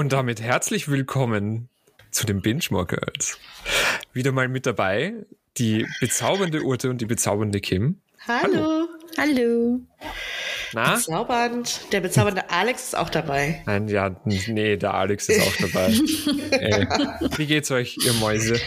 Und damit herzlich willkommen zu den Binge Girls. Wieder mal mit dabei die bezaubernde Urte und die bezaubernde Kim. Hallo. Hallo. Na? Bezaubernd. Der bezaubernde Alex ist auch dabei. Nein, ja, nee, der Alex ist auch dabei. Ey, wie geht's euch, ihr Mäuse?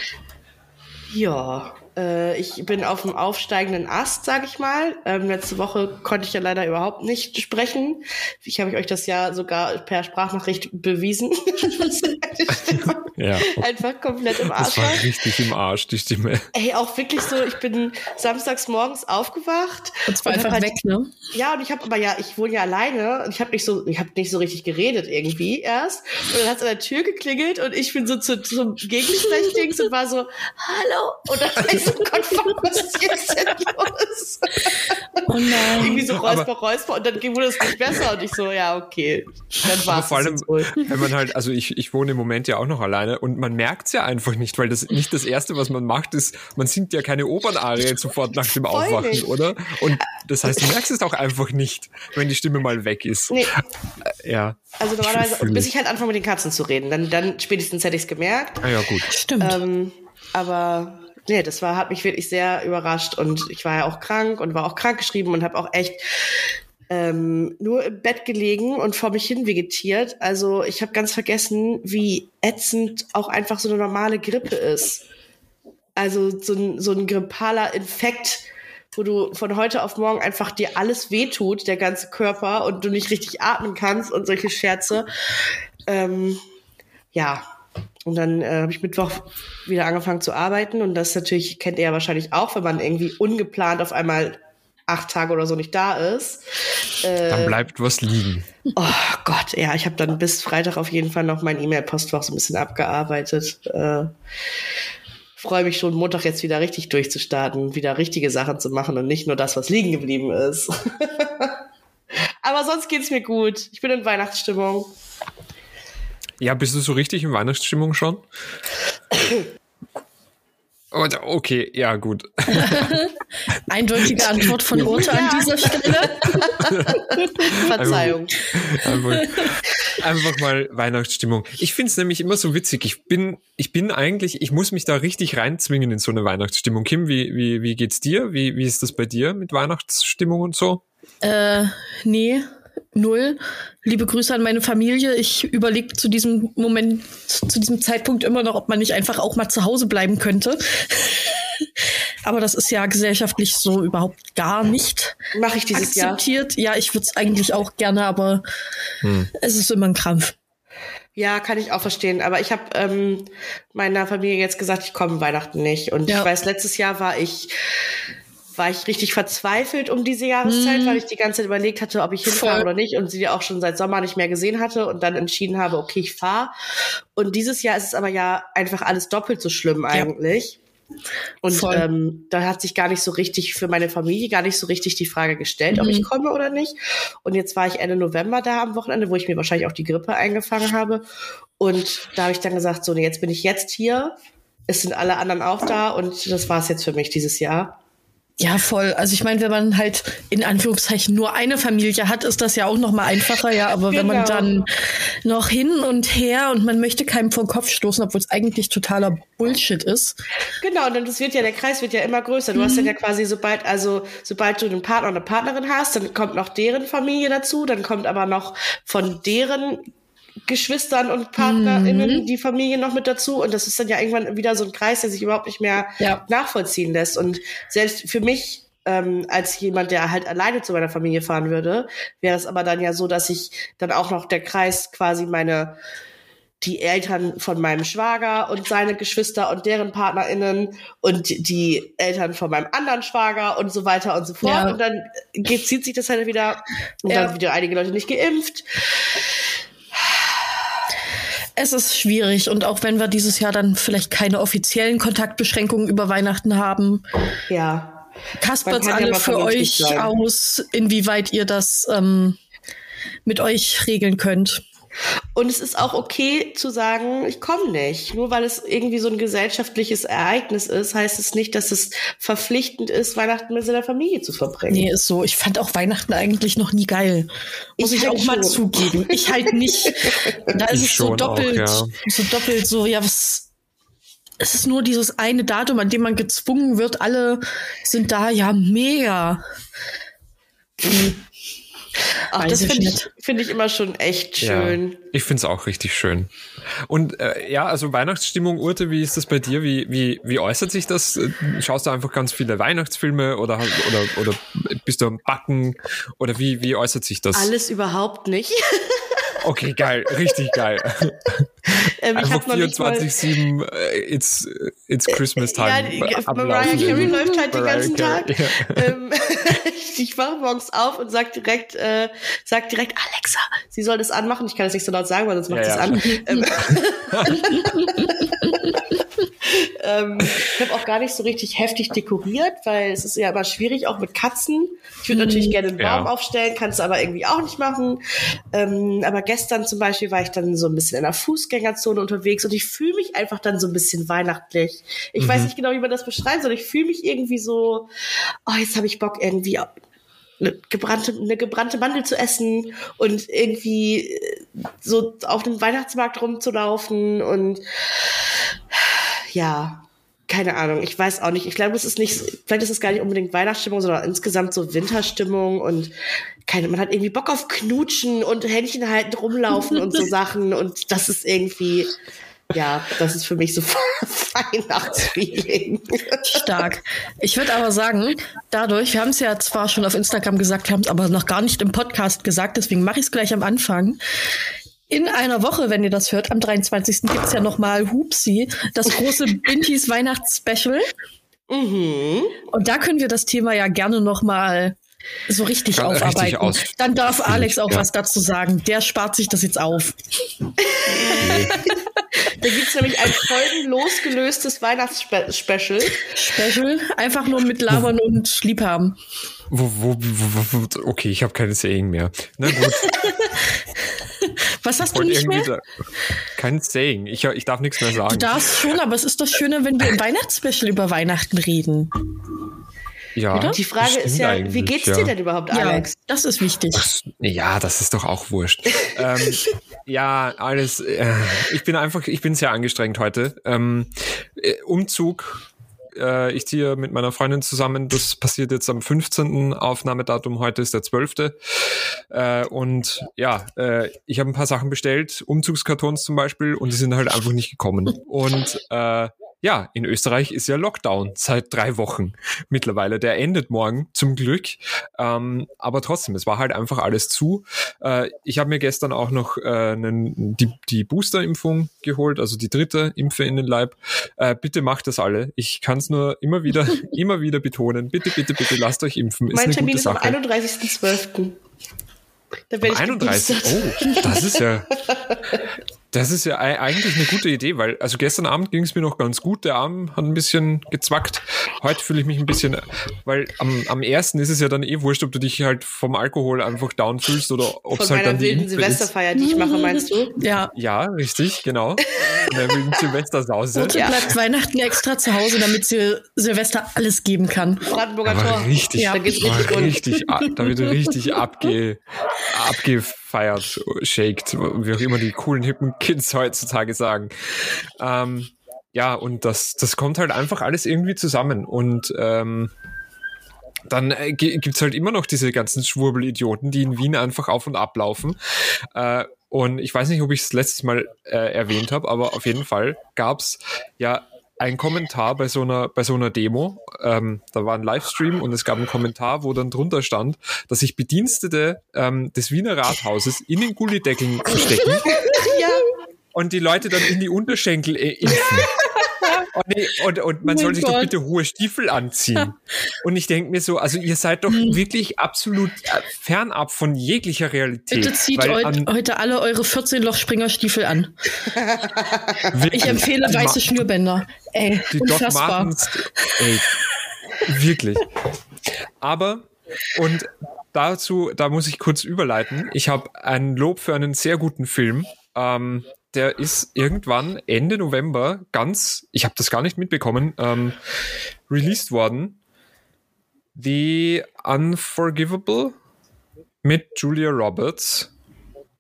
Ja, äh, ich bin auf dem aufsteigenden Ast, sag ich mal. Ähm, letzte Woche konnte ich ja leider überhaupt nicht sprechen. Ich habe euch das ja sogar per Sprachnachricht bewiesen. ja. Einfach komplett im Arsch. Das war richtig im Arsch, die Stimme. Ey, auch wirklich so, ich bin samstags morgens aufgewacht. Und zwar einfach halt, weg, ne? Ja, und ich habe aber ja, ich wohne ja alleine und ich habe nicht so, ich habe nicht so richtig geredet irgendwie erst. Und dann hat es an der Tür geklingelt und ich bin so zu, zum Gegensprechdings und war so, hallo. Und dann so, Gott, was ist jetzt denn los? Oh nein. Irgendwie so Räusper, aber, Räusper und dann wurde es nicht besser und ich so, ja, okay. Dann war es vor allem, wenn man halt, also ich, ich wohne im Moment ja auch noch alleine und man merkt es ja einfach nicht, weil das nicht das Erste, was man macht, ist, man singt ja keine Opernarien sofort nach dem Aufwachen, nicht. oder? Und das heißt, du merkst es auch einfach nicht, wenn die Stimme mal weg ist. Nee. Äh, ja. Also normalerweise, bis ich halt anfange mit den Katzen zu reden, dann, dann spätestens hätte ich es gemerkt. Ah ja, gut. Stimmt. Ähm, aber nee, das war, hat mich wirklich sehr überrascht und ich war ja auch krank und war auch krankgeschrieben und habe auch echt ähm, nur im Bett gelegen und vor mich hin vegetiert. Also ich habe ganz vergessen, wie ätzend auch einfach so eine normale Grippe ist. Also so ein, so ein grippaler Infekt, wo du von heute auf morgen einfach dir alles wehtut, der ganze Körper und du nicht richtig atmen kannst und solche Scherze. Ähm, ja, und dann äh, habe ich Mittwoch wieder angefangen zu arbeiten. Und das natürlich kennt ihr ja wahrscheinlich auch, wenn man irgendwie ungeplant auf einmal acht Tage oder so nicht da ist. Äh, dann bleibt was liegen. Oh Gott, ja, ich habe dann bis Freitag auf jeden Fall noch mein E-Mail-Postfach so ein bisschen abgearbeitet. Äh, Freue mich schon, Montag jetzt wieder richtig durchzustarten, wieder richtige Sachen zu machen und nicht nur das, was liegen geblieben ist. Aber sonst geht's mir gut. Ich bin in Weihnachtsstimmung. Ja, bist du so richtig in Weihnachtsstimmung schon? Okay, ja, gut. Eindeutige Antwort von Rote ja. an dieser Stelle. Verzeihung. Einfach, einfach, mal Weihnachtsstimmung. Ich finde es nämlich immer so witzig. Ich bin, ich bin eigentlich, ich muss mich da richtig reinzwingen in so eine Weihnachtsstimmung. Kim, wie, wie, wie geht's dir? Wie, wie ist das bei dir mit Weihnachtsstimmung und so? Äh, nee, null. Liebe Grüße an meine Familie. Ich überlege zu diesem Moment, zu diesem Zeitpunkt immer noch, ob man nicht einfach auch mal zu Hause bleiben könnte. Aber das ist ja gesellschaftlich so überhaupt gar nicht Mach ich dieses akzeptiert. Jahr? Ja, ich würde es eigentlich auch gerne, aber hm. es ist immer ein Krampf. Ja, kann ich auch verstehen. Aber ich habe ähm, meiner Familie jetzt gesagt, ich komme Weihnachten nicht. Und ja. ich weiß, letztes Jahr war ich war ich richtig verzweifelt um diese Jahreszeit, mm. weil ich die ganze Zeit überlegt hatte, ob ich hinfahre oder nicht und sie auch schon seit Sommer nicht mehr gesehen hatte und dann entschieden habe, okay, ich fahre. Und dieses Jahr ist es aber ja einfach alles doppelt so schlimm eigentlich. Ja. Und ähm, da hat sich gar nicht so richtig für meine Familie gar nicht so richtig die Frage gestellt, mhm. ob ich mhm. komme oder nicht. Und jetzt war ich Ende November da am Wochenende, wo ich mir wahrscheinlich auch die Grippe eingefangen habe. Und da habe ich dann gesagt, so, jetzt bin ich jetzt hier. Es sind alle anderen auch da und das war es jetzt für mich dieses Jahr. Ja, voll. Also ich meine, wenn man halt in Anführungszeichen nur eine Familie hat, ist das ja auch noch mal einfacher, ja. Aber genau. wenn man genau. dann noch hin und her und man möchte keinem vor den Kopf stoßen, obwohl es eigentlich totaler Bullshit ist. Genau, und das wird ja, der Kreis wird ja immer größer. Du mhm. hast ja quasi, sobald, also sobald du einen Partner oder eine Partnerin hast, dann kommt noch deren Familie dazu, dann kommt aber noch von deren Geschwistern und PartnerInnen, mhm. die Familie noch mit dazu. Und das ist dann ja irgendwann wieder so ein Kreis, der sich überhaupt nicht mehr ja. nachvollziehen lässt. Und selbst für mich, ähm, als jemand, der halt alleine zu meiner Familie fahren würde, wäre es aber dann ja so, dass ich dann auch noch der Kreis quasi meine die Eltern von meinem Schwager und seine Geschwister und deren PartnerInnen und die Eltern von meinem anderen Schwager und so weiter und so fort. Ja. Und dann geht, zieht sich das halt wieder und ja. dann wieder einige Leute nicht geimpft. Es ist schwierig und auch wenn wir dieses Jahr dann vielleicht keine offiziellen Kontaktbeschränkungen über Weihnachten haben. Ja. Kaspert's alle ja für euch aus, inwieweit ihr das ähm, mit euch regeln könnt. Und es ist auch okay zu sagen, ich komme nicht. Nur weil es irgendwie so ein gesellschaftliches Ereignis ist, heißt es nicht, dass es verpflichtend ist, Weihnachten mit seiner Familie zu verbringen. Nee, ist so. Ich fand auch Weihnachten eigentlich noch nie geil. Muss ich, ich halt auch mal zugeben. Ich halt nicht. Da ist ich es so doppelt, auch, ja. so doppelt so, ja, was, es ist nur dieses eine Datum, an dem man gezwungen wird, alle sind da, ja, mega. Hm. Ach, das finde ich, find ich immer schon echt schön. Ja, ich finde es auch richtig schön. Und äh, ja, also Weihnachtsstimmung, Urte, wie ist das bei dir? Wie, wie, wie äußert sich das? Schaust du einfach ganz viele Weihnachtsfilme oder, oder, oder bist du am Backen? Oder wie, wie äußert sich das? Alles überhaupt nicht. Okay, geil, richtig geil. Ähm, Einfach 24-7, äh, it's, it's Christmas time. Ja, Mariah Carey läuft halt Mariah den ganzen Tag. Ja. Ähm, ich wache morgens auf und sag direkt, äh, sag direkt, Alexa, sie soll das anmachen. Ich kann das nicht so laut sagen, weil sonst macht ja, sie es an. ähm, ich habe auch gar nicht so richtig heftig dekoriert, weil es ist ja immer schwierig, auch mit Katzen. Ich würde natürlich gerne einen Baum ja. aufstellen, kannst du aber irgendwie auch nicht machen. Ähm, aber gestern zum Beispiel war ich dann so ein bisschen in der Fußgängerzone unterwegs und ich fühle mich einfach dann so ein bisschen weihnachtlich. Ich mhm. weiß nicht genau, wie man das beschreiben soll. Ich fühle mich irgendwie so, oh, jetzt habe ich Bock irgendwie eine gebrannte, eine gebrannte Mandel zu essen und irgendwie äh, so auf dem Weihnachtsmarkt rumzulaufen und ja, keine Ahnung, ich weiß auch nicht. Ich glaube, es ist nicht, vielleicht ist es gar nicht unbedingt Weihnachtsstimmung, sondern insgesamt so Winterstimmung und keine, man hat irgendwie Bock auf Knutschen und Händchen halten, rumlaufen und so Sachen und das ist irgendwie, ja, das ist für mich so Weihnachtsfeeling. Stark. Ich würde aber sagen, dadurch, wir haben es ja zwar schon auf Instagram gesagt, haben es aber noch gar nicht im Podcast gesagt, deswegen mache ich es gleich am Anfang. In einer Woche, wenn ihr das hört, am 23. gibt es ja nochmal Hupsi, das große Bintis Weihnachtsspecial. Mhm. Und da können wir das Thema ja gerne nochmal so richtig Kann aufarbeiten. Richtig Dann darf Alex auch ja. was dazu sagen. Der spart sich das jetzt auf. Nee. da gibt es nämlich ein folgenlos gelöstes Weihnachtsspecial. Special? Einfach nur mit Labern und Liebhaben. Wo, wo, wo, okay, ich habe keine Saying mehr. Na gut. Was hast du nicht mehr? Da, kein Saying. Ich, ich darf nichts mehr sagen. Du darfst schon, aber es ist doch schöner, wenn wir im Weihnachtsspecial über Weihnachten reden. Ja. Oder? Die Frage ist ja, wie geht's dir denn überhaupt, Alex? Ja, das ist wichtig. Ja, das ist doch auch wurscht. ähm, ja, alles. Äh, ich bin einfach, ich bin sehr angestrengt heute. Ähm, äh, Umzug äh, ich ziehe mit meiner Freundin zusammen. Das passiert jetzt am 15. Aufnahmedatum. Heute ist der 12. Äh, und ja, äh, ich habe ein paar Sachen bestellt, Umzugskartons zum Beispiel, und die sind halt einfach nicht gekommen. Und äh, ja, in Österreich ist ja Lockdown seit drei Wochen mittlerweile. Der endet morgen zum Glück. Ähm, aber trotzdem, es war halt einfach alles zu. Äh, ich habe mir gestern auch noch äh, einen, die, die Booster-Impfung geholt, also die dritte Impfe in den Leib. Äh, bitte macht das alle. Ich kann es nur immer wieder, immer wieder betonen. Bitte, bitte, bitte lasst euch impfen. Ist mein Termin ist am 31.12. Da werde ich 31. Oh, das ist ja. Das ist ja eigentlich eine gute Idee, weil also gestern Abend ging es mir noch ganz gut. Der Arm hat ein bisschen gezwackt. Heute fühle ich mich ein bisschen, weil am, am ersten ist es ja dann eh wurscht, ob du dich halt vom Alkohol einfach down fühlst oder ob es halt dann die wilden Silvesterfeier, die ich mache, meinst du? Ja. Ja, richtig, genau. In der wilden Silvestersause. Und ja. bleibt Weihnachten extra zu Hause, damit sie Silvester alles geben kann. Brandenburger Tor. Richtig, ja. da geht's richtig, richtig, da wird richtig abge, abgefeiert, shaked, wie auch immer die coolen, hippen Kids heutzutage sagen. Ähm, ja, und das, das kommt halt einfach alles irgendwie zusammen. Und ähm, dann äh, gibt's halt immer noch diese ganzen Schwurbelidioten, die in Wien einfach auf und ablaufen. Äh, und ich weiß nicht, ob ich es letztes Mal äh, erwähnt habe, aber auf jeden Fall gab's ja ein Kommentar bei so einer, bei so einer Demo. Ähm, da war ein Livestream und es gab einen Kommentar, wo dann drunter stand, dass sich Bedienstete ähm, des Wiener Rathauses in den Gullideckeln verstecken. ja. Und die Leute dann in die Unterschenkel äh, impfen. Und, nee, und, und man oh soll sich Gott. doch bitte hohe Stiefel anziehen. Und ich denke mir so, also ihr seid doch hm. wirklich absolut äh, fernab von jeglicher Realität. Bitte zieht an, heute alle eure 14 Loch Springerstiefel an. ich empfehle weiße Schnürbänder. Ey, die unfassbar. Doc Martens, ey, wirklich. Aber und dazu, da muss ich kurz überleiten. Ich habe ein Lob für einen sehr guten Film. Ähm, der ist irgendwann Ende November ganz, ich habe das gar nicht mitbekommen, ähm, released worden. The Unforgivable mit Julia Roberts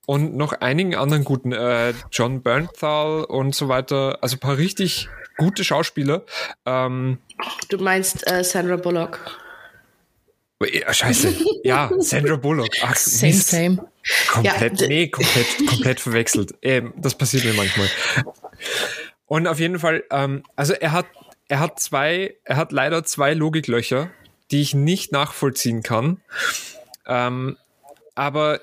und noch einigen anderen guten, äh, John Bernthal und so weiter. Also ein paar richtig gute Schauspieler. Ähm, du meinst äh, Sandra Bullock? Ja, scheiße. Ja, Sandra Bullock. Ach, same, Mist. same. Komplett, ja, nee, komplett, komplett verwechselt. Ähm, das passiert mir manchmal. Und auf jeden Fall, ähm, also er hat, er hat zwei, er hat leider zwei Logiklöcher, die ich nicht nachvollziehen kann. Ähm, aber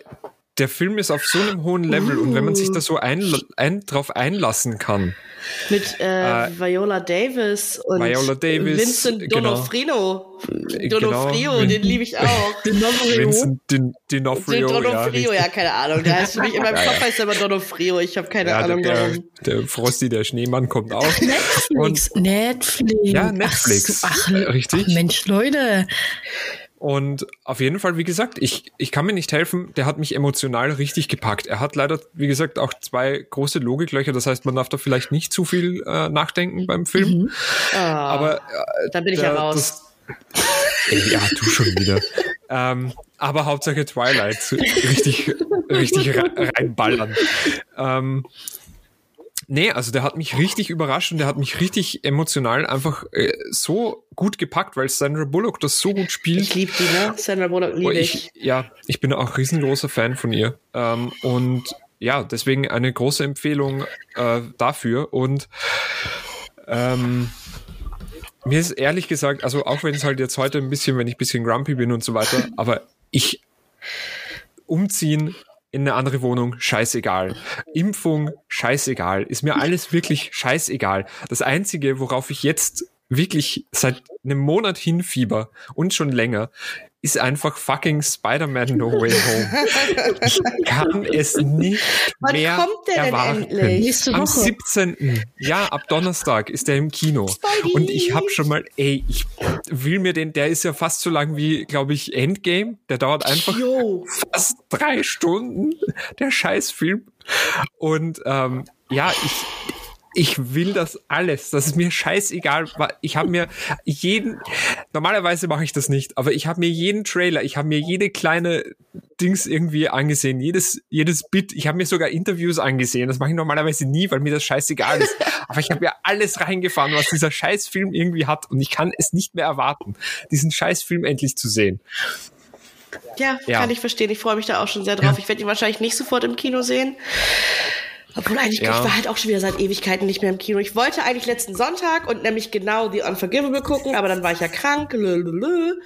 der Film ist auf so einem hohen Level uh. und wenn man sich da so ein, ein, drauf einlassen kann. Mit äh, äh, Viola Davis und Viola Davis, Vincent genau. Donofrio. Genau. Donofrio, genau. den liebe ich auch. Vincent Donofrio. Donofrio, ja, ja, keine Ahnung. Der heißt für mich in meinem Kopf heißt er immer Donofrio. Ich habe keine ja, Ahnung der, warum. Der Frosty, der Schneemann kommt auch. Netflix. Und, Netflix. Ja, Netflix. Ach, ach, Richtig. Ach, Mensch, Leute. Und auf jeden Fall, wie gesagt, ich, ich kann mir nicht helfen, der hat mich emotional richtig gepackt. Er hat leider, wie gesagt, auch zwei große Logiklöcher, das heißt, man darf da vielleicht nicht zu viel äh, nachdenken beim Film. Mhm. Oh, Aber äh, da bin ich ja raus. Das, ja, du schon wieder. ähm, aber Hauptsache Twilight richtig, richtig reinballern. Ähm, Nee, also der hat mich richtig überrascht und der hat mich richtig emotional einfach äh, so gut gepackt, weil Sandra Bullock das so gut spielt. Ich liebe die, ne? Sandra Bullock liebe ich. ich. Ja, ich bin auch riesengroßer Fan von ihr. Ähm, und ja, deswegen eine große Empfehlung äh, dafür. Und ähm, mir ist ehrlich gesagt, also auch wenn es halt jetzt heute ein bisschen, wenn ich ein bisschen grumpy bin und so weiter, aber ich umziehen in eine andere Wohnung, scheißegal. Impfung, scheißegal. Ist mir alles wirklich scheißegal. Das Einzige, worauf ich jetzt wirklich seit einem Monat hinfieber und schon länger, ist einfach fucking Spider-Man No Way Home. Ich kann es nicht Wann mehr kommt der erwarten. Denn endlich? Am 17. Ja, ab Donnerstag ist der im Kino. Spidey. Und ich habe schon mal, ey, ich will mir den, der ist ja fast so lang wie, glaube ich, Endgame. Der dauert einfach Yo. fast drei Stunden, der Scheißfilm. Und ähm, ja, ich, ich will das alles. Das ist mir scheißegal. Ich habe mir jeden, normalerweise mache ich das nicht, aber ich habe mir jeden Trailer, ich habe mir jede kleine Dings irgendwie angesehen, jedes, jedes Bit. Ich habe mir sogar Interviews angesehen. Das mache ich normalerweise nie, weil mir das scheißegal ist. Aber ich habe mir alles reingefahren, was dieser Scheißfilm irgendwie hat. Und ich kann es nicht mehr erwarten, diesen Scheißfilm endlich zu sehen. Ja, ja. kann ich verstehen. Ich freue mich da auch schon sehr drauf. Ja. Ich werde ihn wahrscheinlich nicht sofort im Kino sehen. Obwohl eigentlich, ja. ich war halt auch schon wieder seit Ewigkeiten nicht mehr im Kino. Ich wollte eigentlich letzten Sonntag und nämlich genau The Unforgivable gucken, aber dann war ich ja krank. Lululul.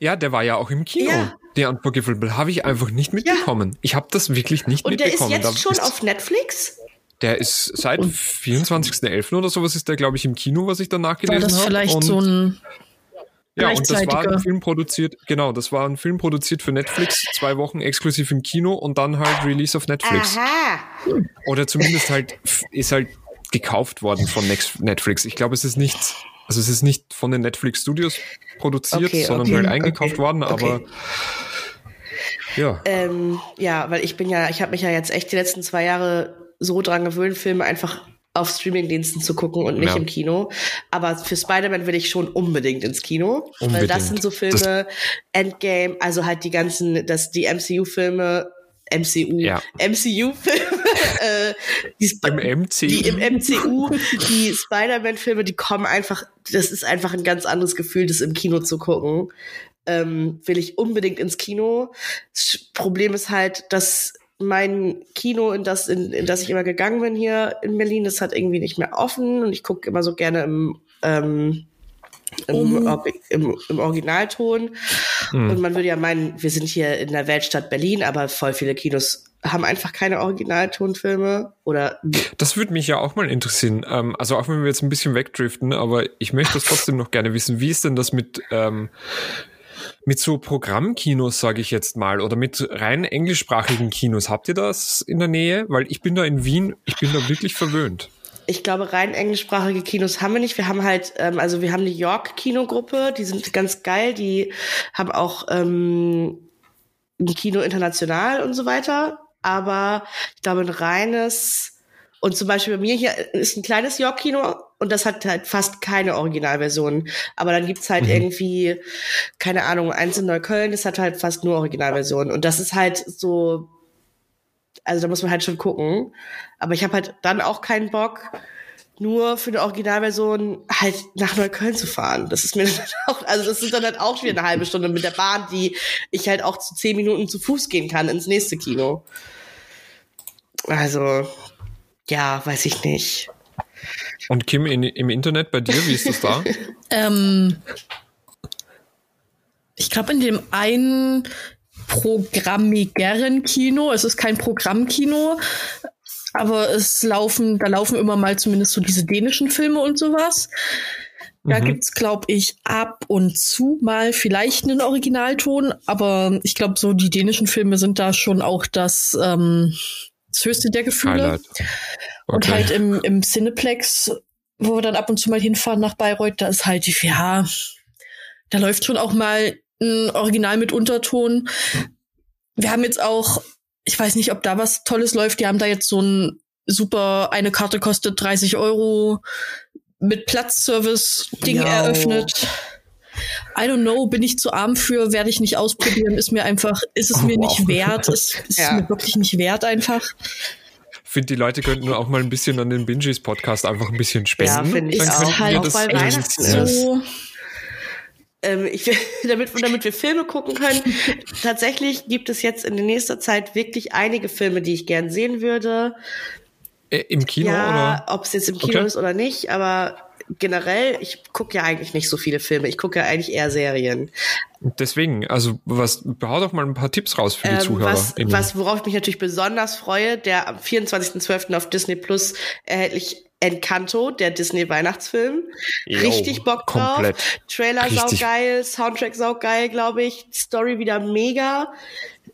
Ja, der war ja auch im Kino. Ja. The Unforgivable habe ich einfach nicht mitbekommen. Ja. Ich habe das wirklich nicht und mitbekommen. Und der ist jetzt schon auf Netflix? Der ist seit 24.11. oder sowas ist der, glaube ich, im Kino, was ich danach gelesen habe. War das vielleicht so ein ja, und das war ein Film produziert, genau, das war ein Film produziert für Netflix, zwei Wochen exklusiv im Kino und dann halt Release auf Netflix. Aha. Oder zumindest halt, ist halt gekauft worden von Netflix. Ich glaube, es ist nicht, also es ist nicht von den Netflix Studios produziert, okay, sondern okay, halt eingekauft okay, worden, aber ja. Ähm, ja, weil ich bin ja, ich habe mich ja jetzt echt die letzten zwei Jahre so dran gewöhnt, Filme einfach auf Streamingdiensten zu gucken und nicht ja. im Kino. Aber für Spider-Man will ich schon unbedingt ins Kino. Unbedingt. Weil das sind so Filme, das Endgame, also halt die ganzen, das, die MCU-Filme, MCU, ja. MCU-Filme, äh, die, Im MCU. die im MCU, die Spider-Man-Filme, die kommen einfach, das ist einfach ein ganz anderes Gefühl, das im Kino zu gucken. Ähm, will ich unbedingt ins Kino. Das Problem ist halt, dass mein Kino, in das, in, in das ich immer gegangen bin hier in Berlin, das hat irgendwie nicht mehr offen und ich gucke immer so gerne im, ähm, im, oh. im, im, Originalton. Mhm. Und man würde ja meinen, wir sind hier in der Weltstadt Berlin, aber voll viele Kinos haben einfach keine Originaltonfilme oder. Das würde mich ja auch mal interessieren. Ähm, also auch wenn wir jetzt ein bisschen wegdriften, aber ich möchte das trotzdem noch gerne wissen. Wie ist denn das mit ähm, mit so Programmkinos, sage ich jetzt mal, oder mit rein englischsprachigen Kinos, habt ihr das in der Nähe? Weil ich bin da in Wien, ich bin da wirklich verwöhnt. Ich glaube, rein englischsprachige Kinos haben wir nicht. Wir haben halt, ähm, also wir haben die York Kinogruppe, die sind ganz geil, die haben auch ähm, ein Kino international und so weiter. Aber ich glaube, ein reines und zum Beispiel bei mir hier ist ein kleines York-Kino und das hat halt fast keine Originalversion. Aber dann gibt's halt mhm. irgendwie, keine Ahnung, eins in Neukölln, das hat halt fast nur Originalversionen. Und das ist halt so, also da muss man halt schon gucken. Aber ich habe halt dann auch keinen Bock, nur für eine Originalversion halt nach Neukölln zu fahren. Das ist mir dann auch, also das ist dann halt auch wieder eine halbe Stunde mit der Bahn, die ich halt auch zu zehn Minuten zu Fuß gehen kann ins nächste Kino. Also, ja, weiß ich nicht. Und Kim, in, im Internet bei dir, wie ist das da? ähm, ich glaube, in dem einen programmigeren Kino, es ist kein Programmkino, aber es laufen, da laufen immer mal zumindest so diese dänischen Filme und sowas. Da mhm. gibt's, glaube ich, ab und zu mal vielleicht einen Originalton, aber ich glaube, so die dänischen Filme sind da schon auch das, ähm, das höchste der Gefühle. Okay. Und halt im, im Cineplex, wo wir dann ab und zu mal hinfahren nach Bayreuth, da ist halt, ja, da läuft schon auch mal ein Original mit Unterton. Wir haben jetzt auch, ich weiß nicht, ob da was Tolles läuft, die haben da jetzt so ein super, eine Karte kostet 30 Euro mit Platzservice-Ding eröffnet. I don't know, bin ich zu arm für, werde ich nicht ausprobieren, ist mir einfach, ist es oh, mir wow. nicht wert, ist, ist ja. mir wirklich nicht wert einfach. Ich finde, die Leute könnten auch mal ein bisschen an den Binges Podcast einfach ein bisschen spenden. Ja, finde ich Dann auch. Halt auch bei Weihnachten so. Ähm, ich, damit, damit wir Filme gucken können. Tatsächlich gibt es jetzt in der nächster Zeit wirklich einige Filme, die ich gern sehen würde. Äh, Im Kino ja, ob es jetzt im Kino okay. ist oder nicht, aber generell, ich gucke ja eigentlich nicht so viele Filme, ich gucke ja eigentlich eher Serien. Deswegen, also was, hau doch mal ein paar Tipps raus für die ähm, Zuhörer. Was, was, worauf ich mich natürlich besonders freue, der am 24.12. auf Disney Plus erhältlich Encanto, der Disney Weihnachtsfilm. Jo, Richtig Bock drauf. Komplett. Trailer Richtig. saugeil, Soundtrack saugeil, glaube ich. Story wieder mega.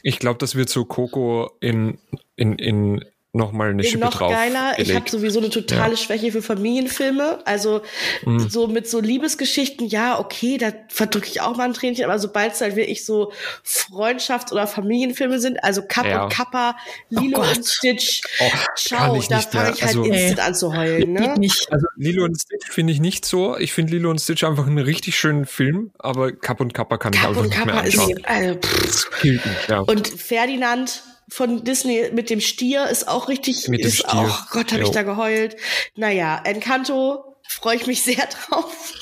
Ich glaube, das wird so Coco in, in, in noch mal eine Schippe noch drauf. geiler. Gelegt. Ich habe sowieso eine totale ja. Schwäche für Familienfilme. Also mhm. so mit so Liebesgeschichten, ja, okay, da verdrücke ich auch mal ein Tränchen, aber sobald es halt wirklich so Freundschafts- oder Familienfilme sind, also Kapp ja. und Kappa, Lilo oh und Stitch, oh, ciao, da fange ich halt also, instant an zu heulen. Ne? Also Lilo und Stitch finde ich nicht so. Ich finde Lilo und Stitch einfach einen richtig schönen Film, aber Kapp und Kappa kann Kapp ich einfach nicht Kappa mehr anschauen. Ist, also, pff. Ja. Und Ferdinand von Disney mit dem Stier ist auch richtig, mit ist Stier. auch, Gott, habe ich da geheult. Naja, Encanto, freue ich mich sehr drauf.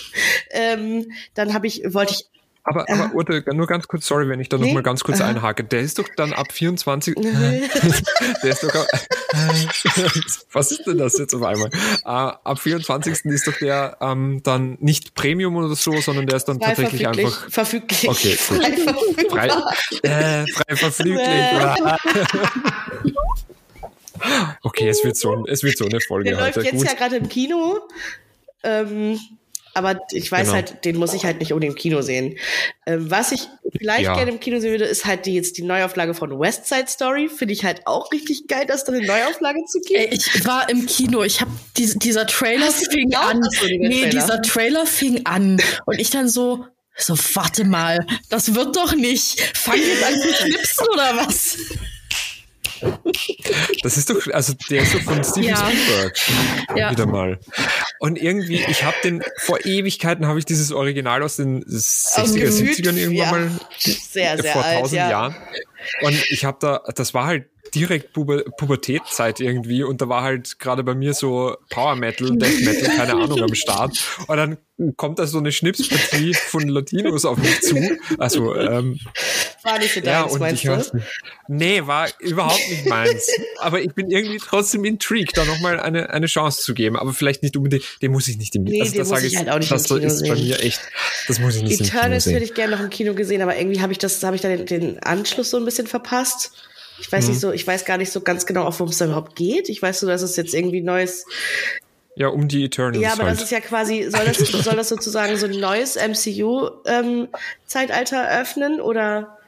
Ähm, dann habe ich, wollte ich aber, aber äh. Urte, nur ganz kurz, sorry, wenn ich da nee? noch mal ganz kurz äh. einhake. Der ist doch dann ab 24. der ist doch. was ist denn das jetzt auf einmal? Uh, ab 24. ist doch der ähm, dann nicht Premium oder so, sondern der ist dann frei tatsächlich einfach. Verfüglich. Okay, gut. Frei. Frei, äh, frei verfüglich. okay, es wird so, es wird so eine Folge. Der heute. läuft jetzt gut. ja gerade im Kino. Ähm, aber ich weiß genau. halt, den muss ich halt nicht unbedingt im Kino sehen. Ähm, was ich vielleicht ja. gerne im Kino sehen würde, ist halt die, jetzt die Neuauflage von West Side Story. Finde ich halt auch richtig geil, dass da eine Neuauflage zu gibt. Ich war im Kino. Ich habe die, dieser Trailer Hast fing an. Nee, Trailer? dieser Trailer fing an und ich dann so so warte mal, das wird doch nicht. Fang jetzt an zu schnipsen oder was? Das ist doch, also der ist doch von Steven ja. Spielberg. Ja. Wieder mal. Und irgendwie, ich habe den, vor Ewigkeiten habe ich dieses Original aus den 60er, 70ern irgendwann ja. mal. Sehr, sehr vor alt, tausend ja. Jahren. Und ich habe da, das war halt direkt Puber Pubertätzeit irgendwie und da war halt gerade bei mir so Power Metal, Death Metal, keine Ahnung am Start. Und dann kommt da so eine Schnipspartie von Latinos auf mich zu. Also, ähm, war nicht für deins, ja, meinst du? Nee, war überhaupt nicht meins. Aber ich bin irgendwie trotzdem intrigued, da nochmal eine, eine Chance zu geben. Aber vielleicht nicht unbedingt, den muss ich nicht im nee, also, das muss ich halt auch nicht das im Kino ist sehen. bei mir echt, das muss ich nicht Eternals hätte ich gerne noch im Kino gesehen, aber irgendwie habe ich das, habe ich da den, den Anschluss so ein bisschen verpasst. Ich weiß mhm. nicht so, ich weiß gar nicht so ganz genau, worum es da überhaupt geht. Ich weiß so, dass es jetzt irgendwie neues ja, um die Eternals. Ja, aber halt. das ist ja quasi, soll das, soll das sozusagen so ein neues MCU-Zeitalter ähm, eröffnen oder?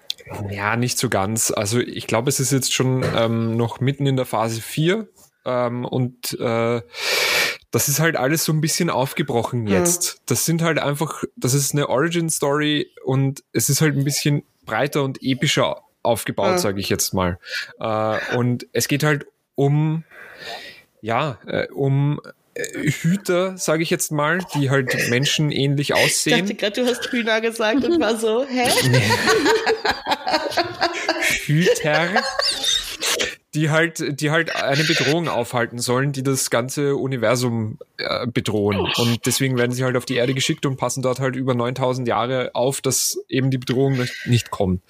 Ja, nicht so ganz. Also ich glaube, es ist jetzt schon ähm, noch mitten in der Phase 4 ähm, und äh, das ist halt alles so ein bisschen aufgebrochen jetzt. Hm. Das sind halt einfach, das ist eine Origin-Story und es ist halt ein bisschen breiter und epischer aufgebaut, ja. sage ich jetzt mal. Äh, und es geht halt um, ja, äh, um äh, Hüter, sage ich jetzt mal, die halt menschenähnlich aussehen. Ich dachte gerade, du hast Hühner gesagt und war so, hä? Hüter, die halt, die halt eine Bedrohung aufhalten sollen, die das ganze Universum äh, bedrohen. Und deswegen werden sie halt auf die Erde geschickt und passen dort halt über 9000 Jahre auf, dass eben die Bedrohung nicht kommt.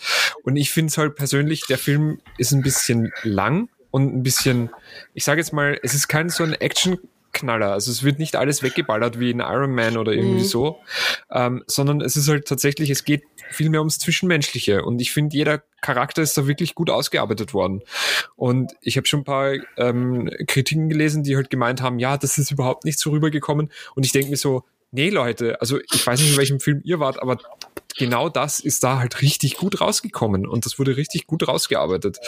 Und ich finde es halt persönlich, der Film ist ein bisschen lang und ein bisschen, ich sage jetzt mal, es ist kein so ein Action Knaller. Also es wird nicht alles weggeballert wie in Iron Man oder irgendwie mhm. so, ähm, sondern es ist halt tatsächlich, es geht viel mehr ums Zwischenmenschliche. Und ich finde, jeder Charakter ist da wirklich gut ausgearbeitet worden. Und ich habe schon ein paar ähm, Kritiken gelesen, die halt gemeint haben, ja, das ist überhaupt nicht so rübergekommen. Und ich denke mir so, nee, Leute, also ich weiß nicht, in welchem Film ihr wart, aber genau das ist da halt richtig gut rausgekommen und das wurde richtig gut rausgearbeitet.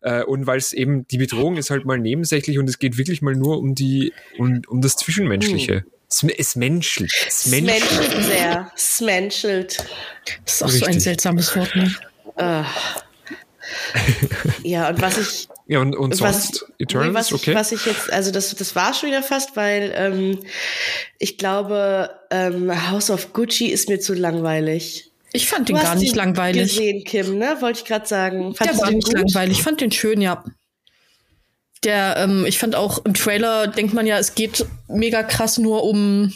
Äh, und weil es eben, die Bedrohung ist halt mal nebensächlich und es geht wirklich mal nur um die, um, um das Zwischenmenschliche. Hm. Es, es menschelt. Es menschelt. menschelt sehr. Es menschelt. Das ist auch Richtig. so ein seltsames Wort, ne? Uh. ja, und was ich. Ja, und, und sonst was, Eternals, nee, was okay. Ich, was ich jetzt, also das, das war schon wieder fast, weil ähm, ich glaube, ähm, House of Gucci ist mir zu langweilig. Ich fand den gar nicht langweilig. gesehen, Kim, ne? Wollte ich gerade sagen. Fandst Der war nicht gut? langweilig. Ich fand den schön, ja. Der, ähm, ich fand auch im Trailer denkt man ja, es geht mega krass nur um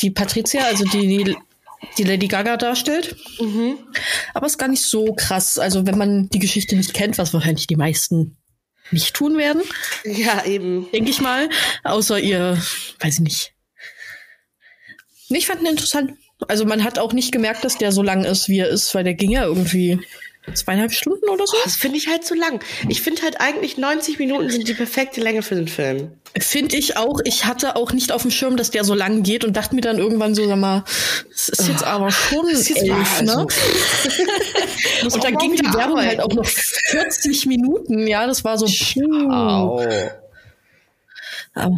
die Patricia, also die, die Lady Gaga darstellt. Mhm. Aber es ist gar nicht so krass. Also wenn man die Geschichte nicht kennt, was wahrscheinlich die meisten nicht tun werden. Ja, eben. Denke ich mal. Außer ihr, weiß ich nicht. Ich fand ihn interessant. Also man hat auch nicht gemerkt, dass der so lang ist, wie er ist, weil der ging ja irgendwie zweieinhalb Stunden oder so. Das finde ich halt zu lang. Ich finde halt eigentlich 90 Minuten sind die perfekte Länge für den Film. Finde ich auch. Ich hatte auch nicht auf dem Schirm, dass der so lang geht und dachte mir dann irgendwann so, sag mal, es ist jetzt aber schon elf, ne? Also. und dann ging die Werbung halt auch noch 40 Minuten. Ja, das war so. Wow. Aber.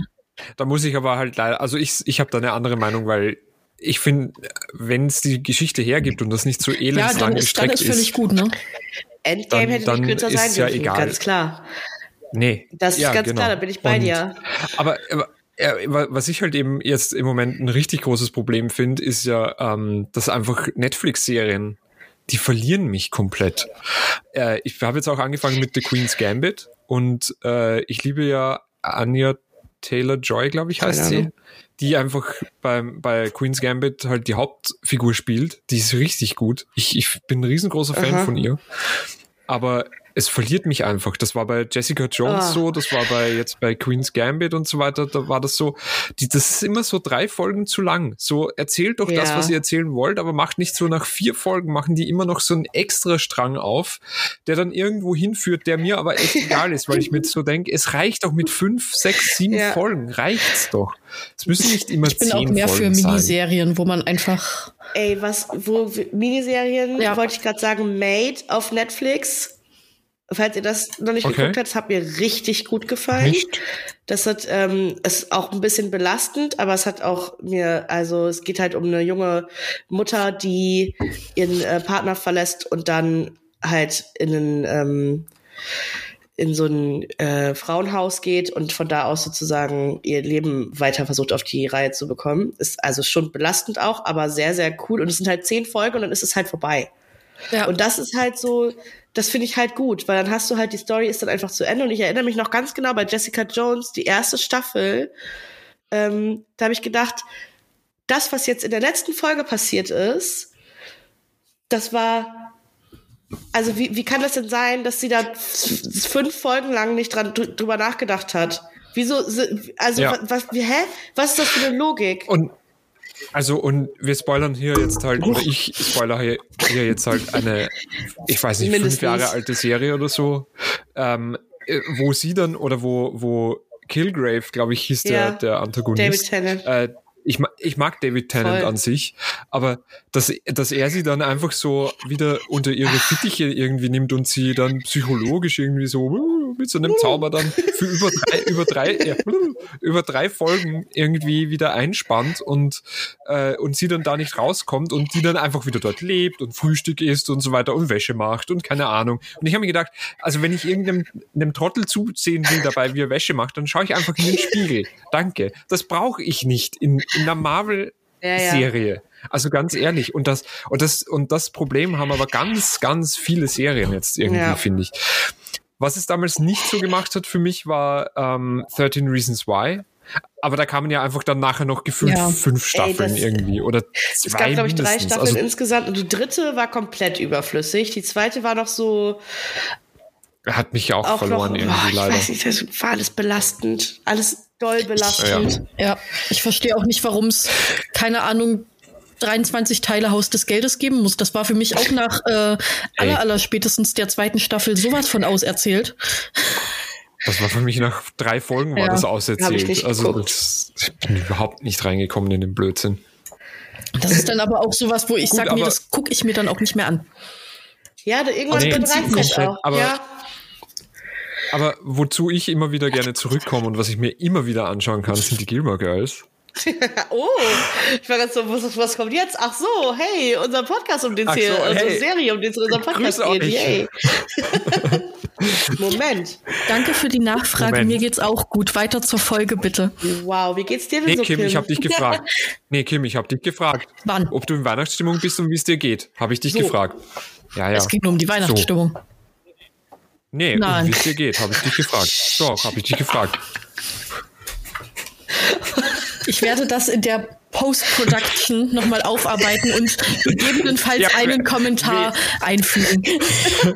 Da muss ich aber halt leider, also ich, ich habe da eine andere Meinung, weil ich finde, wenn es die Geschichte hergibt und das nicht so elendslang ja, dann ist, dann ist völlig gut, ne? Endgame dann, hätte nicht kürzer sein dürfen, ja egal. ganz klar. Nee. Das ist ja, ganz genau. klar, da bin ich bei und, dir. Aber, aber ja, was ich halt eben jetzt im Moment ein richtig großes Problem finde, ist ja, ähm, dass einfach Netflix-Serien, die verlieren mich komplett. Äh, ich habe jetzt auch angefangen mit The Queen's Gambit und äh, ich liebe ja Anya Taylor Joy, glaube ich, heißt sie die einfach beim, bei Queen's Gambit halt die Hauptfigur spielt. Die ist richtig gut. Ich, ich bin ein riesengroßer Fan Aha. von ihr. Aber es verliert mich einfach. Das war bei Jessica Jones ah. so, das war bei jetzt bei Queen's Gambit und so weiter, da war das so, die, das ist immer so drei Folgen zu lang. So erzählt doch ja. das, was ihr erzählen wollt, aber macht nicht so nach vier Folgen, machen die immer noch so einen extra Strang auf, der dann irgendwo hinführt, der mir aber echt egal ist, weil ich mir so denke, es reicht doch mit fünf, sechs, sieben ja. Folgen, reicht's doch. Es müssen nicht immer Ich bin auch mehr Folgen für Miniserien, sein. wo man einfach Ey, was, wo Miniserien, ja. wollte ich gerade sagen, Made auf Netflix Falls ihr das noch nicht okay. geguckt habt, das hat mir richtig gut gefallen. Nicht? Das hat ähm, ist auch ein bisschen belastend, aber es hat auch mir, also es geht halt um eine junge Mutter, die ihren äh, Partner verlässt und dann halt in einen ähm, in so ein äh, Frauenhaus geht und von da aus sozusagen ihr Leben weiter versucht auf die Reihe zu bekommen. Ist also schon belastend auch, aber sehr, sehr cool. Und es sind halt zehn Folgen und dann ist es halt vorbei. Ja. Und das ist halt so, das finde ich halt gut, weil dann hast du halt, die Story ist dann einfach zu Ende. Und ich erinnere mich noch ganz genau bei Jessica Jones, die erste Staffel, ähm, da habe ich gedacht, das, was jetzt in der letzten Folge passiert ist, das war, also wie, wie kann das denn sein, dass sie da fünf Folgen lang nicht dran drüber nachgedacht hat? Wieso, also ja. was, wie, hä? Was ist das für eine Logik? Und also, und wir spoilern hier jetzt halt, oder ich spoiler hier, hier jetzt halt eine, ich weiß nicht, Mindestens. fünf Jahre alte Serie oder so, ähm, äh, wo sie dann, oder wo, wo Kilgrave, glaube ich, hieß ja, der, der Antagonist. David Tennant. Äh, ich, ich mag David Tennant Voll. an sich, aber dass, dass er sie dann einfach so wieder unter ihre Fittiche irgendwie nimmt und sie dann psychologisch irgendwie so mit so einem Zauber dann für über drei, über drei, ja, über drei Folgen irgendwie wieder einspannt und, äh, und sie dann da nicht rauskommt und die dann einfach wieder dort lebt und Frühstück isst und so weiter und Wäsche macht und keine Ahnung. Und ich habe mir gedacht, also wenn ich irgendeinem einem Trottel zusehen will dabei, wie er Wäsche macht, dann schaue ich einfach in den Spiegel. Danke. Das brauche ich nicht in, in einer Marvel-Serie. Ja, ja. Also ganz ehrlich, und das, und das, und das Problem haben aber ganz, ganz viele Serien jetzt irgendwie, ja. finde ich. Was es damals nicht so gemacht hat für mich, war ähm, 13 Reasons Why. Aber da kamen ja einfach dann nachher noch gefühlt ja. fünf Staffeln Ey, irgendwie oder zwei. Es gab, glaube ich, drei Staffeln also, insgesamt und die dritte war komplett überflüssig. Die zweite war noch so. Hat mich auch, auch verloren noch, irgendwie oh, leider. Ich weiß nicht, das war alles belastend. Alles doll belastend. Ja, ja ich verstehe auch nicht, warum es, keine Ahnung, 23 Teile Haus des Geldes geben muss. Das war für mich auch nach äh, aller, aller spätestens der zweiten Staffel sowas von auserzählt. Das war für mich nach drei Folgen war ja, das auserzählt. Also das, ich bin überhaupt nicht reingekommen in den Blödsinn. Das ist dann aber auch sowas, wo ich sage, nee, das gucke ich mir dann auch nicht mehr an. Ja, da irgendwas nee, reizt auch. Aber, ja. Aber wozu ich immer wieder gerne zurückkomme und was ich mir immer wieder anschauen kann, sind die Gilmore Girls. oh, ich war ganz so, was, was, kommt jetzt? Ach so, hey, unser Podcast, um den es hier, so, hey. unsere Serie, um den es in unserem Podcast geht. Yay. Moment. Danke für die Nachfrage. Moment. Mir geht's auch gut. Weiter zur Folge, bitte. Wow, wie geht's dir denn nee, so, Kim? Kim? ich habe dich gefragt. Nee, Kim, ich habe dich gefragt. Wann? Ob du in Weihnachtsstimmung bist und wie es dir geht. Habe ich dich so. gefragt. Ja, ja. Es ging nur um die Weihnachtsstimmung. So. Nee, wie es dir geht, habe ich dich gefragt. Doch, habe ich dich gefragt. Ich werde das in der Post-Production nochmal aufarbeiten und gegebenenfalls ja, einen Kommentar weh. einfügen.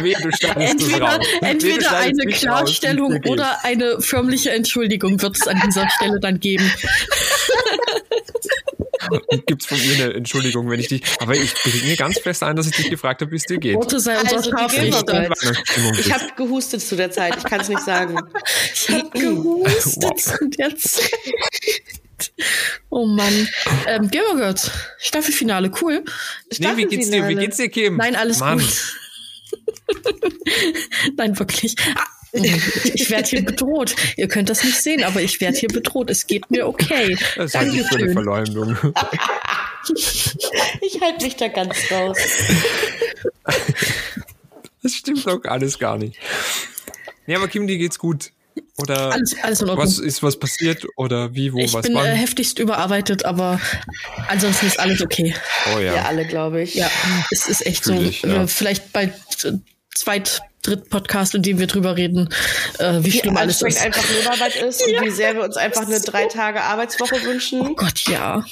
Weh, entweder entweder eine Klarstellung oder eine förmliche Entschuldigung wird es an dieser Stelle dann geben. Gibt es von mir eine Entschuldigung, wenn ich dich. Aber ich bilde mir ganz fest ein, dass ich dich gefragt habe, wie es dir geht. Worte sei unser also, Scharfrichter. Ich habe gehustet zu der Zeit, ich kann es nicht sagen. Ich habe gehustet wow. zu der Zeit. Oh Mann. Ähm, Gilmore Girls, Staffelfinale, cool. Nee, wie geht's dir? Wie geht's dir, Kim? Nein, alles Mann. gut. Nein, wirklich. Ich werde hier bedroht. Ihr könnt das nicht sehen, aber ich werde hier bedroht. Es geht mir okay. Das halte ich für eine Verleumdung. ich halte mich da ganz raus. Das stimmt doch alles gar nicht. Nee, aber Kim, dir geht's gut. Oder alles, alles in was ist was passiert oder wie, wo, ich was bin, wann? Äh, heftigst überarbeitet, aber ansonsten ist alles okay. Oh ja. Ja, alle, glaube ich. Ja, es ist echt Fühl so. Ich, ja. Vielleicht bald äh, zweit dritt Podcast, in dem wir drüber reden, äh, wie, wie schlimm alles ist. einfach Lohnarbeit ist und wie sehr wir uns einfach eine drei Tage Arbeitswoche wünschen. Oh Gott, ja.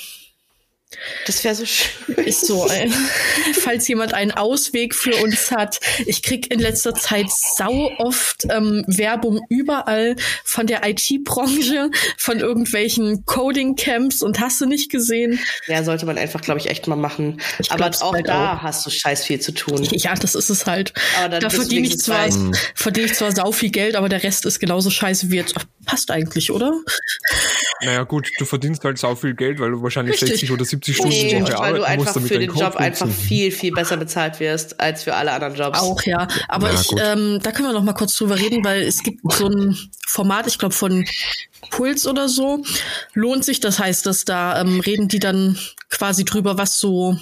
Das wäre so schön. Ist so. Ey. Falls jemand einen Ausweg für uns hat. Ich krieg in letzter Zeit sau oft ähm, Werbung überall von der IT-Branche, von irgendwelchen Coding-Camps und hast du nicht gesehen? Ja, sollte man einfach, glaube ich, echt mal machen. Ich Aber auch da auch. hast du scheiß viel zu tun. Ja, das ist es halt. Aber da verdiene ich, zwar, verdiene ich zwar sau viel Geld, aber der Rest ist genauso scheiße wie jetzt. Ach, passt eigentlich, oder? Naja, gut, du verdienst halt sau viel Geld, weil du wahrscheinlich Richtig. 60 oder 70 Stunden nee, Woche weil du einfach für den Job einfach viel, viel besser bezahlt wirst als für alle anderen Jobs. Auch, ja. Aber ja, ich, ähm, da können wir noch mal kurz drüber reden, weil es gibt so ein Format, ich glaube von Puls oder so, lohnt sich. Das heißt, dass da ähm, reden die dann quasi drüber, was so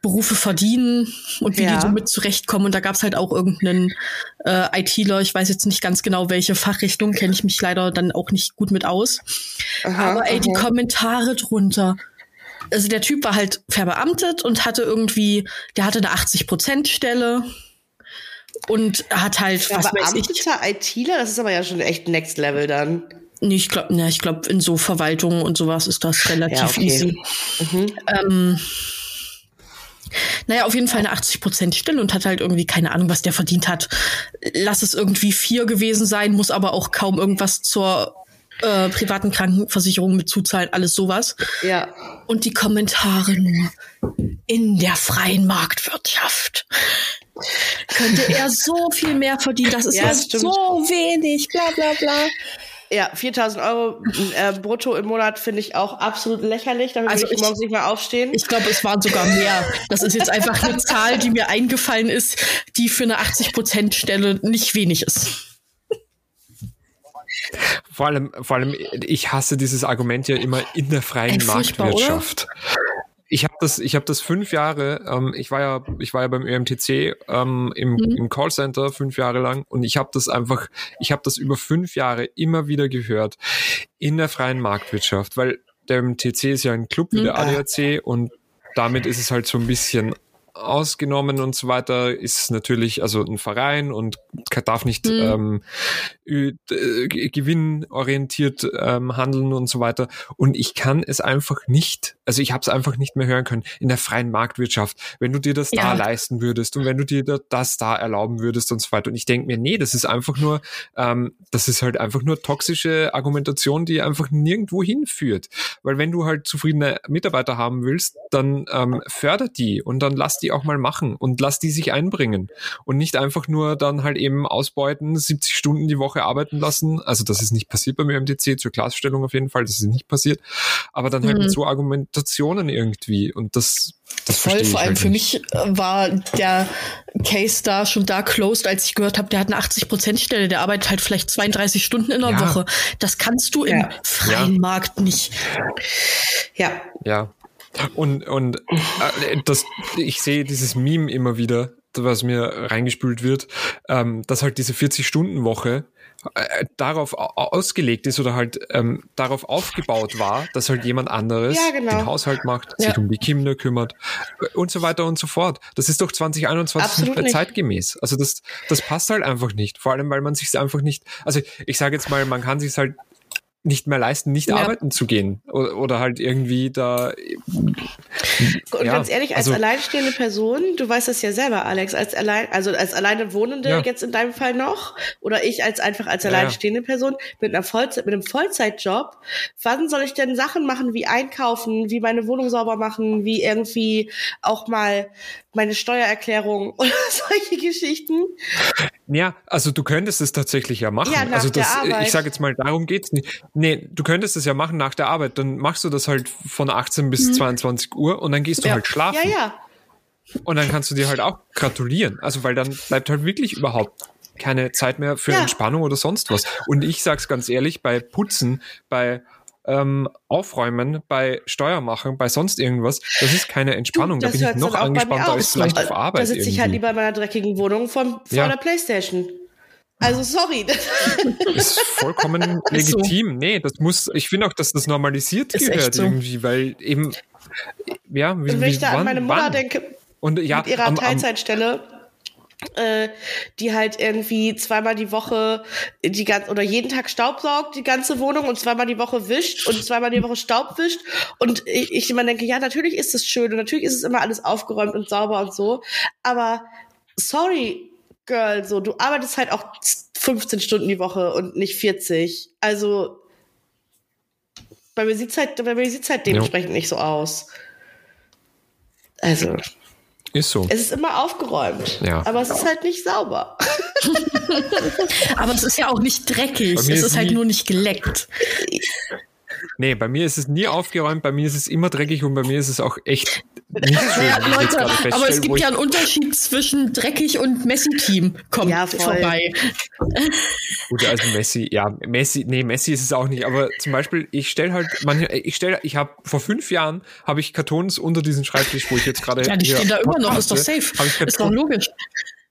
Berufe verdienen und wie ja. die damit zurechtkommen. Und da gab's halt auch irgendeinen äh, ITler, ich weiß jetzt nicht ganz genau, welche Fachrichtung, kenne ich mich leider dann auch nicht gut mit aus. Aha, Aber ey, aha. die Kommentare drunter. Also der Typ war halt verbeamtet und hatte irgendwie, der hatte eine 80-Prozent-Stelle und hat halt, was weiß ich. ITler, das ist aber ja schon echt Next Level dann. Nee, ich glaube, ne, ich glaube, in so Verwaltungen und sowas ist das relativ ja, okay. easy. Mhm. Ähm, naja, auf jeden Fall eine 80 Prozent Stille und hat halt irgendwie keine Ahnung, was der verdient hat. Lass es irgendwie vier gewesen sein, muss aber auch kaum irgendwas zur äh, privaten Krankenversicherung mit zuzahlen, alles sowas. Ja. Und die Kommentare nur in der freien Marktwirtschaft könnte er so viel mehr verdienen. Das ist ja, ja so wenig, bla bla bla. Ja, 4000 Euro äh, brutto im Monat finde ich auch absolut lächerlich. Damit also ich, morgens nicht mehr aufstehen. Ich glaube, es waren sogar mehr. Das ist jetzt einfach eine Zahl, die mir eingefallen ist, die für eine 80%-Stelle nicht wenig ist. Vor allem, vor allem, ich hasse dieses Argument ja immer in der freien Marktwirtschaft. Oder? ich habe das, ich habe das fünf Jahre. Ähm, ich war ja, ich war ja beim ÖMTC ähm, im, mhm. im Callcenter fünf Jahre lang und ich habe das einfach, ich habe das über fünf Jahre immer wieder gehört in der freien Marktwirtschaft, weil der ÖMTC ist ja ein Club wie der mhm. ADAC und damit ist es halt so ein bisschen ausgenommen und so weiter, ist natürlich also ein Verein und darf nicht mhm. ähm, gewinnorientiert ähm, handeln und so weiter. Und ich kann es einfach nicht, also ich habe es einfach nicht mehr hören können in der freien Marktwirtschaft, wenn du dir das ja. da leisten würdest und wenn du dir das da erlauben würdest und so weiter. Und ich denke mir, nee, das ist einfach nur, ähm, das ist halt einfach nur toxische Argumentation, die einfach nirgendwo hinführt. Weil wenn du halt zufriedene Mitarbeiter haben willst, dann ähm, förder die und dann lass die die auch mal machen und lass die sich einbringen und nicht einfach nur dann halt eben ausbeuten, 70 Stunden die Woche arbeiten lassen. Also das ist nicht passiert beim MDC, zur Klarstellung auf jeden Fall, das ist nicht passiert. Aber dann halt mhm. mit so Argumentationen irgendwie und das das Voll, vor allem halt für mich äh, war der Case da schon da closed, als ich gehört habe, der hat eine 80%-Stelle, der arbeitet halt vielleicht 32 Stunden in der ja. Woche. Das kannst du ja. im freien ja. Markt nicht. Ja. Ja. Und, und äh, das, ich sehe dieses Meme immer wieder, was mir reingespült wird, ähm, dass halt diese 40-Stunden-Woche äh, darauf ausgelegt ist oder halt ähm, darauf aufgebaut war, dass halt jemand anderes ja, genau. den Haushalt macht, ja. sich um die Kinder kümmert und so weiter und so fort. Das ist doch 2021 Absolut nicht mehr zeitgemäß. Also das, das passt halt einfach nicht. Vor allem, weil man sich einfach nicht, also ich sage jetzt mal, man kann sich halt nicht mehr leisten, nicht ja. arbeiten zu gehen oder, oder, halt irgendwie da. Und ja, ganz ehrlich, als also, alleinstehende Person, du weißt das ja selber, Alex, als allein, also als alleine Wohnende ja. jetzt in deinem Fall noch oder ich als einfach als alleinstehende Person mit einer Vollzeit, mit einem Vollzeitjob, wann soll ich denn Sachen machen wie einkaufen, wie meine Wohnung sauber machen, wie irgendwie auch mal meine Steuererklärung oder solche Geschichten. Ja, also du könntest es tatsächlich ja machen. Ja, nach also das, der Arbeit. ich sage jetzt mal, darum geht's nicht. Nee, du könntest es ja machen nach der Arbeit. Dann machst du das halt von 18 bis mhm. 22 Uhr und dann gehst du ja. halt schlafen. Ja, ja. Und dann kannst du dir halt auch gratulieren. Also weil dann bleibt halt wirklich überhaupt keine Zeit mehr für ja. Entspannung oder sonst was. Und ich sag's ganz ehrlich, bei Putzen, bei ähm, Aufräumen, bei Steuermachen, bei sonst irgendwas, das ist keine Entspannung. Du, da bin ich noch angespannter als vielleicht auf Arbeit. Da sitze ich halt lieber in meiner dreckigen Wohnung von, vor ja. der Playstation. Also sorry. Das ist vollkommen legitim. So. Nee, das muss, ich finde auch, dass das normalisiert ist gehört so. irgendwie, weil eben, ja, wie, Und wenn ich da wann, an meine Mutter wann? denke, und ja, mit ihrer am, Teilzeitstelle, äh, die halt irgendwie zweimal die Woche die ganze oder jeden Tag Staubsaugt die ganze Wohnung und zweimal die Woche wischt und zweimal die Woche Staub wischt. Und ich, ich immer denke ja natürlich ist es schön und natürlich ist es immer alles aufgeräumt und sauber und so. Aber sorry Girl so du arbeitest halt auch 15 Stunden die Woche und nicht 40 also bei mir sieht's halt bei mir sieht's halt dementsprechend ja. nicht so aus. Also ist so. Es ist immer aufgeräumt. Ja. Aber es ist halt nicht sauber. aber es ist ja auch nicht dreckig. Es ist, ist halt nur nicht geleckt. Nee, bei mir ist es nie aufgeräumt, bei mir ist es immer dreckig und bei mir ist es auch echt nicht schön. Ja, Leute, aber es gibt ja einen Unterschied zwischen dreckig und Messi-Team kommt ja, vorbei. Gut, also Messi, ja, Messi, nee, Messi ist es auch nicht, aber zum Beispiel, ich stelle halt, man, ich stelle, ich habe vor fünf Jahren habe ich Kartons unter diesen Schreibtisch, wo ich jetzt gerade. Ja, die stehen da immer noch, ist doch safe. Ist doch logisch.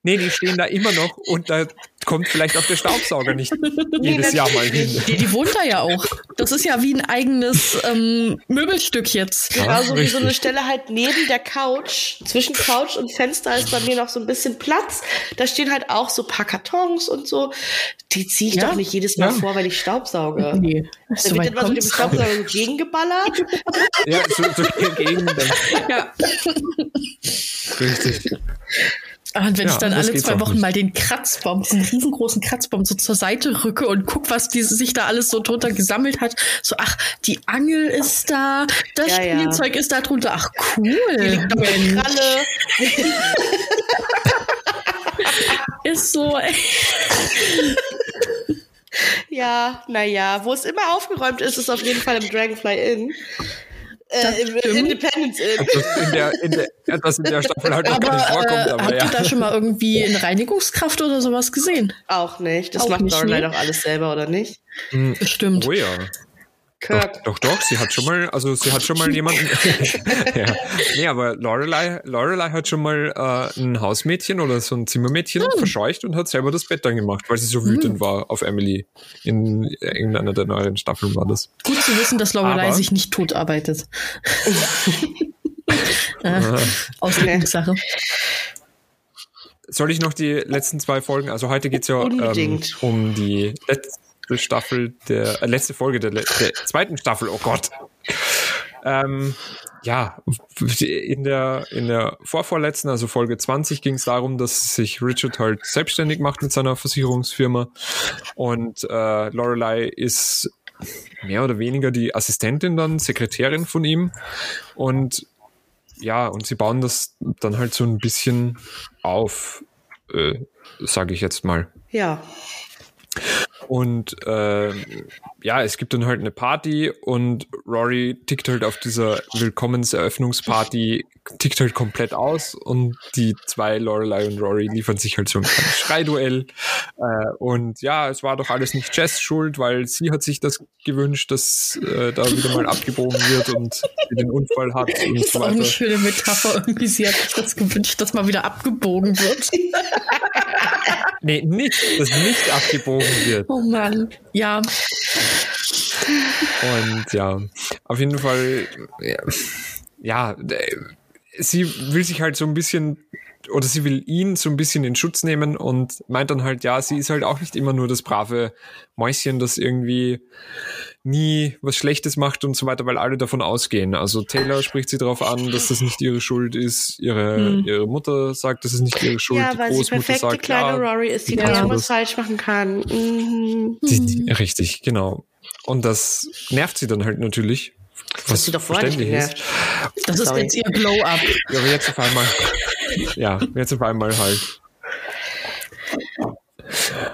Nee, die stehen da immer noch und da kommt vielleicht auch der Staubsauger nicht jedes Jahr mal hin. Die, die, wohnt da ja auch. Das ist ja wie ein eigenes ähm, Möbelstück jetzt. Ja, wie so eine Stelle halt neben der Couch. Zwischen Couch und Fenster ist bei mir noch so ein bisschen Platz. Da stehen halt auch so paar Kartons und so. Die ziehe ich ja? doch nicht jedes Mal ja. vor, weil ich Staubsauge. Nee. Da so wird immer so dem Staubsauger gegengeballert. Ja, so, so gegen. Dann. Ja. Richtig. Und wenn ja, ich dann alle zwei Wochen mal den Kratzbaum, einen riesengroßen Kratzbaum so zur Seite rücke und guck, was die, sich da alles so drunter gesammelt hat, so, ach, die Angel ist da, das ja, Spielzeug ja. ist da drunter, ach, cool. Die liegt Kralle. ist so, ey. Ja, naja, wo es immer aufgeräumt ist, ist auf jeden Fall im Dragonfly Inn. Äh, im Independence Inn. Das in der, in der, das in der Staffel halt noch gar nicht vorkommt. äh, Aber habt ja. ihr da schon mal irgendwie eine Reinigungskraft oder sowas gesehen? Auch nicht. Das Auch macht nicht, Lorelei doch alles selber, oder nicht? Bestimmt. Oh ja. Kirk. Doch, doch, doch, sie hat schon mal, also sie hat schon mal jemanden. ja. Nee, aber Lorelei, Lorelei hat schon mal äh, ein Hausmädchen oder so ein Zimmermädchen Hm. verscheucht und hat selber das Bett dann gemacht, weil sie so wütend war auf Emily. In irgendeiner der neueren Staffeln war das. Gut zu wissen, dass Lorelei Aber- sich nicht tot arbeitet. äh, Auslegungssache. Soll ich noch die letzten zwei Folgen? Also heute geht's ja ähm, um die letzte Staffel der äh, letzte Folge der, der zweiten Staffel. Oh Gott. Ähm, ja, in der, in der vorvorletzten, also Folge 20, ging es darum, dass sich Richard halt selbstständig macht mit seiner Versicherungsfirma und äh, Lorelei ist mehr oder weniger die Assistentin dann, Sekretärin von ihm und ja, und sie bauen das dann halt so ein bisschen auf, äh, sage ich jetzt mal. Ja. Und äh, ja, es gibt dann halt eine Party und Rory tickt halt auf dieser Willkommenseröffnungsparty, tickt halt komplett aus und die zwei, Lorelei und Rory, liefern sich halt so ein kleines Schreiduell. Äh, und ja, es war doch alles nicht Jess schuld, weil sie hat sich das gewünscht, dass äh, da wieder mal abgebogen wird und den Unfall hat und Ist so auch eine schöne Metapher. Irgendwie, sie hat sich das gewünscht, dass mal wieder abgebogen wird. Nee, nicht, dass nicht abgebogen wird. Oh Mann. Ja, Und ja, auf jeden Fall, ja, ja, sie will sich halt so ein bisschen, oder sie will ihn so ein bisschen in Schutz nehmen und meint dann halt, ja, sie ist halt auch nicht immer nur das brave Mäuschen, das irgendwie nie was Schlechtes macht und so weiter, weil alle davon ausgehen. Also Taylor spricht sie darauf an, dass das nicht ihre Schuld ist. Ihre, ihre Mutter sagt, das ist nicht ihre Schuld. Ja, Die weil sie Großmutter perfekte sagt, kleine ja, Rory ist, die die kann was falsch machen kann. Mhm. Die, die, richtig, genau. Und das nervt sie dann halt natürlich. Was sie doch vorher nicht ist. das ist Sorry. jetzt ihr Glow-Up. Ja, aber jetzt auf einmal. ja, jetzt auf einmal halt.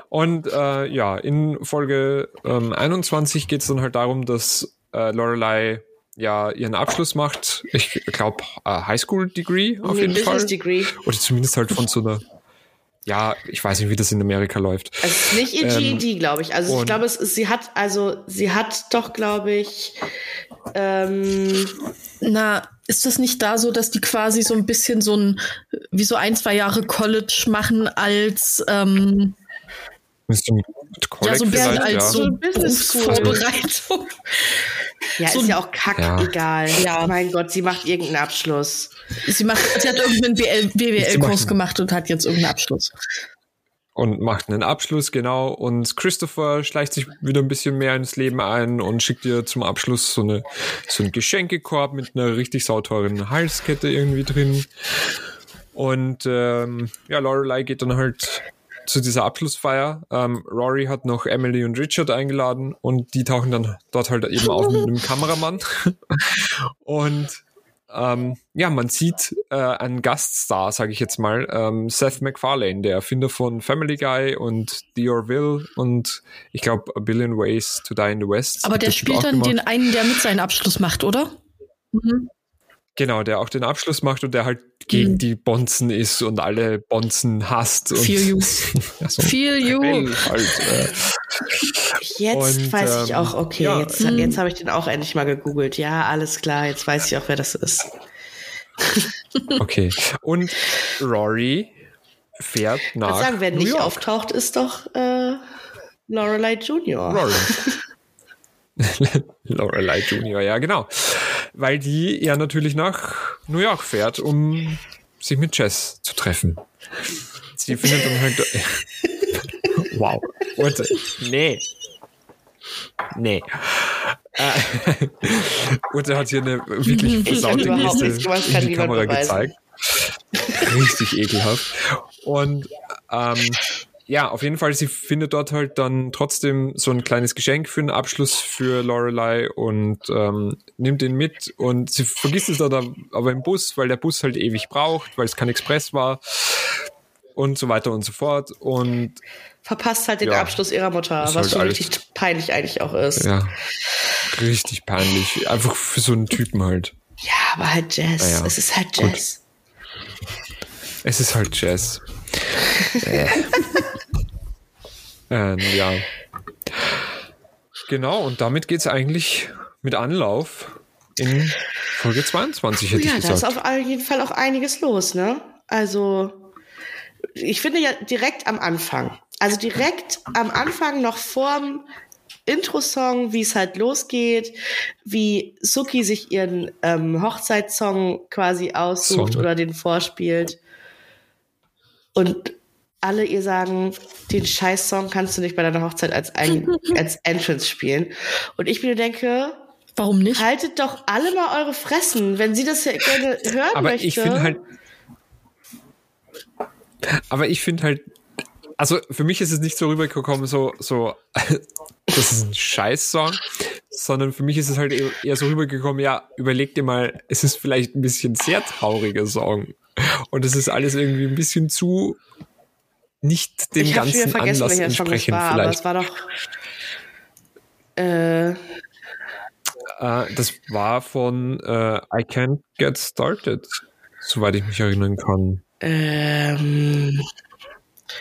Und äh, ja, in Folge ähm, 21 geht es dann halt darum, dass äh, Lorelei ja ihren Abschluss macht. Ich glaube, äh, Highschool-Degree auf Nee, jeden Business Fall. Degree. Oder zumindest halt von so einer. Ja, ich weiß nicht, wie das in Amerika läuft. Also es ist nicht ihr Ähm, GED, glaube ich. Also ich glaube, es ist, sie hat, also sie hat doch, glaube ich, ähm, Na, ist das nicht da so, dass die quasi so ein bisschen so ein, wie so ein, zwei Jahre College machen als, ähm, Ist so ein ja, so ein bisschen als ja. so. Berufsvorbereitung? ja, So ist ja auch kackegal. Ja. Mein Gott, sie macht irgendeinen Abschluss. Sie macht, sie hat irgendeinen BWL-Kurs macht- gemacht und hat jetzt irgendeinen Abschluss. und macht einen Abschluss, genau. Und Christopher schleicht sich wieder ein bisschen mehr ins Leben ein und schickt ihr zum Abschluss so eine so einen Geschenkekorb mit einer richtig sauteuren Halskette irgendwie drin. Und ähm, ja, Lorelei geht dann halt zu dieser Abschlussfeier. Ähm, Rory hat noch Emily und Richard eingeladen und die tauchen dann dort halt eben auf mit einem Kameramann. und ähm, ja, man sieht äh, einen Gaststar, sage ich jetzt mal, ähm, Seth MacFarlane, der Erfinder von Family Guy und The Orville und ich glaube A Billion Ways to Die in the West. Aber der spielt dann gemacht. den einen, der mit seinen Abschluss macht, oder? Mhm. Genau, der auch den Abschluss macht und der halt gegen die Bonzen ist und alle Bonzen hasst. Und Feel you. ja, so Feel you. Halt, äh, Jetzt Und, weiß ich ähm, auch, okay, ja. jetzt, jetzt habe ich den auch endlich mal gegoogelt. Ja, alles klar, jetzt weiß ich auch, wer das ist. okay. Und Rory fährt Ich nach würde sagen, wer New nicht York. auftaucht, ist doch äh, Lorelei Junior. Rory. Lorelei Junior, ja genau. Weil die ja natürlich nach New York fährt, um sich mit Jess zu treffen. Sie findet dann halt... wow. Und, nee. Nee. Äh, und er hat hier eine wirklich Ich versaute Geste in die Kamera beweisen. gezeigt. Richtig ekelhaft. Und ähm, ja, auf jeden Fall, sie findet dort halt dann trotzdem so ein kleines Geschenk für einen Abschluss für Lorelei und ähm, nimmt den mit und sie vergisst es dann aber im Bus, weil der Bus halt ewig braucht, weil es kein Express war. und so weiter und so fort. Und verpasst halt den Ja. Abschluss ihrer Mutter, was halt schon alles- richtig peinlich eigentlich auch ist. ja, richtig peinlich. Einfach für so einen Typen halt. Ja, aber halt Jazz. Naja, Es ist halt gut. Jazz. Es ist halt Jazz. äh. Ähm, ja. Genau, und damit geht's eigentlich mit Anlauf in Folge 22, hätte Ja, ich da ist gesagt. auf jeden Fall auch einiges los, ne? Also, ich finde ja direkt am Anfang, also direkt am Anfang noch vorm Intro-Song, wie es halt losgeht, wie Suki sich ihren ähm, Hochzeitssong quasi aussucht Song. oder den vorspielt. Und alle ihr sagen, den Scheiß-Song kannst du nicht bei deiner Hochzeit als, ein, als Entrance spielen. Und ich mir denke, Warum nicht? Haltet doch alle mal eure Fressen, wenn sie das ja gerne hören Aber möchte. ich finde halt. Aber ich finde halt. Also für mich ist es nicht so rübergekommen, so, so, das ist ein Scheiß-Song, sondern für mich ist es halt eher eher so rübergekommen, ja, überleg dir mal, es ist vielleicht ein bisschen sehr trauriger Song. Und es ist alles irgendwie ein bisschen zu nicht dem ich habe schon wieder ganzen vergessen, Anlass welcher Song es entsprechend war, aber vielleicht. es war doch. Äh, Äh, das war von äh, I Can't Get Started, soweit ich mich erinnern kann. ähm,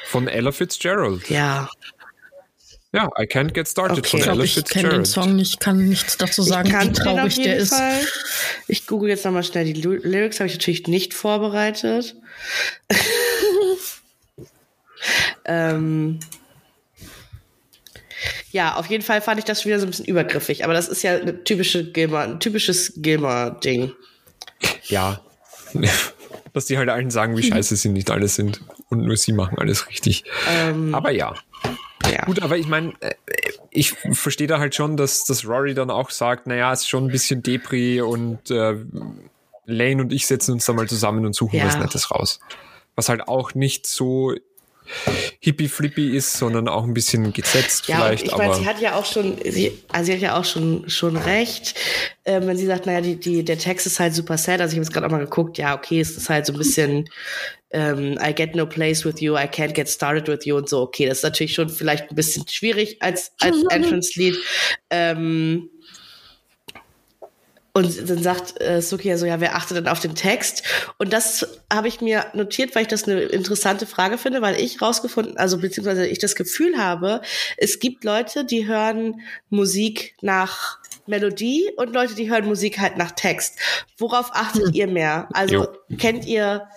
Von Ella Fitzgerald. ja. Ja, I Can't Get Started Okay. von Ich Ella ich kenne den Fitzgerald. Song nicht, kann nichts dazu sagen, ich wie traurig jeden der ist. Fall. Ich google jetzt nochmal schnell die Lyrics, habe ich natürlich nicht vorbereitet. Ähm, ja, auf jeden Fall fand ich das schon wieder so ein bisschen übergriffig, aber das ist ja eine typische Gilmer, ein typisches Gilmer-Ding. Ja. Dass die halt allen sagen, wie scheiße sie nicht alle sind. Und nur sie machen alles richtig. Ähm, Aber ja. ja. Gut, aber ich meine, äh, ich verstehe da halt schon, dass, dass Rory dann auch sagt, naja, es ist schon ein bisschen Depri und äh, Lane und ich setzen uns da mal zusammen und suchen Ja. was Nettes raus. Was halt auch nicht so hippie-flippy ist, sondern auch ein bisschen gesetzt Ja, vielleicht. ich meine, aber sie hat ja auch schon, sie, also sie hat ja auch schon, schon recht, ähm, wenn sie sagt, naja, die, die, der Text ist halt super sad. Also ich habe jetzt gerade auch mal geguckt, ja, okay, es ist halt so ein bisschen ähm, I get no place with you, I can't get started with you und so. Okay, das ist natürlich schon vielleicht ein bisschen schwierig als, als Entrance-Lied. Ähm, und dann sagt äh, Suki ja so, ja, wer achtet denn auf den Text? Und das habe ich mir notiert, weil ich das eine interessante Frage finde, weil ich rausgefunden, also beziehungsweise ich das Gefühl habe, es gibt Leute, die hören Musik nach Melodie und Leute, die hören Musik halt nach Text. Worauf achtet ihr mehr? Also Jo. kennt ihr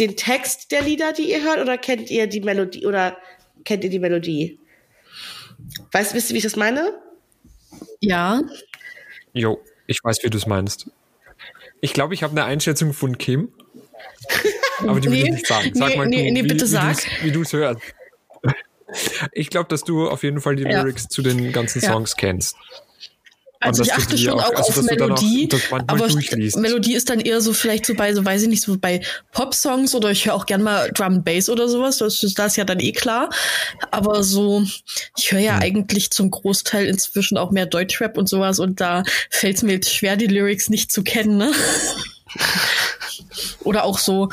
den Text der Lieder, die ihr hört, oder kennt ihr die Melodie oder kennt ihr die Melodie? Weißt, wisst ihr, wie ich das meine? Ja, Jo, ich weiß, wie du es meinst. Ich glaube, ich habe eine Einschätzung von Kim. Aber die will ich Nee, nicht sagen. Sag nee, mal, nee, nee, wie, bitte wie sag. du's- Wie du es hörst. Ich glaube, dass du auf jeden Fall die Ja. Lyrics zu den ganzen Ja. Songs kennst. Also ich achte schon auch- auch, also, auf auch Melodie, manchmal aber. Melodie ist dann eher so vielleicht so bei, so weiß ich nicht, so bei Pop-Songs oder ich höre auch gern mal Drum Bass oder sowas, das ist, das ist ja dann eh klar. Aber so, ich höre Hm. ja eigentlich zum Großteil inzwischen auch mehr Deutschrap und sowas und da fällt es mir jetzt schwer, die Lyrics nicht zu kennen, ne? Oder auch so,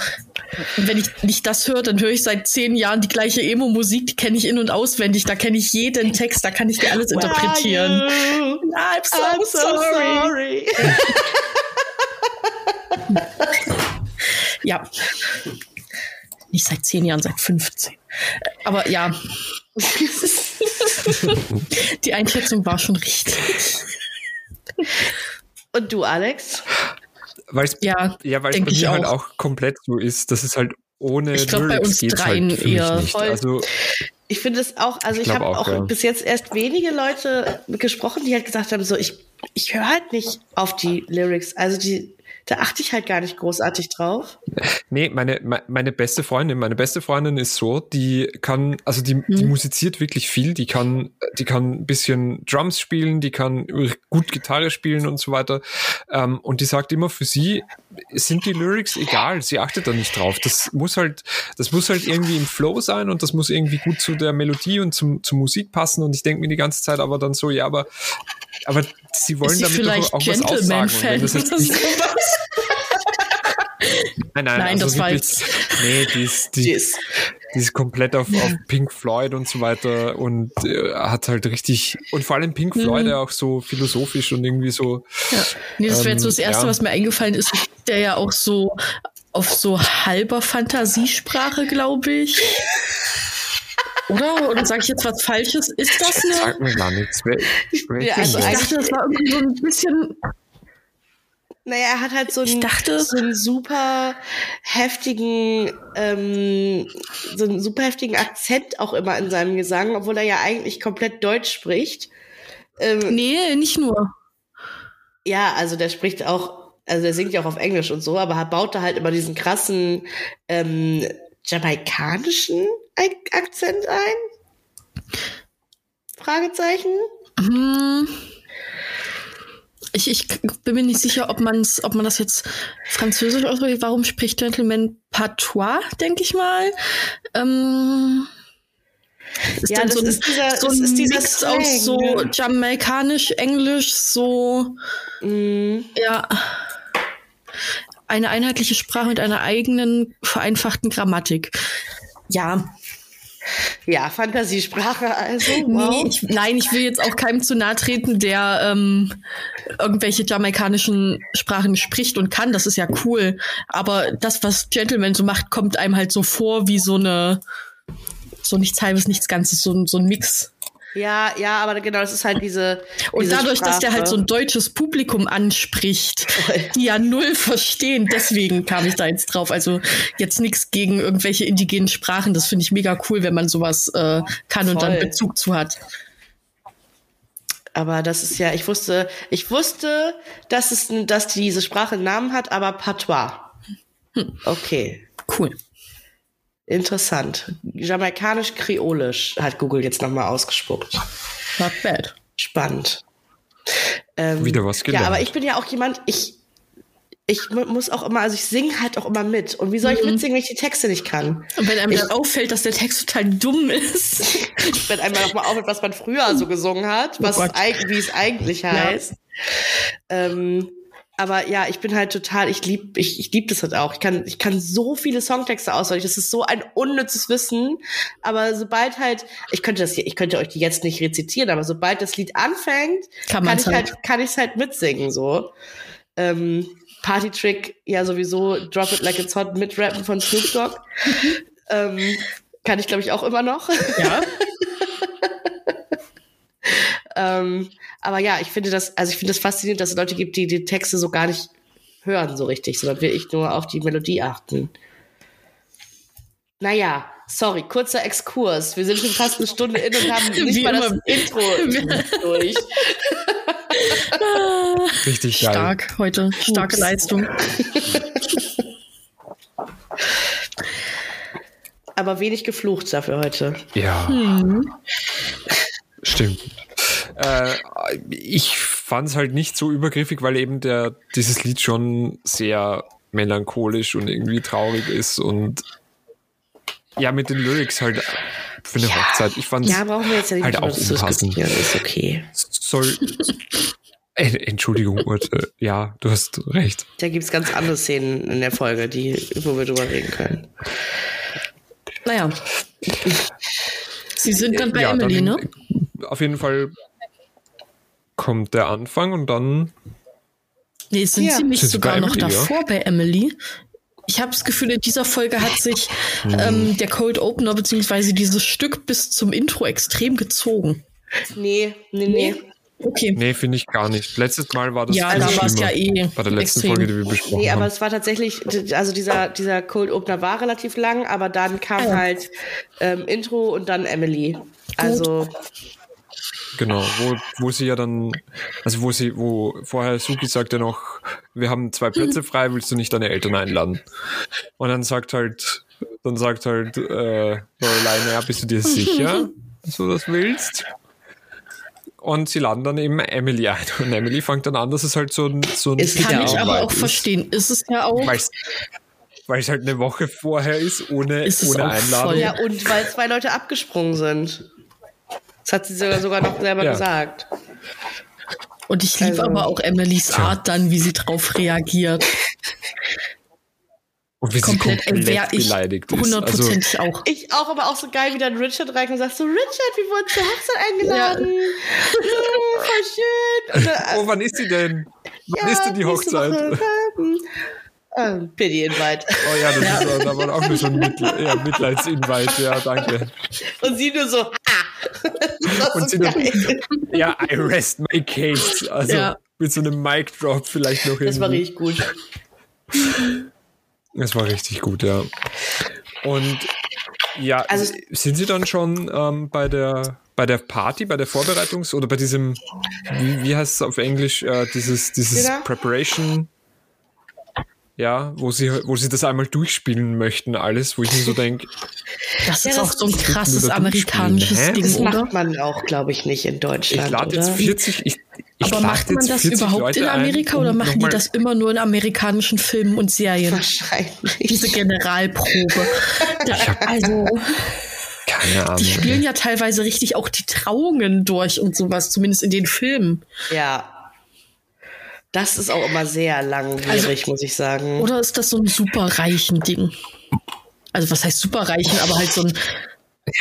wenn ich nicht das höre, dann höre ich seit zehn Jahren die gleiche Emo-Musik, die kenne ich in- und auswendig, da kenne ich jeden Text, da kann ich dir alles interpretieren. I'm so, I'm so sorry. sorry. Ja. Nicht seit zehn Jahren, seit 15. Aber ja, die Einschätzung war schon richtig. Und du, Alex? Weil's, Ja, ja, weil es denk bei ich mir halt auch. komplett so ist, dass es halt ohne Ich glaub, bei Lyrics uns geht's dreien halt für mich eher. nicht. Voll. Also Ich finde es auch, also Ich ich, habe auch, auch, ja. bis jetzt erst wenige Leute gesprochen, die halt gesagt haben, so ich, ich höre halt nicht auf die Lyrics. Also die, da achte ich halt gar nicht großartig drauf. Nee, meine, me- meine beste Freundin, meine beste Freundin ist so, die kann, also die, Hm. die musiziert wirklich viel, die kann, die kann ein bisschen Drums spielen, die kann gut Gitarre spielen und so weiter. Ähm, und die sagt immer, für sie sind die Lyrics egal, sie achtet da nicht drauf. Das muss halt, das muss halt irgendwie im Flow sein und das muss irgendwie gut zu der Melodie und zum, zur Musik passen. Und ich denke mir die ganze Zeit aber dann so, ja, aber, aber sie wollen sie damit vielleicht doch auch was aussagen. Gentleman-Fan das jetzt nicht, sowas? nein, nein, Nein, also das war jetzt- nee, die ist, die, ist, die ist komplett auf, auf Pink Floyd und so weiter und äh, hat halt richtig, und vor allem Pink Floyd mhm. auch so philosophisch und irgendwie so. Ja. Nee, das wäre jetzt so das ähm, Erste, ja. was mir eingefallen ist, der ja auch so auf so halber Fantasiesprache, glaube ich. Oder? Oder sage ich jetzt was Falsches? Ist das eine? Sag mir gar nichts. Ja, also ich dachte, das war irgendwie so ein bisschen naja, er hat halt so einen, so einen super heftigen, ähm, so einen super heftigen Akzent auch immer in seinem Gesang, obwohl er ja eigentlich komplett Deutsch spricht. Ähm, nee, nicht nur. Ja, also der spricht auch, also der singt ja auch auf Englisch und so, aber er baut da halt immer diesen krassen ähm, jamaikanischen Akzent ein? Fragezeichen? Hm. Ich, ich bin mir nicht sicher, ob, man's, ob man das jetzt französisch ausspricht. Warum spricht Gentleman Patois, denke ich mal? Ähm, ist ja, das so ein, ist dieser, so ein ist Mix Slang, aus so ne? jamaikanisch, englisch, so mm. ja eine einheitliche Sprache mit einer eigenen vereinfachten Grammatik. Ja, ja, Fantasiesprache also. Wow. Nee, ich, nein, ich will jetzt auch keinem zu nahe treten, der ähm, irgendwelche jamaikanischen Sprachen spricht und kann. Das ist ja cool. Aber das, was Gentleman so macht, kommt einem halt so vor wie so eine, so nichts halbes, nichts Ganzes, so, so ein Mix. Ja, ja, aber genau, das ist halt diese. Und diese dadurch, Sprache. dass der halt so ein deutsches Publikum anspricht, die ja null verstehen, deswegen kam ich da jetzt drauf. Also jetzt nichts gegen irgendwelche indigenen Sprachen. Das finde ich mega cool, wenn man sowas äh, kann Voll. und dann Bezug zu hat. Aber das ist ja, ich wusste, ich wusste, dass es, dass diese Sprache einen Namen hat, aber Patois. Hm. Okay. Cool. Interessant. Jamaikanisch-Kreolisch hat Google jetzt nochmal ausgespuckt. Not bad. Spannend. Ähm, Wieder was gelernt. Ja, aber ich bin ja auch jemand, ich, ich muss auch immer, also ich singe halt auch immer mit. Und wie soll ich mhm. mitsingen, wenn ich die Texte nicht kann? Und wenn einem ich, dann auffällt, dass der Text total dumm ist. wenn einmal nochmal auffällt, was man früher so gesungen hat, oh was oh wie es eigentlich heißt. Ja. Ähm, aber ja, ich bin halt total, ich lieb, ich, ich lieb das halt auch. Ich kann, ich kann so viele Songtexte auswendig. Das ist so ein unnützes Wissen. Aber sobald halt, ich könnte das hier, ich könnte euch die jetzt nicht rezitieren, aber sobald das Lied anfängt, kann, kann ich halt, halt, kann ich es halt mitsingen, so. Ähm, Party Trick, ja sowieso, Drop It Like It's Hot mit Rappen von Snoop Dogg. ähm, kann ich, glaube ich, auch immer noch. Ja. ähm, aber ja, ich finde das, also ich finde das faszinierend, dass es Leute gibt, die die Texte so gar nicht hören so richtig, sondern wirklich nur auf die Melodie achten. Naja, sorry, kurzer Exkurs. Wir sind schon fast eine Stunde in und haben nicht Wie mal immer. das Intro durch. Richtig geil. Stark heute, starke Ups. Leistung. Aber wenig geflucht dafür heute. Ja. Hm. Stimmt. Äh, ich fand es halt nicht so übergriffig, weil eben der, dieses Lied schon sehr melancholisch und irgendwie traurig ist und ja, mit den Lyrics halt für eine ja. Hochzeit. Ich fand es ja, brauchen wir jetzt ja nicht halt auch unpassend. Ist okay. Soll, Entschuldigung, Urte. Ja, du hast recht. Da gibt es ganz andere Szenen in der Folge, die, wo wir drüber reden können. Naja. Sie sind dann bei ja, Emily, dann, ne? Auf jeden Fall kommt der Anfang und dann. Nee, sind ja. sie nicht sind sogar noch davor ja? bei Emily? Ich habe das Gefühl, in dieser Folge hat sich hm. ähm, der Cold Opener beziehungsweise dieses Stück bis zum Intro extrem gezogen. Nee, nee, nee. Okay. Nee, finde ich gar nicht. Letztes Mal war das Ja, da war es ja eh. Bei der letzten extrem. Folge, die wir besprochen haben. Nee, aber es war tatsächlich, also dieser, dieser Cold Opener war relativ lang, aber dann kam ja. halt ähm, Intro und dann Emily. Also. Gut. Genau, wo, wo sie ja dann, also wo sie, wo vorher Suki sagt ja noch, wir haben zwei Plätze frei, willst du nicht deine Eltern einladen? Und dann sagt halt, dann sagt halt äh, Lorelei, ja, bist du dir sicher, dass du das willst? Und sie laden dann eben Emily ein. Und Emily fängt dann an, dass es halt so ein so ein Das kann ich aber auch ist. verstehen. Ist es ja auch. weil es halt eine Woche vorher ist, ohne, ist ohne Einladung. Voll. Ja, und weil zwei Leute abgesprungen sind. Das hat sie sogar, sogar noch selber ja. gesagt. Und ich liebe also, aber auch Emilys Art dann, wie sie drauf reagiert. Und wie komplett, sie komplett wär ich beleidigt ist. hundertprozentig Also, auch. Ich auch, aber auch so geil, wie dann Richard reinkommt und sagt so, Richard, wir wurden zur Hochzeit eingeladen. Mm, voll schön. Dann, oh, wann ist sie denn? Wann ja, ist denn die Hochzeit? Woche. Ähm, Pity Invite. Oh ja, das ist äh, da war auch nur so ein Mitle ja, Mitleidsinvite. Ja, danke. Und sie nur so, ah. Und so geil. ja, I rest my case. Also Ja. mit so einem Mic Drop vielleicht noch Das war richtig gut. Das war richtig gut, ja. Und ja, Also- sind Sie dann schon ähm, bei der bei der Party, bei der Vorbereitungs- oder bei diesem, wie, wie heißt es auf Englisch, äh, dieses, dieses? Preparation, ja, wo sie, wo sie das einmal durchspielen möchten, alles, wo ich mir so denke, Das Ja, ist das- auch so ein krasses amerikanisches? Ding, Das oder? macht man auch, glaube ich, nicht in Deutschland. ich lade jetzt oder? 40, ich, ich Aber macht man das 40 überhaupt Leute in Amerika ein, oder machen die das immer nur in amerikanischen Filmen und Serien? Wahrscheinlich. Diese Generalprobe. Da, also, Keine Ahnung. die spielen ja teilweise richtig auch die Trauungen durch und sowas, zumindest in den Filmen. Ja. Das ist auch immer sehr langwierig, muss ich sagen. Oder ist das so ein superreichen Ding? Also, was heißt superreichen, aber halt so ein.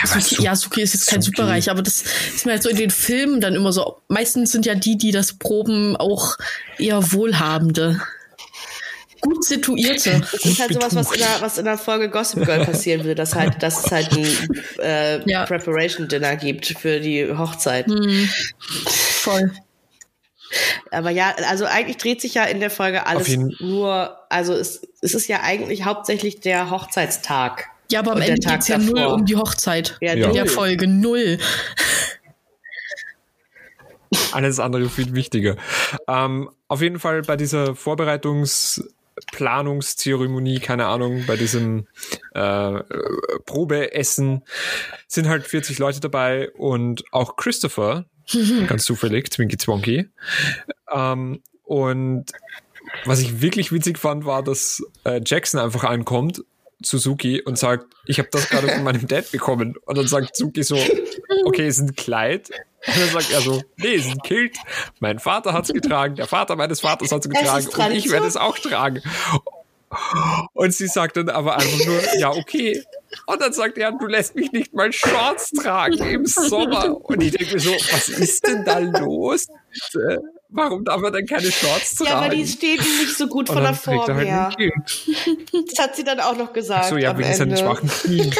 aber Suki, Su- ja, Suki ist jetzt kein Suki. superreich, aber das ist mir halt so in den Filmen dann immer so. Meistens sind ja die, die das proben, auch eher Wohlhabende. Gut situierte. Das ist halt sowas, was in, der, was in der Folge Gossip Girl passieren würde, dass halt, dass es halt ein äh, Ja. Preparation Dinner gibt für die Hochzeit. Voll. Aber ja, also eigentlich dreht sich ja in der Folge alles nur, also es, es ist ja eigentlich hauptsächlich der Hochzeitstag. Ja, aber am Ende Tag geht's ja null davor. um die Hochzeit. Ja, Ja. In der null. Folge null. Alles andere viel wichtiger. Ähm, auf jeden Fall bei dieser Vorbereitungsplanungszeremonie, keine Ahnung, bei diesem äh, Probeessen sind halt 40 Leute dabei und auch Christopher, ganz zufällig, Zwinky Zwonky. Ähm, und was ich wirklich witzig fand, war, dass äh, Jackson einfach ankommt, Suzuki, und sagt, ich habe das gerade von meinem Dad bekommen. Und dann sagt Suzuki so, okay, ist ein Kleid. Und dann sagt er so, nee, ist ein Kilt. Mein Vater hat's getragen, der Vater meines Vaters hat's getragen ist und ich werde es auch tragen. Und sie sagt dann aber einfach nur, ja, okay. Und dann sagt er, du lässt mich nicht mal Shorts tragen im Sommer. Und ich denke mir so, was ist denn da los? Äh, Warum darf er denn keine Shorts tragen? Ja, aber die stehen ihm nicht so gut von der dann Form halt her. Das hat sie dann auch noch gesagt. So, ja, am wegen seinen schwachen Knien.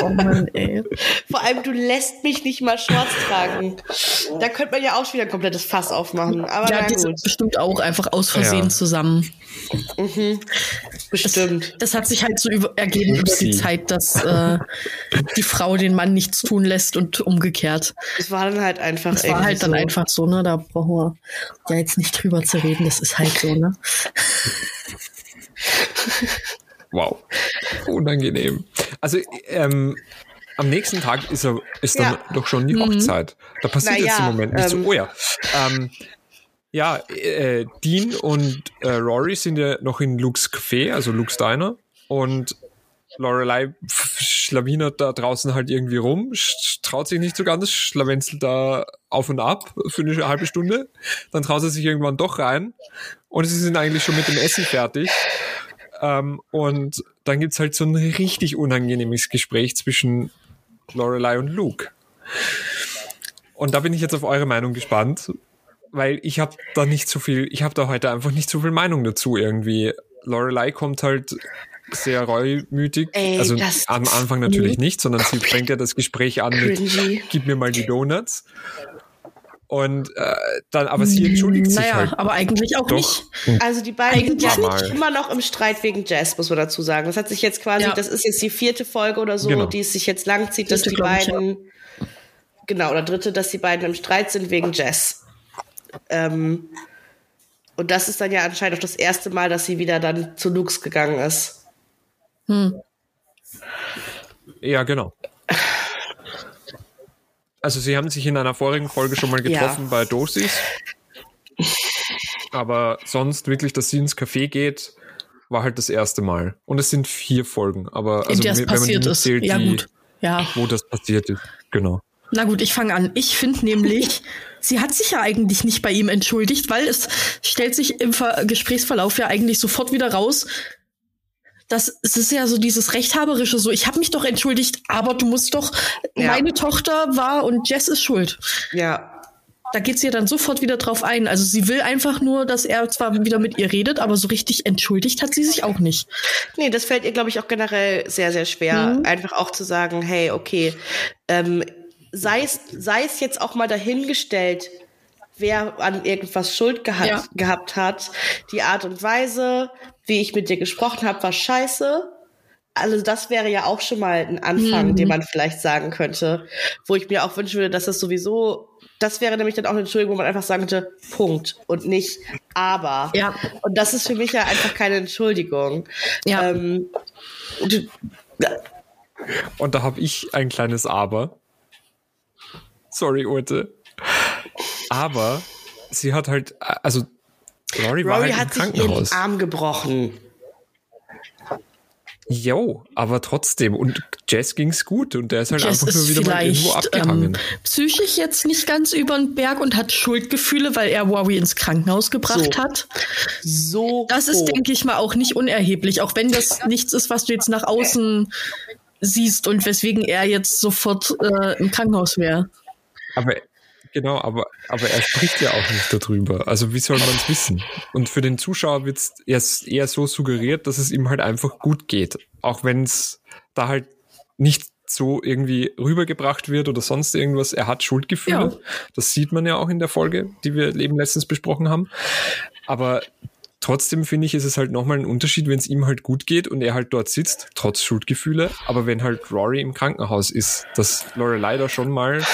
Oh Mann, ey. Vor allem, du lässt mich nicht mal Shorts tragen. Da könnte man ja auch schon wieder ein komplettes Fass aufmachen. Aber Ja, na die gut, sind bestimmt auch einfach aus Versehen Ja. zusammen. bestimmt. Das hat sich halt so über, ergeben über die Upsi. Zeit, dass äh, die Frau den Mann nichts tun lässt und umgekehrt. Das war dann halt einfach Das war halt dann so. einfach so, ne? Da brauchen wir ja jetzt nicht drüber zu reden, das ist halt so, ne? Wow. Unangenehm. Also, ähm, am nächsten Tag ist, er, ist dann Ja. doch schon die Hochzeit. Da passiert Na jetzt im Moment nicht ähm, so. Oh ja. Ähm, ja, äh, Dean und äh, Rory sind ja noch in Luke's Café, also Luke's Diner. Und Lorelei schlawinert da draußen halt irgendwie rum, traut sich nicht so ganz, schlawenzelt da auf und ab für eine halbe Stunde. Dann traut sie sich irgendwann doch rein. Und sie sind eigentlich schon mit dem Essen fertig. Ähm, und dann gibt's halt so ein richtig unangenehmes Gespräch zwischen Lorelei und Luke. Und da bin ich jetzt auf eure Meinung gespannt, weil ich habe da nicht so viel, ich habe da heute einfach nicht so viel Meinung dazu irgendwie. Lorelei kommt halt sehr reumütig, Ey, also das- am Anfang natürlich nicht, sondern sie fängt ja das Gespräch an mit gib mir mal die Donuts. Und äh, dann, aber sie entschuldigt sich Naja, halt aber eigentlich auch doch. nicht. Also die beiden sind ja nicht. immer noch im Streit wegen Jazz, muss man dazu sagen. Das hat sich jetzt quasi, Ja. das ist jetzt die vierte Folge oder so, Genau. die es sich jetzt langzieht, dass die ich, beiden, genau, oder dritte, dass die beiden im Streit sind wegen Jazz. Ähm, und das ist dann ja anscheinend auch das erste Mal, dass sie wieder dann zu Lux gegangen ist. Ja, genau. Also sie haben sich in einer vorigen Folge schon mal getroffen Ja. bei Dosis. Aber sonst wirklich, dass sie ins Café geht, war halt das erste Mal. Und es sind vier Folgen. Aber also, wenn man die passiert ist. mitzählt, Ja, die, gut. Ja. wo das passiert ist. Genau. Na gut, ich fange an. Ich finde nämlich, sie hat sich ja eigentlich nicht bei ihm entschuldigt, weil es stellt sich im Ver Gesprächsverlauf ja eigentlich sofort wieder raus, das es ist ja so dieses rechthaberische, so ich habe mich doch entschuldigt, aber du musst doch, ja. meine Tochter war und Jess ist schuld. Ja. Da geht sie ja dann sofort wieder drauf ein. Also sie will einfach nur, dass er zwar wieder mit ihr redet, aber so richtig entschuldigt hat sie sich auch nicht. Nee, das fällt ihr, glaube ich, auch generell sehr, sehr schwer. Mhm. Einfach auch zu sagen, hey, okay, ähm, sei es, sei es jetzt auch mal dahingestellt, wer an irgendwas Schuld geha ja. gehabt hat. Die Art und Weise, wie ich mit dir gesprochen habe, war scheiße. Also das wäre ja auch schon mal ein Anfang, mhm. den man vielleicht sagen könnte, wo ich mir auch wünschen würde, dass das sowieso, das wäre nämlich dann auch eine Entschuldigung, wo man einfach sagen könnte, Punkt und nicht aber. Ja. Und das ist für mich ja einfach keine Entschuldigung. Ja. Ähm, du, und da habe ich ein kleines Aber. Sorry, Urte. Aber sie hat halt, also Rory, war halt hat sich ihren Arm gebrochen. Jo, aber trotzdem. Und Jess ging's gut und der ist halt Jess einfach nur wieder mal irgendwo abgehangen. Ähm, psychisch jetzt nicht ganz über den Berg und hat Schuldgefühle, weil er Rory ins Krankenhaus gebracht so. hat. So. Das ist, denke ich mal, auch nicht unerheblich, auch wenn das nichts ist, was du jetzt nach außen siehst und weswegen er jetzt sofort äh, im Krankenhaus wäre. Aber Genau, aber, aber er spricht ja auch nicht darüber. Also wie soll man es wissen? Und für den Zuschauer wird es eher so suggeriert, dass es ihm halt einfach gut geht. Auch wenn es da halt nicht so irgendwie rübergebracht wird oder sonst irgendwas. Er hat Schuldgefühle. Ja. Das sieht man ja auch in der Folge, die wir eben letztens besprochen haben. Aber trotzdem finde ich, ist es halt nochmal ein Unterschied, wenn es ihm halt gut geht und er halt dort sitzt, trotz Schuldgefühle. Aber wenn halt Rory im Krankenhaus ist, dass Lorelei da schon mal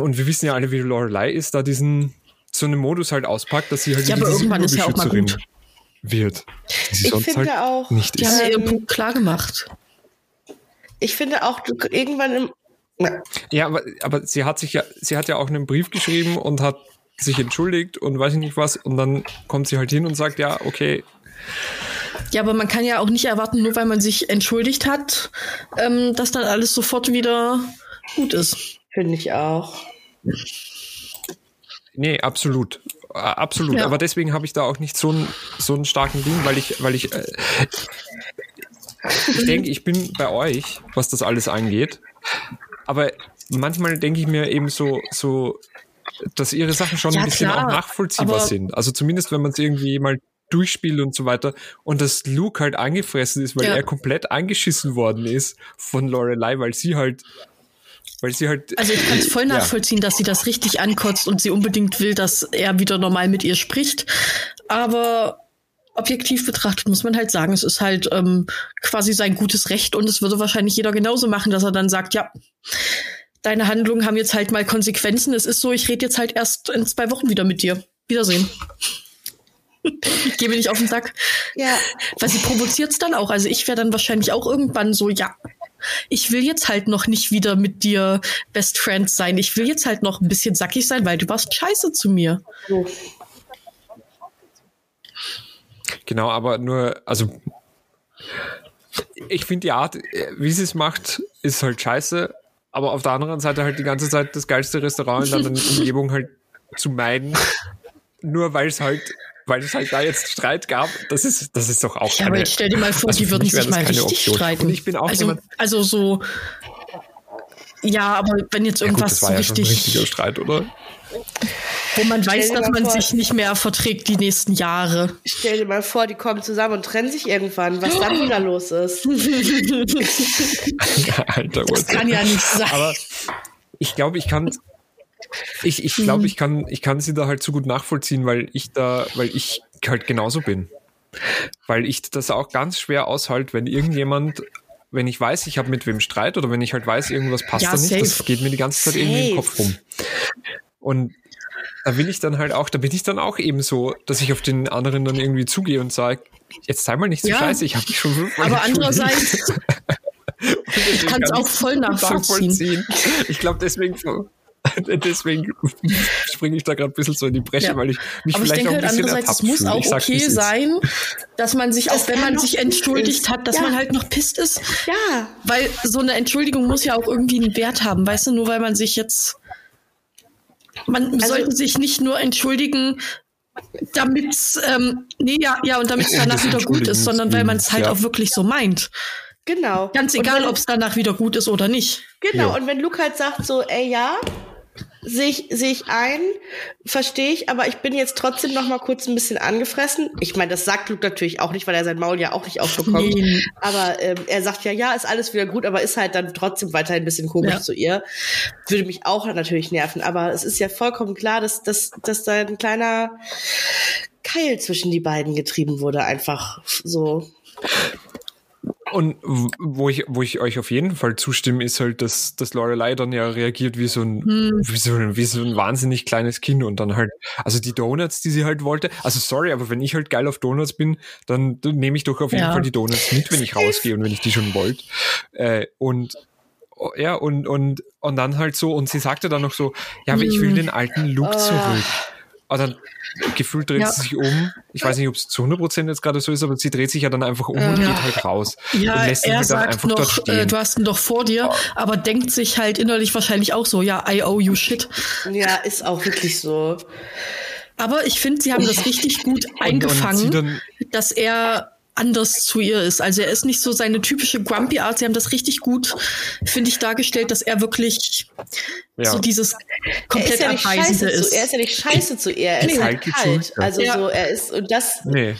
und wir wissen ja alle, wie Lorelei ist, da diesen so einen Modus halt auspackt, dass sie halt ja, aber irgendwann ist ja auch mal gut. wird. ich finde halt auch, nicht die ist. haben ja ihren Punkt klar gemacht. Ich finde auch, du, irgendwann im ja, ja aber, aber sie hat sich ja, sie hat ja auch einen Brief geschrieben und hat sich entschuldigt und weiß ich nicht was und dann kommt sie halt hin und sagt, ja, okay, ja, aber man kann ja auch nicht erwarten, nur weil man sich entschuldigt hat, ähm, dass dann alles sofort wieder gut ist. Finde ich auch. Nee, absolut. Absolut. Ja. Aber deswegen habe ich da auch nicht so einen, so einen starken Ding, weil ich, weil ich, äh, ich denke, ich bin bei euch, was das alles angeht. Aber manchmal denke ich mir eben so, so, dass ihre Sachen schon ja, ein bisschen klar, auch nachvollziehbar sind. Also zumindest, wenn man es irgendwie mal durchspielt und so weiter. Und dass Luke halt angefressen ist, weil ja. er komplett angeschissen worden ist von Lorelei, weil sie halt weil sie halt. Also ich kann es voll nachvollziehen, ja. dass sie das richtig ankotzt und sie unbedingt will, dass er wieder normal mit ihr spricht. Aber objektiv betrachtet muss man halt sagen, es ist halt ähm, quasi sein gutes Recht und es würde wahrscheinlich jeder genauso machen, dass er dann sagt, ja, deine Handlungen haben jetzt halt mal Konsequenzen. Es ist so, ich rede jetzt halt erst in zwei Wochen wieder mit dir. Wiedersehen. ich gebe nicht auf den Sack. Ja. Weil sie provoziert es dann auch. Also ich wäre dann wahrscheinlich auch irgendwann so, ja, ich will jetzt halt noch nicht wieder mit dir Best Friends sein. Ich will jetzt halt noch ein bisschen sackig sein, weil du warst scheiße zu mir. Genau, aber nur, also ich finde die Art, wie sie es macht, ist halt scheiße. Aber auf der anderen Seite halt die ganze Zeit das geilste Restaurant in der Umgebung halt zu meiden. Nur weil es halt weil es halt da jetzt Streit gab. Das ist, das ist doch auch. Ja, keine, aber jetzt stell dir mal vor, also die würden sich mal richtig Option. streiten. Und ich bin auch also, jemand, also so. Ja, aber wenn jetzt irgendwas ja gut, das war so richtig. Ja schon ein richtiger Streit, oder? Wo man weiß, dass man vor, sich nicht mehr verträgt die nächsten Jahre. Stell dir mal vor, die kommen zusammen und trennen sich irgendwann, was dann wieder los ist. Alter, das kann ja nicht sein. Aber ich glaube, ich kann ich, ich glaube, ich kann, ich kann sie da halt so gut nachvollziehen, weil ich da, weil ich halt genauso bin. Weil ich das auch ganz schwer aushalte, wenn irgendjemand, wenn ich weiß, ich habe mit wem Streit oder wenn ich halt weiß, irgendwas passt ja, da nicht, safe. das geht mir die ganze Zeit safe. irgendwie im Kopf rum. Und da will ich dann halt auch, da bin ich dann auch eben so, dass ich auf den anderen dann irgendwie zugehe und sage, jetzt sei mal nicht so ja, scheiße, ich habe dich schon fünfmal Aber andererseits, ich kann es auch voll nachvollziehen. nachvollziehen. Ich glaube, deswegen Deswegen springe ich da gerade ein bisschen so in die Bresche, ja. weil ich mich Aber vielleicht ich denke auch ein halt andererseits, es muss auch okay sein, dass man sich, auch wenn man sich entschuldigt ist. hat, dass ja. man halt noch pisst ist. Ja. Weil so eine Entschuldigung muss ja auch irgendwie einen Wert haben, weißt du, nur weil man sich jetzt man also, sollte sich nicht nur entschuldigen, damit ähm, nee, ja, ja, und damit es danach wieder gut ist, sondern weil man es halt ja. auch wirklich so meint. Genau. Ganz egal, ob es danach wieder gut ist oder nicht. Genau, ja. und wenn Luke halt sagt so, ey ja, sehe ich, seh ich ein, verstehe ich, aber ich bin jetzt trotzdem noch mal kurz ein bisschen angefressen. Ich meine, das sagt Luke natürlich auch nicht, weil er sein Maul ja auch nicht aufbekommt. Nee. Aber ähm, er sagt ja, ja, ist alles wieder gut, aber ist halt dann trotzdem weiterhin ein bisschen komisch ja. zu ihr. Würde mich auch natürlich nerven. Aber es ist ja vollkommen klar, dass, dass, dass da ein kleiner Keil zwischen die beiden getrieben wurde, einfach so. Und wo ich, wo ich euch auf jeden Fall zustimme, ist halt, dass, dass Lorelei dann ja reagiert wie so ein, hm. wie so ein, wie so ein wahnsinnig kleines Kind und dann halt, also die Donuts, die sie halt wollte, also sorry, aber wenn ich halt geil auf Donuts bin, dann, dann nehme ich doch auf jeden ja. Fall die Donuts mit, wenn ich rausgehe und wenn ich die schon wollte. Äh, und oh, ja, und, und, und dann halt so, und sie sagte dann noch so, ja, aber ich will hm. den alten Look oh. zurück. Und dann gefühlt dreht ja. sie sich um. Ich weiß nicht, ob es zu 100% jetzt gerade so ist, aber sie dreht sich ja dann einfach um ja. und geht halt raus. Ja, und lässt er sagt einfach noch. Äh, du hast ihn doch vor dir, oh. aber denkt sich halt innerlich wahrscheinlich auch so, ja, I owe you shit. Ja, ist auch wirklich so. Aber ich finde, sie haben das richtig gut eingefangen, dann, dass er anders zu ihr ist. Also er ist nicht so seine typische Grumpy Art. Sie haben das richtig gut, finde ich, dargestellt, dass er wirklich ja. so dieses komplett er ist ja Abweisende ist. Zu, er ist ja nicht scheiße zu ihr, er ist halt kalt. Also ja. so, er ist, und das, nee.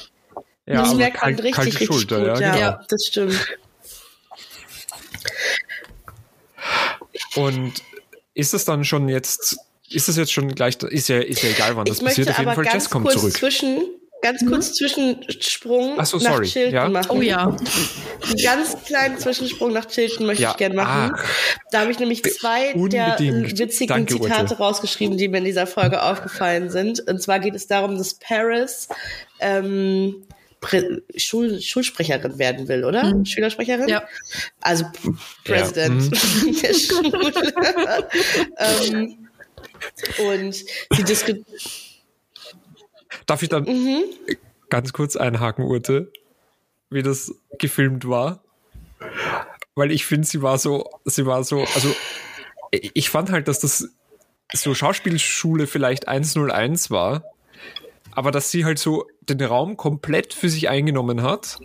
Ja, das merkt man richtig, richtig Schulter, gut. Ja, genau. ja, das stimmt. Und ist es dann schon jetzt, ist es jetzt schon gleich, ist ja, ist ja egal, wann das passiert, auf jeden Fall Jess kommt zurück. Zwischen ganz mhm. kurz Zwischensprung so, nach Chilton ja? machen. Oh ja. Einen ganz kleinen Zwischensprung nach Chilton möchte ja. ich gerne machen. Ach. Da habe ich nämlich zwei Unbedingt. der witzigen Danke, Zitate Urte. rausgeschrieben, die mir in dieser Folge aufgefallen sind. Und zwar geht es darum, dass Paris ähm, Schul Schulsprecherin werden will, oder? Mhm. Schülersprecherin? Ja. Also Präsident ja. Mhm. der Schule. ähm, und sie diskutiert Darf ich dann mhm. ganz kurz einhaken, Urte, wie das gefilmt war? Weil ich finde, sie war so, sie war so, also ich fand halt, dass das so Schauspielschule vielleicht 101 war, aber dass sie halt so den Raum komplett für sich eingenommen hat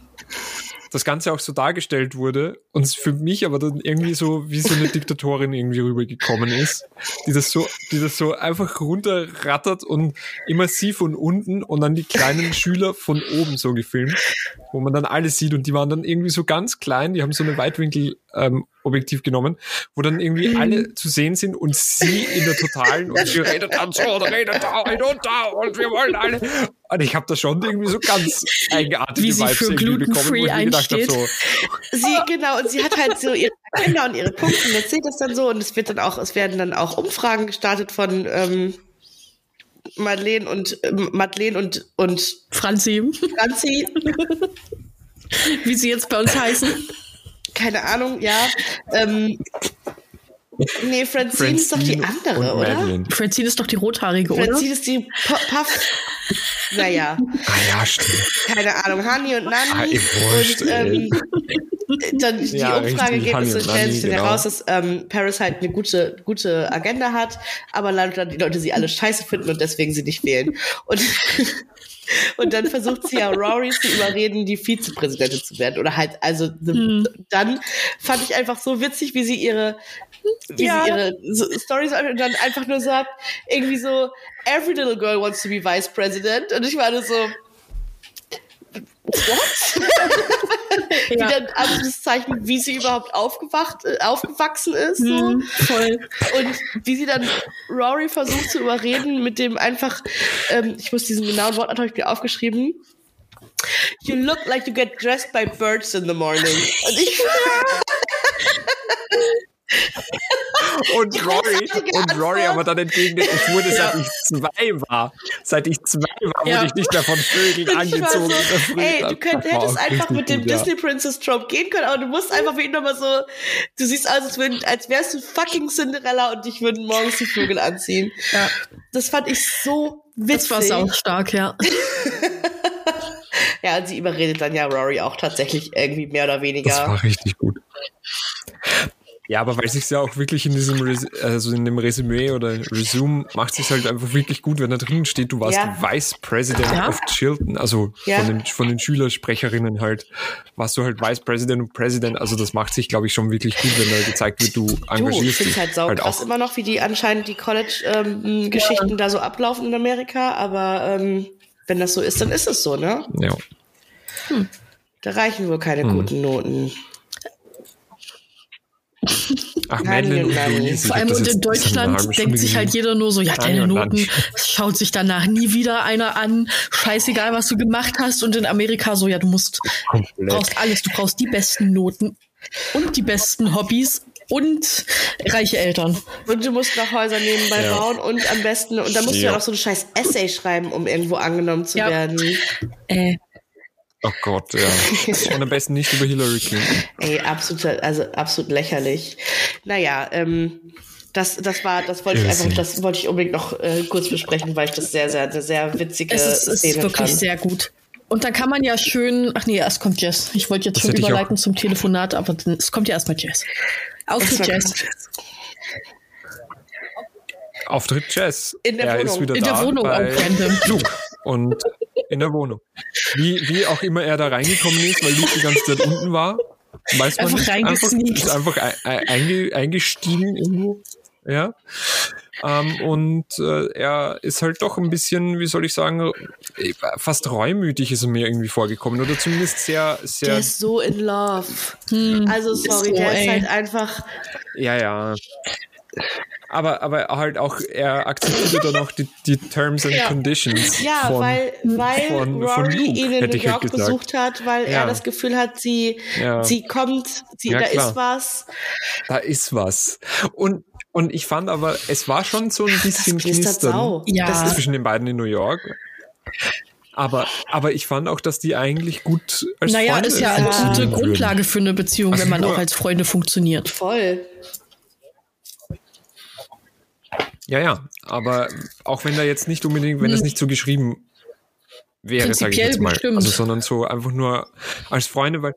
das Ganze auch so dargestellt wurde und es für mich aber dann irgendwie so wie so eine Diktatorin irgendwie rübergekommen ist, die das so, die das so einfach runterrattert und immer sie von unten und dann die kleinen Schüler von oben so gefilmt, wo man dann alles sieht und die waren dann irgendwie so ganz klein, die haben so eine Weitwinkel ähm, Objektiv genommen, wo dann irgendwie mhm. alle zu sehen sind und sie in der totalen und sie redet dann so und redet da und da und wir wollen alle. Und ich habe da schon irgendwie so ganz eigenartige Wie sie Vibes für bekommen, wo ich mir gedacht habe, so. Sie, genau, und sie hat halt so ihre Kinder und ihre Punkte und erzählt das dann so und es wird dann auch, es werden dann auch Umfragen gestartet von ähm, Madeleine und äh, Madeleine und und Franzi. Franzi. Wie sie jetzt bei uns heißen keine Ahnung, ja. Ähm, nee, Francine, Francine, ist doch die andere, oder? Madeline. Francine ist doch die rothaarige, Francine oder? Francine ist die Puff. Naja. Ah ja, stimmt. Keine Ahnung, Hani und Nani. Ah, wurscht, und ähm, dann die ja, Umfrageergebnisse stellen sich dann heraus, dass ähm, Paris halt eine gute, gute Agenda hat, aber leider die Leute sie alle scheiße finden und deswegen sie nicht wählen. Und und dann versucht sie ja Rory zu überreden, die Vizepräsidentin zu werden. Oder halt, also hm. dann fand ich einfach so witzig, wie sie ihre, wie ja. sie ihre so Stories und dann einfach nur sagt, irgendwie so, every little girl wants to be vice president. Und ich war nur so, what? ja. Wie dann Anführungszeichen, wie sie überhaupt aufgewacht, äh, aufgewachsen ist. So. Mm, voll. Und wie sie dann Rory versucht zu überreden mit dem einfach, ähm, ich muss diesen genauen Wort habe ich mir aufgeschrieben. You look like you get dressed by birds in the morning. Und ich und Rory, und Rory aber dann entgegnet, ich wurde seit ich zwei war. Seit ich zwei war, ja. wurde ich nicht mehr von Vögeln angezogen. So, ey, du könnt, hättest einfach mit dem gut, Disney Princess Trope gehen können, aber du musst einfach wie nochmal so, du siehst aus, als, würden, als wärst du fucking Cinderella und dich würden morgens die Vögel anziehen. Ja. Das fand ich so witzig. Das war auch stark, ja. ja, und sie überredet dann ja Rory auch tatsächlich irgendwie mehr oder weniger. Das war richtig gut. Ja, aber weil sich ja auch wirklich in diesem, Res also in dem Resümee oder Resume macht sich halt einfach wirklich gut, wenn da drin steht, du warst Ja. Vice President Ja. of Chilton, also Ja. von den, von den Schülersprecherinnen halt, warst du halt Vice President und President, also das macht sich, glaube ich, schon wirklich gut, wenn da gezeigt wird, du Du, ich engagierst finde dich halt saukrass auch. immer noch, wie die anscheinend die College-Geschichten da so ablaufen in Amerika, aber ähm, wenn das so ist, dann ist es so, ne? Ja. Da reichen wohl keine Hm. guten Noten. Ach, Nein, Madeleine und nein. Louise. Vor allem und in Deutschland denkt sich halt jeder nur so, ja, deine Noten schaut sich danach nie wieder einer an. Scheißegal, was du gemacht hast. Und in Amerika so, ja, du musst, Komplett. brauchst alles. Du brauchst die besten Noten und die besten Hobbys und reiche Eltern. Und du musst noch Häuser nebenbei Ja. bauen und am besten, und da musst du ja Ja. noch so ein scheiß Essay schreiben, um irgendwo angenommen zu Ja. werden. Äh, Oh Gott, ja. Und am besten nicht über Hillary Clinton. Ey, absolut, also absolut lächerlich. Naja, ähm, das, das war, das wollte ich einfach, das wollte ich unbedingt noch äh, kurz besprechen, weil ich das sehr, sehr, eine sehr witzige es ist, es Szene ist wirklich fand. sehr gut. Und dann kann man ja schön, ach nee, erst kommt Jess. Ich wollte jetzt Das schon überleiten zum Telefonat, aber dann, es kommt ja erstmal Jess. Auf zu Das war- Jess. Auftritt Jazz. In der er Wohnung. ist wieder In der da Wohnung bei auch random. Luke. Und in der Wohnung. Wie, wie auch immer er da reingekommen ist, weil Luke die ganze Zeit unten war. Weiß man Einfach nicht. reingesneakt. ist einfach ein- ein- einge, eingestiegen irgendwo. Ja. Ähm, und äh, er ist halt doch ein bisschen, wie soll ich sagen, fast reumütig ist er mir irgendwie vorgekommen. Oder zumindest sehr, Der sehr, ist so in love. also sorry, so, der ist halt einfach. ja, ja. Aber, aber halt auch, er akzeptiert dann auch die, die Terms and Ja. Ja, Conditions. von, weil, weil von- von Rory Luke, ihn in hätte New ich halt York gesagt. besucht hat, weil Ja. er das Gefühl hat, sie, Ja. sie kommt, sie, Ja, da klar. ist was. Da ist was. Und, und ich fand aber, es war schon so ein Das bisschen knistert sau. Ja. Das ist, zwischen den beiden in New York. Aber, aber ich fand auch, dass die eigentlich gut als Naja, Freunde ist ja eine gute. Grundlage für eine Beziehung, Also wenn man nur- auch als Freunde funktioniert. voll. Ja, ja. Aber auch wenn da jetzt nicht unbedingt, wenn das nicht so geschrieben wäre, sage ich jetzt mal. bestimmt. Also, sondern so einfach nur als Freunde, weil,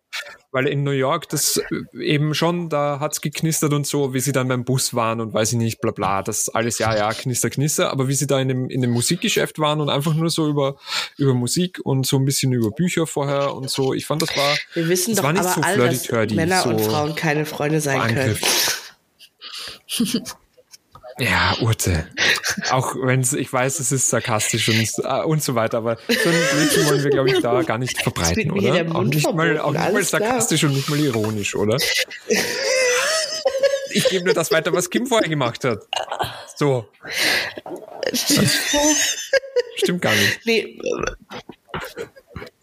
weil in New York das eben schon, da hat's geknistert und so, wie sie dann beim Bus waren und weiß ich nicht, bla bla, das alles, ja, ja, knister, knister, aber wie sie da in dem, in dem Musikgeschäft waren und einfach nur so über, über Musik und so ein bisschen über Bücher vorher und so, ich fand, das war, Wir wissen das doch war nicht aber so alle, dass Männer so und Frauen keine Freunde sein können. Ja, Urte. Auch wenn ich weiß, es ist sarkastisch und, äh, und so weiter, aber so ein Blödsinn wollen wir, glaube ich, da gar nicht verbreiten, oder? der Auch nicht mal, auch nicht mal alles klar. sarkastisch und nicht mal ironisch, oder? Ich gebe nur das weiter, was Kim vorher gemacht hat. So. Stimmt gar nicht. Nee,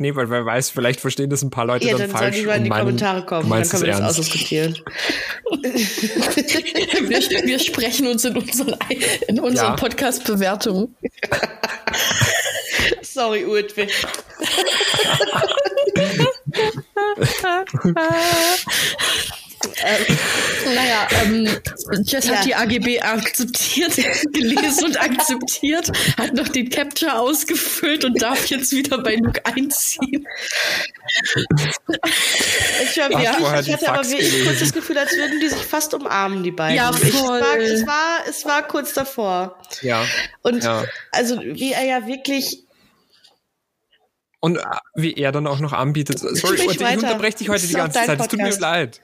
Nee, weil wer weiß, vielleicht verstehen das ein paar Leute ja, dann, dann sollen falsch. die mal in die Kommentare du kommen, dann können wir das ernst. ausdiskutieren. Wir, wir sprechen uns in unseren, in unseren Ja. Podcast-Bewertungen. Sorry, Urt. wir- Naja, ähm, Jess Ja. hat die AGB akzeptiert, gelesen und akzeptiert, hat noch den Capture ausgefüllt und darf jetzt wieder bei Luke einziehen. Ich, wirklich, vorher ich die hatte aber wirklich kurz das Gefühl, als würden die sich fast umarmen, die beiden. Ja, Ich voll. war, es, war, es war kurz davor. Ja. Und Ja. also, wie er ja wirklich. Und äh, wie er dann auch noch anbietet. Sorry, ich weiter. unterbreche dich heute die ganze Zeit. Es tut mir leid.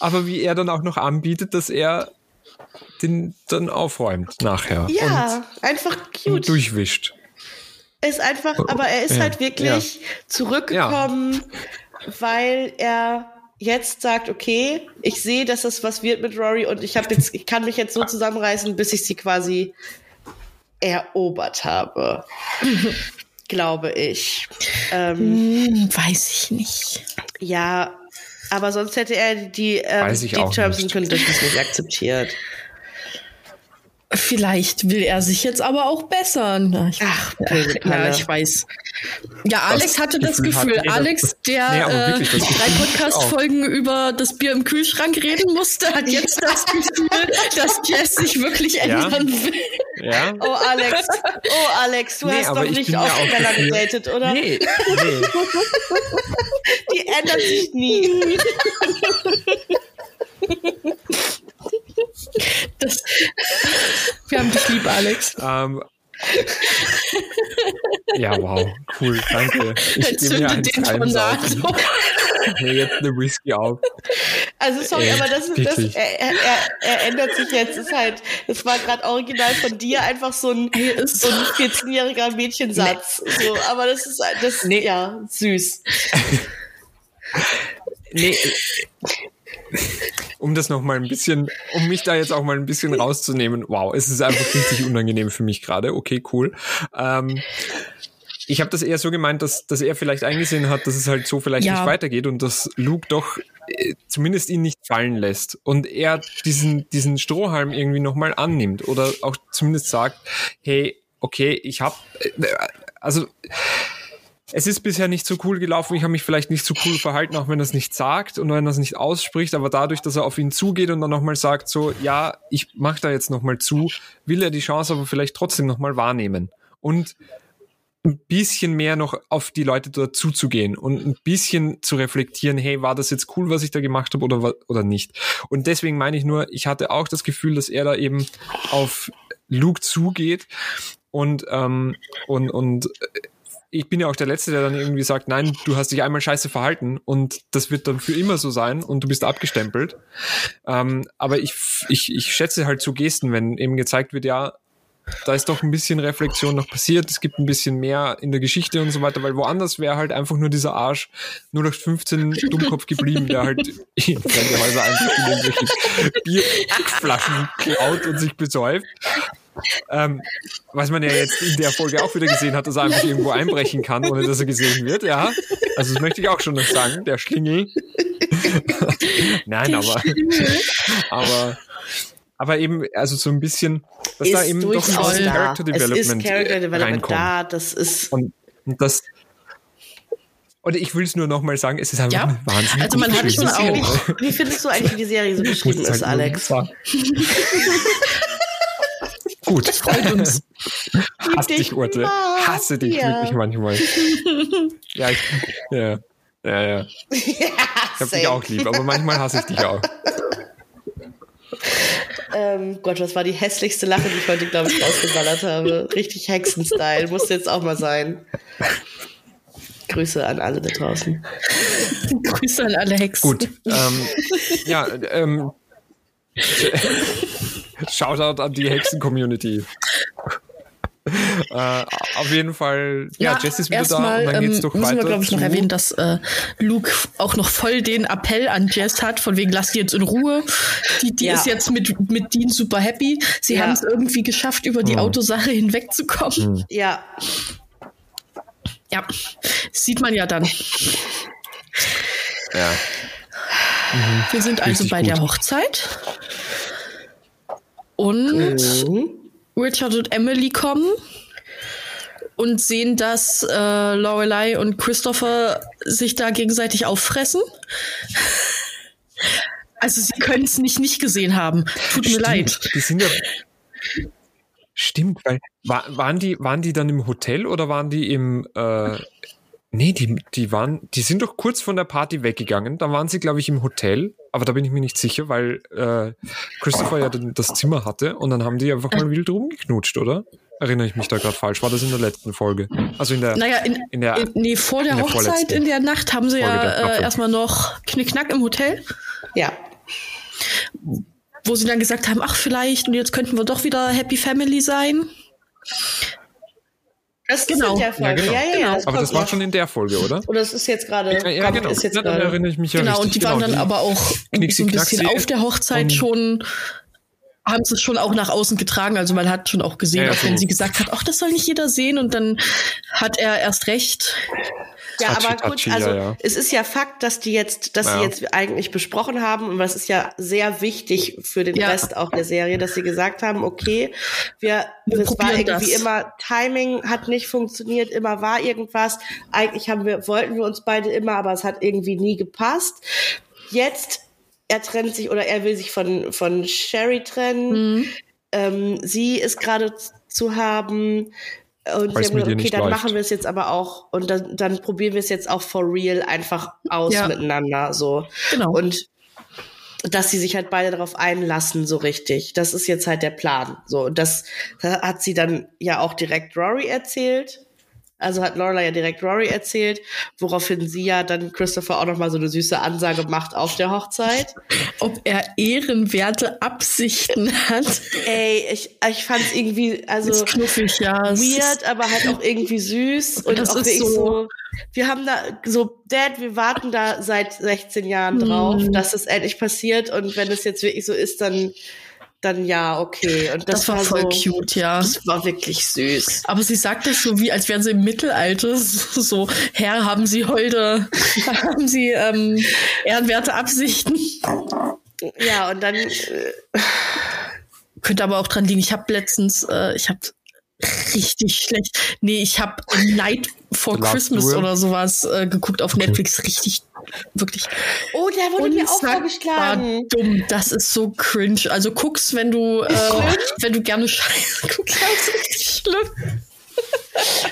Aber wie er dann auch noch anbietet, dass er den dann aufräumt nachher. Ja, einfach Und cute. durchwischt. Ist einfach, aber er ist Ja, halt wirklich zurückgekommen, weil er jetzt sagt, okay, ich sehe, dass das was wird mit Rory und ich habe jetzt, ich kann mich jetzt so zusammenreißen, bis ich sie quasi erobert habe. Glaube ich. Ähm, Hm, weiß ich nicht. ja, aber sonst hätte er die, ähm, die Terms and Conditions nicht akzeptiert. Vielleicht will er sich jetzt aber auch bessern. Ich, Ach, ja, Pillepalle. ich weiß. Ja, Alex hatte das Gefühl Gefühl. Alex, der Nee, äh, das drei Podcast-Folgen über das Bier im Kühlschrank reden musste, hat jetzt das Gefühl, dass Jess sich wirklich Ja. ändern will. Ja? Oh, Alex. Oh, Alex, du Nee, hast doch ich nicht ja auch Männer gedatet, oder? Nee, nee. Die ändert sich nie. Das, wir haben dich lieb, Alex. Ähm, ja, wow, cool, danke. Ich gebe mir einen den mir jetzt eine Whisky auf. Also sorry, Echt, aber das das, er, er, er, ändert sich jetzt. Ist halt, das war gerade original von dir einfach so ein, so ein 14-jähriger Mädchensatz. Nee. So, aber das ist halt- das nee. ja süß. nee. Um das noch mal ein bisschen, um mich da jetzt auch mal ein bisschen rauszunehmen. Wow, es ist einfach richtig unangenehm für mich gerade. Okay, cool. Ähm, ich habe das eher so gemeint, dass, dass er vielleicht eingesehen hat, dass es halt so vielleicht Ja. nicht weitergeht und dass Luke doch äh, zumindest ihn nicht fallen lässt und er diesen, diesen Strohhalm irgendwie nochmal annimmt oder auch zumindest sagt, hey, okay, ich habe, also es ist bisher nicht so cool gelaufen, ich habe mich vielleicht nicht so cool verhalten, auch wenn er es nicht sagt und wenn er es nicht ausspricht, aber dadurch, dass er auf ihn zugeht und dann nochmal sagt, so, ja, ich mache da jetzt nochmal zu, will er die Chance aber vielleicht trotzdem nochmal wahrnehmen. Und ein bisschen mehr noch auf die Leute dort zuzugehen und ein bisschen zu reflektieren, hey, war das jetzt cool, was ich da gemacht habe oder, oder nicht? Und deswegen meine ich nur, ich hatte auch das Gefühl, dass er da eben auf Luke zugeht und, ähm, und, und äh, ich bin ja auch der Letzte, der dann irgendwie sagt, nein, du hast dich einmal scheiße verhalten und das wird dann für immer so sein und du bist abgestempelt. Ähm, aber ich, ich, ich schätze halt so Gesten, wenn eben gezeigt wird, ja, da ist doch ein bisschen Reflexion noch passiert, es gibt ein bisschen mehr in der Geschichte und so weiter, weil woanders wäre halt einfach nur dieser Arsch 0815 Dummkopf geblieben, der halt in fremde Häuser einfach in irgendwelche Bierflaschen klaut und sich besäuft. Ähm, was man ja jetzt in der Folge auch wieder gesehen hat, dass er einfach irgendwo einbrechen kann, ohne dass er gesehen wird, ja. Also das möchte ich auch schon noch sagen, der Schlingel. Nein, aber, aber, aber eben, also so ein bisschen, dass da eben doch ein durchaus bisschen da. Character Es ist Development, Character Development reinkommt. da, das ist, Und, und das, oder ich will es nur nochmal sagen, es ist einfach Ja, wahnsinnig also man hat schon auch- wie findest du eigentlich, wie die Serie so es ist, halt Alex? Gut. Freut uns. Hasse dich Urte. Hasse dich Ja. wirklich manchmal. ja, ich, ja, ja, ja. ja, Ich hab dich auch lieb, aber manchmal hasse ich dich auch. Ähm, Gott, was war die hässlichste Lache, die ich heute, glaube ich, rausgeballert habe? Richtig Hexenstyle, musste jetzt auch mal sein. Grüße an alle da draußen. Grüße an alle Hexen. Gut. Ähm, ja, ähm, Shoutout an die Hexen-Community. äh, auf jeden Fall, ja, Jess ist wieder da erstmal, und dann geht's ähm, doch müssen weiter wir, glaube ich, noch erwähnen, dass äh, Luke auch noch voll den Appell an Jess hat, von wegen, lass die jetzt in Ruhe. Die, die Ja. ist jetzt mit, mit Dean super happy. Sie Ja. haben es irgendwie geschafft, über die Hm. Autosache hinwegzukommen. Ja, Ja, sieht man ja dann. Ja. Wir sind also Richtig bei gut. der Hochzeit. Und Mhm. Richard und Emily kommen und sehen, dass äh, Lorelei und Christopher sich da gegenseitig auffressen. Also sie können es nicht nicht gesehen haben. Tut mir Stimmt, leid. Die sind ja. Stimmt, weil wa- waren die, waren die dann im Hotel oder waren die im äh, Nee, die, die waren, die sind doch kurz von der Party weggegangen. Da waren sie, glaube ich, im Hotel, aber da bin ich mir nicht sicher, weil äh, Christopher ja dann das Zimmer hatte und dann haben die einfach mal wild rumgeknutscht, oder? Erinnere ich mich da gerade falsch? War das in der letzten Folge? Also in der, Naja, in, in der in, nee, vor der, in der Hochzeit vorletzten in der Nacht haben sie Folge ja äh, erstmal noch Knickknack im Hotel, ja. wo sie dann gesagt haben, ach vielleicht und jetzt könnten wir doch wieder Happy Family sein. Das Genau. ist in der Folge. Ja, genau. Ja, ja. Genau. das aber das war schon in der Folge, oder? Oder es ist jetzt gerade. Ja, genau. Ist jetzt ja, dann erinnere ich mich ja Genau, richtig. und die waren dann die- aber auch so ein bisschen Knaxi auf der Hochzeit schon, haben sie es schon auch nach außen getragen. Also man hat schon auch gesehen, Ja, ja, auch wenn so. sie gesagt hat, ach, das soll nicht jeder sehen und dann hat er erst recht. Ja, aber gut, touchy, also ja, ja. es ist ja Fakt, dass die jetzt, dass Ja. sie jetzt eigentlich besprochen haben und das ist ja sehr wichtig für den Ja. Rest auch der Serie, dass sie gesagt haben, okay, wir, Wir es war probieren irgendwie das. immer Timing hat nicht funktioniert, immer war irgendwas. Eigentlich haben wir wollten wir uns beide immer, aber es hat irgendwie nie gepasst. Jetzt er trennt sich oder er will sich von von Sherry trennen. Mhm. Ähm, sie ist gerade zu haben. Und haben gesagt, ihr okay, dann läuft. machen wir es jetzt aber auch und dann, dann probieren wir es jetzt auch for real einfach aus Ja. miteinander so. Genau. Und dass sie sich halt beide darauf einlassen, so richtig. Das ist jetzt halt der Plan. So, und das hat sie dann ja auch direkt Rory erzählt. Also hat Lorelei ja direkt Rory erzählt, woraufhin sie ja dann Christopher auch nochmal so eine süße Ansage macht auf der Hochzeit. Ob er ehrenwerte Absichten hat. Ey, ich, ich fand es irgendwie, also knuffig, ja. weird, aber halt auch irgendwie süß. Und Das auch ist so- so, wir haben da so, Dad, wir warten da seit 16 Jahren drauf, Mhm. dass es endlich passiert. Und wenn es jetzt wirklich so ist, dann, dann ja, okay. Und das, Das, war voll so, cute, ja. Das war wirklich süß. Aber sie sagt das so wie, als wären sie im Mittelalter. So, Herr, haben Sie heute, haben Sie ähm, ehrenwerte Absichten? Ja, und dann, äh, Könnte aber auch dran liegen. Ich habe letztens, äh, ich habe richtig schlecht. Nee, ich habe Night for Christmas oder sowas äh, geguckt auf Netflix. Richtig, wirklich. oh, der wurde mir auch vorgeschlagen. dumm. Das ist so cringe. Also guck's, wenn du, äh, wenn du gerne Scheiße guckst. Das ist richtig schlimm.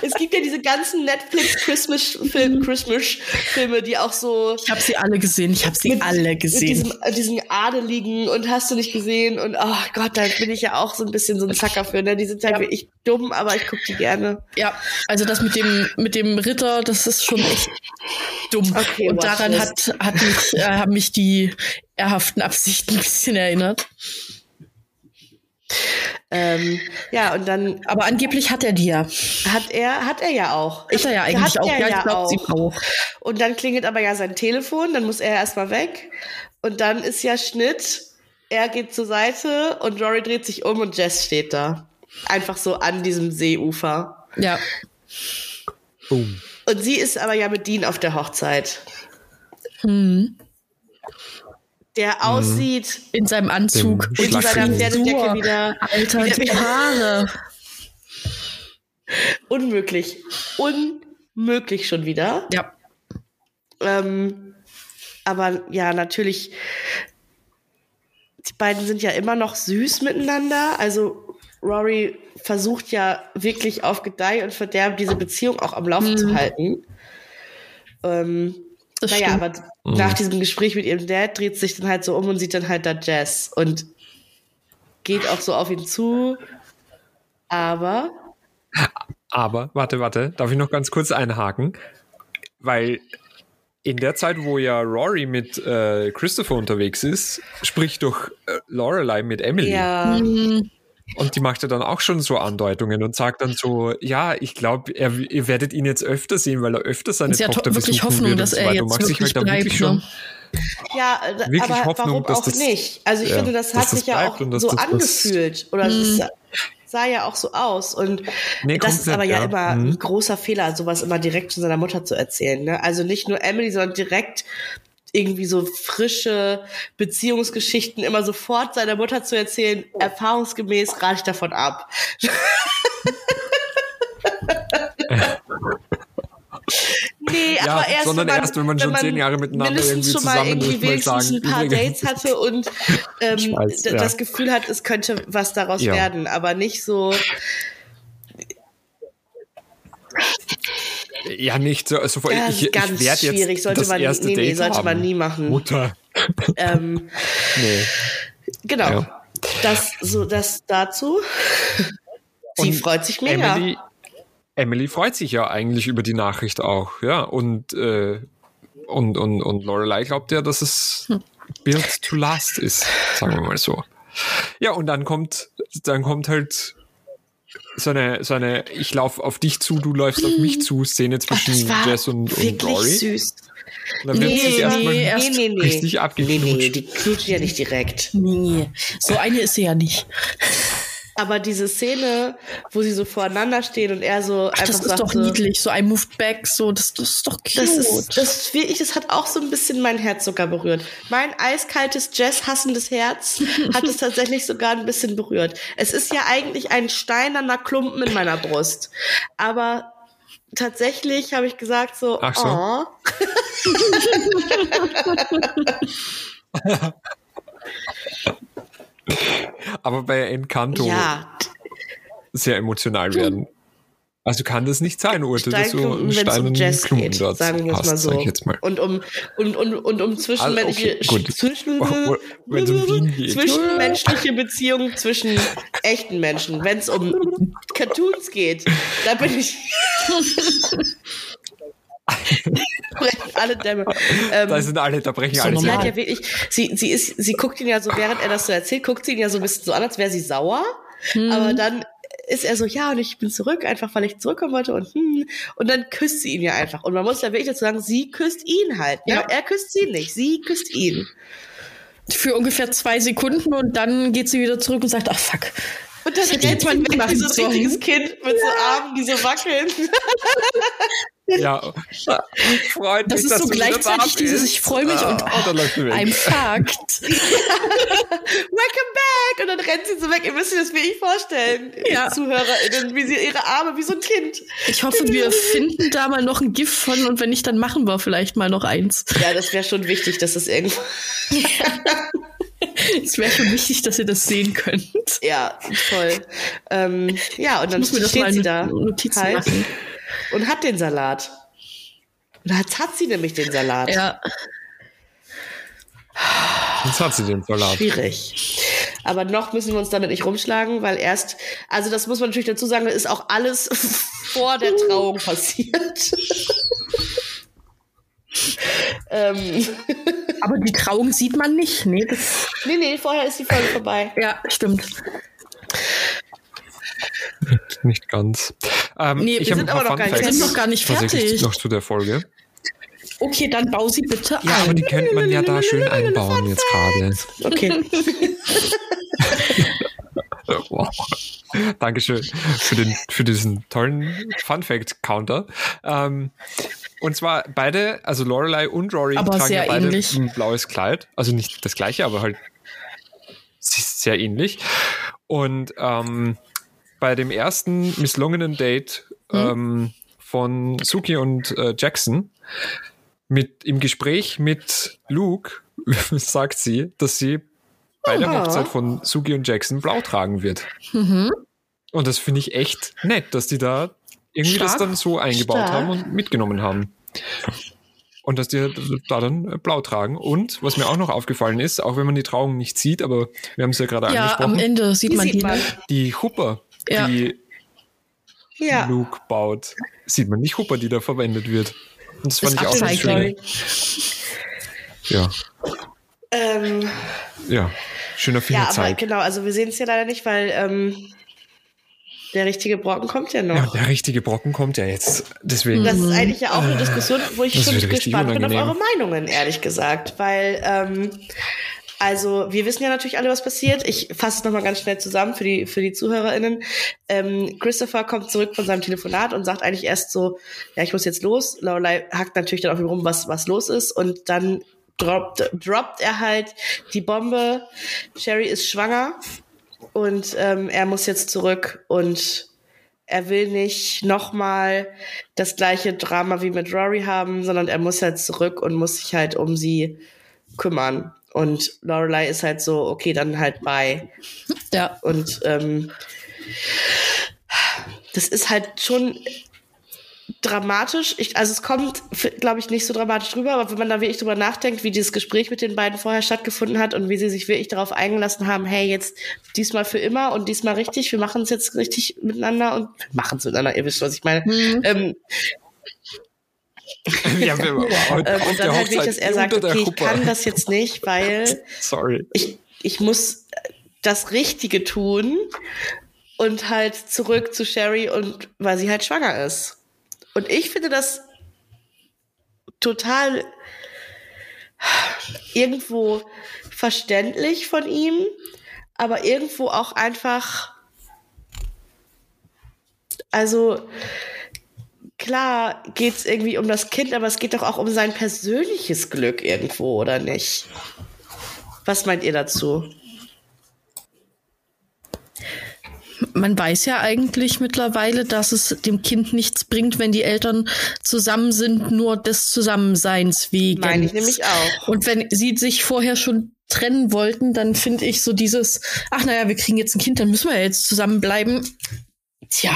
Es gibt ja diese ganzen Netflix Christmas Film, Christmas Filme, die auch so Ich habe sie alle gesehen. Ich habe sie alle mit gesehen. diesem, äh, diesen Adeligen und hast du nicht gesehen und oh Gott, da bin ich ja auch so ein bisschen so ein Zacker für, ne? Die sind halt Ja. wirklich dumm, aber ich gucke die gerne. Ja, also das mit dem mit dem Ritter, das ist schon echt dumm. Okay, Und daran Watchlist. hat hat mich äh, haben mich die ehrhaften Absichten ein bisschen erinnert. Ähm, ja, und dann Aber angeblich hat er die ja. hat er, hat er ja auch. Hat er ja eigentlich hat auch. er Ja, ja ich glaube, sie auch. auch. Und dann klingelt aber ja sein Telefon, dann muss er erstmal weg. Und dann ist ja Schnitt, er geht zur Seite und Rory dreht sich um und Jess steht da. Einfach so an diesem Seeufer. Ja. Boom. Und sie ist aber ja mit Dean auf der Hochzeit. Hm. Der aussieht In seinem Anzug Dem in seiner. Pferdedecke wieder Alter, wieder- die Haare. unmöglich. Unmöglich schon wieder. Ja. Ähm, aber ja, natürlich, die beiden sind ja immer noch süß miteinander. Also Rory versucht ja wirklich auf Gedeih und Verderb diese Beziehung auch am Laufen zu halten. Ähm, Das naja, stimmt. aber nach diesem Gespräch mit ihrem Dad dreht sich dann halt so um und sieht dann halt da Jess und geht auch so auf ihn zu. Aber Aber, warte, warte, darf ich noch ganz kurz einhaken? Weil in der Zeit, wo ja Rory mit äh, Christopher unterwegs ist, spricht doch äh, Lorelei mit Emily. ja, Hm, Und die macht ja dann auch schon so Andeutungen und sagt dann so, ja, ich glaube, ihr werdet ihn jetzt öfter sehen, weil er öfter seine Sie hat Tochter wirklich besuchen Hoffnung, wird dass er jetzt wirklich halt da bleibt. wirklich schon Ne? Ja, Wirklich aber Hoffnung, warum auch das- nicht? Also ich ja, finde, das hat das sich ja auch so angefühlt. Oder es sah, sah ja auch so aus. Und Nee, das ist aber ja, ja. immer Mhm. ein großer Fehler, sowas immer direkt zu seiner Mutter zu erzählen. Ne? Also nicht nur Emily, sondern direkt irgendwie so frische Beziehungsgeschichten immer sofort seiner Mutter zu erzählen. Erfahrungsgemäß rate ich davon ab. Nee, Ja, aber erst, sondern erst, wenn man schon zehn Jahre miteinander irgendwie schon mal zusammen irgendwie ist, mal wenigstens sagen, ein paar übrigens. Dates hatte und ähm, weiß, ja. das Gefühl hat, es könnte was daraus Ja. werden, aber nicht so. Ja, nicht so. Also, Ja, ich, ist ganz ich werd jetzt schwierig, sollte das man- erste nee, nee, Date sollte haben. man nie machen. Mutter. Ähm, Nee. genau. Ja. Das so das dazu. Sie Und freut sich mega. Emily, Emily freut sich ja eigentlich über die Nachricht auch, ja. Und, äh, und, und, und Lorelei glaubt ja, dass es built to last ist, sagen wir mal so. Ja, und dann kommt, dann kommt halt so eine, so eine Ich lauf auf dich zu, du läufst auf mich zu Szene zwischen war Jess und, und Rory. süß. Und dann wird Nee, sich erstmal nee, erst nee, nee, nee. richtig Nee, abgeknutscht. nee, die knutscht ja nicht direkt. Nee, so eine ist sie ja nicht. Aber diese Szene, wo sie so voreinander stehen und er so Ach, einfach das ist sagt doch so, niedlich. So ein Moved Back, so, das, das ist doch cute. Das ist, das ist wirklich, das hat auch so ein bisschen mein Herz sogar berührt. Mein eiskaltes, Jazz-hassendes Herz hat es tatsächlich sogar ein bisschen berührt. Es ist ja eigentlich ein steinerner Klumpen in meiner Brust. Aber tatsächlich habe ich gesagt so, Ach so. oh. Aber bei Encanto ja, sehr emotional werden. Also kann das nicht sein, Urte, dass einen wenn es um Jazz Klumpen geht, dort sagen wir es mal sag so. ich jetzt mal. Und um, und, und, und um zwischenmenschliche, Also, okay, zwischen, Oh, wenn's um Wien geht. zwischenmenschliche Beziehungen zwischen echten Menschen. Wenn es um Cartoons geht, da bin ich. brechen alle Dämme. Ähm, Da sind alle, da brechen So alle sie hat ja wirklich, sie, sie ist, sie guckt ihn ja so, während er das so erzählt, guckt sie ihn ja so ein bisschen so an, als wäre sie sauer. Aber dann ist er so, ja, und ich bin zurück, einfach weil ich zurückkommen wollte und hm, und dann küsst sie ihn ja einfach. Und man muss ja wirklich dazu sagen, sie küsst ihn halt. Ja. Ja. Er küsst sie nicht, sie küsst ihn. Für ungefähr zwei Sekunden und dann geht sie wieder zurück und sagt, ach fuck. Und dann ich rennt jetzt mal man weg wie so ein sollen. richtiges Kind mit so Armen, die so wackeln. Ja. Freut Das mich, ist dass so gleichzeitig dieses, bist. ich freue mich und Ah, oh, dann läuft sie weg. I'm fucked. Welcome back! Und dann rennt sie so weg. Ihr müsst euch das wirklich vorstellen. Ja. ZuhörerInnen, wie sie ihre Arme wie so ein Kind. Ich hoffe, wir finden da mal noch ein GIF von und wenn nicht, dann machen wir vielleicht mal noch eins. Ja, das wäre schon wichtig, dass das irgendwo. Es wäre schon wichtig, dass ihr das sehen könnt. Ja, toll. Ähm, ja, und dann muss mir das steht mal sie da Notiz halt machen. und hat den Salat. Und jetzt hat sie nämlich den Salat. Ja, Jetzt hat sie den Salat. Schwierig. Aber noch müssen wir uns damit nicht rumschlagen, weil erst, also das muss man natürlich dazu sagen, ist auch alles vor der Trauung passiert. Ähm, aber die Trauung sieht man nicht. Nee, das, nee, nee, vorher ist die Folge vorbei. ja, stimmt. Nicht ganz. Ähm, Nee, ich wir sind ein aber noch gar nicht- sind noch gar nicht fertig. noch zu der Folge. Okay, dann bau sie bitte Ja, aber ein. die könnte man ja da schön einbauen jetzt gerade. Okay. Wow. Dankeschön für, den, für diesen tollen Fun Fact Counter. Ähm, und zwar beide, also Lorelei und Rory Aber tragen ja beide ähnlich. ein blaues Kleid. Also nicht das gleiche, aber halt sehr ähnlich. Und ähm, bei dem ersten misslungenen Date Hm? ähm, von Suki und äh, Jackson mit im Gespräch mit Luke sagt sie, dass sie bei der Aha. Hochzeit von Suki und Jackson blau tragen wird. Mhm. Und das finde ich echt nett, dass die da irgendwie das Stark. dann so eingebaut Stark. haben und mitgenommen haben. Und dass die da dann äh, blau tragen. Und was mir auch noch aufgefallen ist, auch wenn man die Trauung nicht sieht, aber wir haben es ja gerade Ja, am angesprochen, Ende sieht Die man sieht die. man. ne? die Hupper, Ja. die Ja. Luke baut, sieht man nicht Hupper, die da verwendet wird. Und das fand Ist ich auch Upcycling. schön. Ja, Ähm, ja, schöner ja, aber Fingerzeig. genau, also wir sehen es ja leider nicht, weil ähm, der richtige Brocken kommt ja noch. Ja, der richtige Brocken kommt ja jetzt. Deswegen. Das ist eigentlich ja auch eine Diskussion, wo ich Das schon gespannt bin auf unangenehm. eure Meinungen, ehrlich gesagt. Weil, ähm, also wir wissen ja natürlich alle, was passiert. Ich fasse es nochmal ganz schnell zusammen für die, für die ZuhörerInnen. Ähm, Christopher kommt zurück von seinem Telefonat und sagt eigentlich erst so, ja, ich muss jetzt los. Lorelei hackt natürlich dann auf ihm rum, was, was los ist. Und dann droppt, droppt er halt die Bombe. Sherry ist schwanger. Und ähm, er muss jetzt zurück und er will nicht nochmal das gleiche Drama wie mit Rory haben, sondern er muss halt zurück und muss sich halt um sie kümmern. Und Lorelei ist halt so, okay, dann halt bei. Ja. Und ähm, das ist halt schon dramatisch. Ich, also es kommt, glaube ich, nicht so dramatisch rüber, aber wenn man da wirklich drüber nachdenkt, wie dieses Gespräch mit den beiden vorher stattgefunden hat und wie sie sich wirklich darauf eingelassen haben, hey, jetzt diesmal für immer und diesmal richtig, wir machen es jetzt richtig miteinander und wir machen es miteinander, ihr wisst, was ich meine. Ähm, ja, wir, heute ähm, auf und der dann halt wirklich, dass er sagt, okay, ich kann das jetzt nicht, weil Sorry. ich, ich muss das Richtige tun und halt zurück zu Sherry und weil sie halt schwanger ist. Und ich finde das total irgendwo verständlich von ihm, aber irgendwo auch einfach, also klar geht's irgendwie um das Kind, aber es geht doch auch um sein persönliches Glück irgendwo, oder nicht? Was meint ihr dazu? Man weiß ja eigentlich mittlerweile, dass es dem Kind nichts bringt, wenn die Eltern zusammen sind, nur des Zusammenseins wegen. Meine ich nämlich auch. Und wenn sie sich vorher schon trennen wollten, dann finde ich so dieses, ach naja, wir kriegen jetzt ein Kind, dann müssen wir ja jetzt zusammenbleiben. Tja,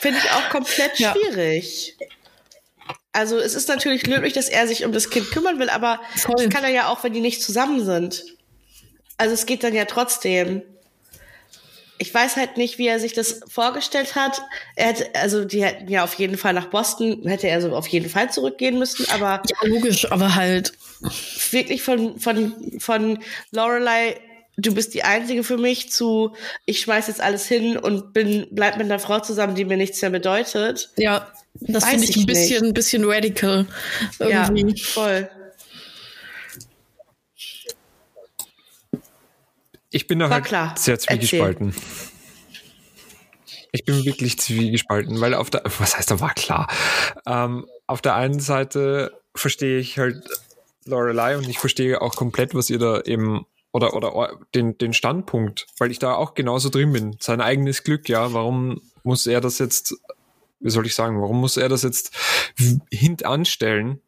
Finde ich auch komplett Ja. schwierig. Also es ist natürlich löblich, dass er sich um das Kind kümmern will, aber Voll. das kann er ja auch, wenn die nicht zusammen sind. Also es geht dann ja trotzdem. Ich weiß halt nicht, wie er sich das vorgestellt hat. Er hätte, also die hätten ja auf jeden Fall nach Boston, hätte er so auf jeden Fall zurückgehen müssen, aber Ja, logisch, aber halt. wirklich von, von, von Lorelei, du bist die Einzige für mich, zu ich schmeiß jetzt alles hin und bin, bleib mit einer Frau zusammen, die mir nichts mehr bedeutet. Ja, das finde ich ich ein bisschen, ein bisschen radical. Irgendwie. Ja, voll. Ich bin da halt klar. sehr zwiegespalten. Ich bin wirklich zwiegespalten, weil auf der, was heißt, da war klar. Ähm, auf der einen Seite verstehe ich halt Lorelei und ich verstehe auch komplett, was ihr da eben oder oder den den Standpunkt, weil ich da auch genauso drin bin. Sein eigenes Glück, ja. Warum muss er das jetzt? Wie soll ich sagen? Warum muss er das jetzt hintanstellen,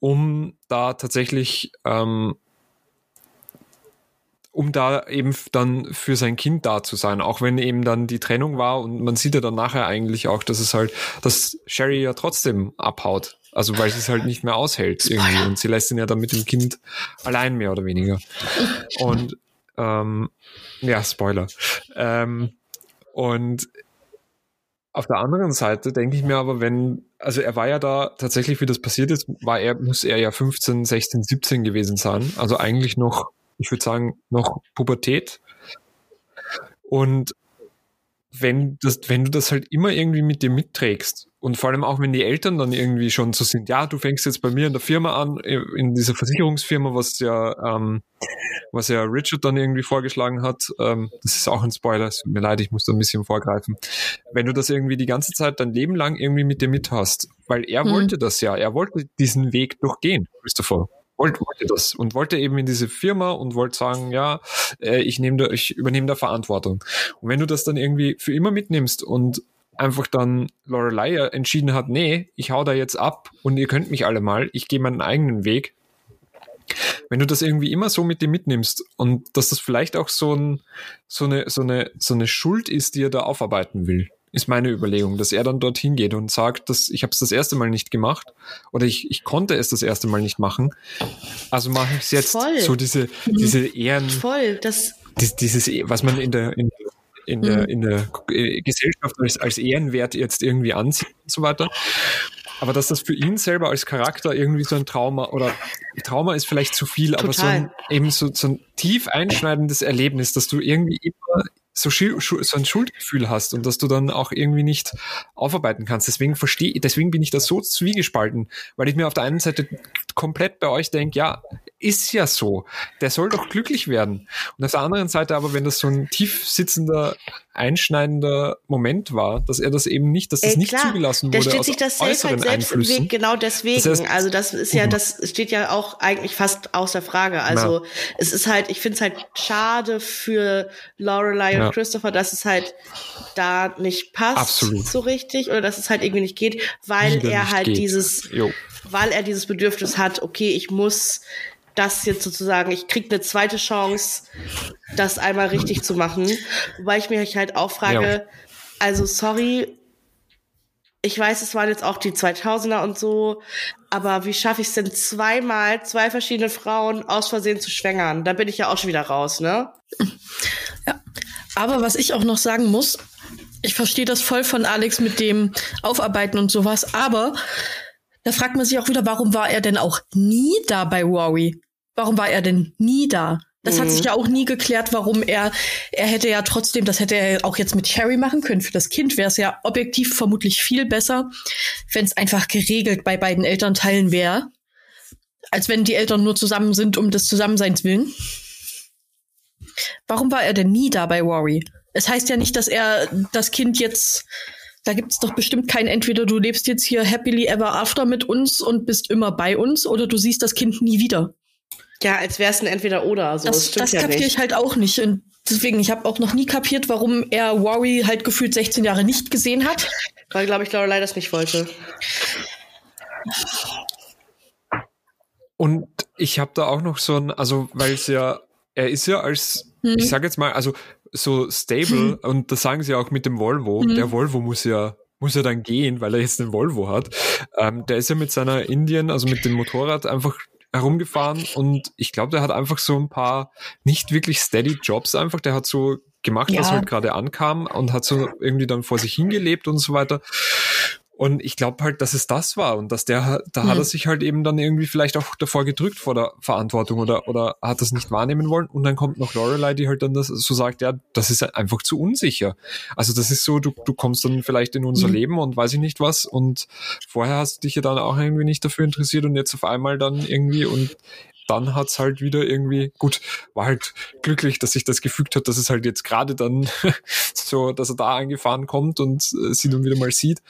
um da tatsächlich ähm, um da eben dann für sein Kind da zu sein, auch wenn eben dann die Trennung war und man sieht ja dann nachher eigentlich auch, dass es halt, dass Sherry ja trotzdem abhaut. Also weil sie es halt nicht mehr aushält irgendwie und sie lässt ihn ja dann mit dem Kind allein mehr oder weniger. Und ähm, ja, Spoiler. Ähm, und auf der anderen Seite denke ich mir aber, wenn, also er war ja da tatsächlich, wie das passiert ist, war er, muss er ja 15, 16, 17 gewesen sein. Also eigentlich noch ich würde sagen, noch Pubertät. Und wenn, das, wenn du das halt immer irgendwie mit dir mitträgst und vor allem auch wenn die Eltern dann irgendwie schon so sind, ja, du fängst jetzt bei mir in der Firma an, in dieser Versicherungsfirma, was ja, ähm, was ja Richard dann irgendwie vorgeschlagen hat, ähm, das ist auch ein Spoiler, es tut mir leid, ich muss da ein bisschen vorgreifen. Wenn du das irgendwie die ganze Zeit dein Leben lang irgendwie mit dir mit hast, weil er Hm. wollte das ja, er wollte diesen Weg durchgehen, Christopher wollte, wollte das und wollte eben in diese Firma und wollte sagen, ja, äh, ich nehme da, ich übernehme da Verantwortung. Und wenn du das dann irgendwie für immer mitnimmst und einfach dann Lorelei entschieden hat, nee, ich hau da jetzt ab und ihr könnt mich alle mal, ich gehe meinen eigenen Weg. Wenn du das irgendwie immer so mit dir mitnimmst und dass das vielleicht auch so, ein, so, eine, so, eine, so eine Schuld ist, die er da aufarbeiten will, ist meine Überlegung, dass er dann dorthin geht und sagt, dass ich habe es das erste Mal nicht gemacht oder ich, ich konnte es das erste Mal nicht machen. Also mache ich es jetzt Voll. so diese, diese Ehren, Voll. Das, dies- dieses, was man in der, in, in der, in der äh, Gesellschaft als, als Ehrenwert jetzt irgendwie ansieht und so weiter. Aber dass das für ihn selber als Charakter irgendwie so ein Trauma oder Trauma ist vielleicht zu viel, aber so ein, eben so, so ein tief einschneidendes Erlebnis, dass du irgendwie immer so, so ein Schuldgefühl hast und dass du dann auch irgendwie nicht aufarbeiten kannst. Deswegen verstehe, deswegen bin ich da so zwiegespalten, weil ich mir auf der einen Seite komplett bei euch denke, ja, ist ja so. Der soll doch glücklich werden. Und auf der anderen Seite aber, wenn das so ein tief sitzender, einschneidender Moment war, dass er das eben nicht, dass das ey, nicht zugelassen wurde steht aus sich das safe halt selbst im. Weg, genau deswegen. Das heißt- also das ist ja, Mhm. das steht ja auch eigentlich fast außer Frage. Also es ist halt, ich finde es halt schade für Lorelei und Ja. Christopher, dass es halt da nicht passt Absolut. so richtig oder dass es halt irgendwie nicht geht, weil Wieder er halt geht. dieses, Jo. Weil er dieses Bedürfnis hat, okay, ich muss das jetzt sozusagen, ich krieg eine zweite Chance, das einmal richtig zu machen. Wobei ich mich halt auch frage, Ja. also sorry, ich weiß, es waren jetzt auch die 2000er und so, aber wie schaffe ich es denn zweimal, zwei verschiedene Frauen aus Versehen zu schwängern? Da bin ich ja auch schon wieder raus, ne? Aber was ich auch noch sagen muss, ich verstehe das voll von Alex mit dem Aufarbeiten und sowas, aber da fragt man sich auch wieder, warum war er denn auch nie da bei Rory? Warum war er denn nie da? Das hat Mhm. sich ja auch nie geklärt, warum er, er hätte ja trotzdem, das hätte er auch jetzt mit Sherry machen können. Für das Kind wäre es ja objektiv vermutlich viel besser, wenn es einfach geregelt bei beiden Elternteilen wäre, als wenn die Eltern nur zusammen sind um des Zusammenseins willen. Warum war er denn nie da bei Rory? Es heißt ja nicht, dass er das Kind jetzt. Da gibt es doch bestimmt kein entweder du lebst jetzt hier happily ever after mit uns und bist immer bei uns oder du siehst das Kind nie wieder. Ja, als wäre es ein Entweder-Oder. So, das, das das ja kapiere ich halt auch nicht. Und deswegen, ich habe auch noch nie kapiert, warum er Rory halt gefühlt 16 Jahre nicht gesehen hat. Weil, glaube ich, Lorelei das nicht wollte. Und ich habe da auch noch so ein, also weil es ja, er ist ja als, Hm. ich sage jetzt mal, also so stable und das sagen sie auch mit dem Volvo. Mhm. Der Volvo muss ja muss ja dann gehen, weil er jetzt einen Volvo hat. Ähm, der ist ja mit seiner Indien, also mit dem Motorrad einfach herumgefahren und ich glaube, der hat einfach so ein paar nicht wirklich steady Jobs einfach. Der hat so gemacht, was Ja. halt gerade ankam und hat so irgendwie dann vor sich hingelebt und so weiter. Und ich glaube halt, dass es das war und dass der, da hat Hm. er sich halt eben dann irgendwie vielleicht auch davor gedrückt vor der Verantwortung oder, oder hat das nicht wahrnehmen wollen. Und dann kommt noch Lorelei, die halt dann das so sagt, ja, das ist einfach zu unsicher. Also das ist so, du, du kommst dann vielleicht in unser Mhm. Leben und weiß ich nicht was und vorher hast du dich ja dann auch irgendwie nicht dafür interessiert und jetzt auf einmal dann irgendwie und dann hat's halt wieder irgendwie, gut, war halt glücklich, dass sich das gefügt hat, dass es halt jetzt gerade dann so, dass er da angefahren kommt und äh, sie dann wieder mal sieht.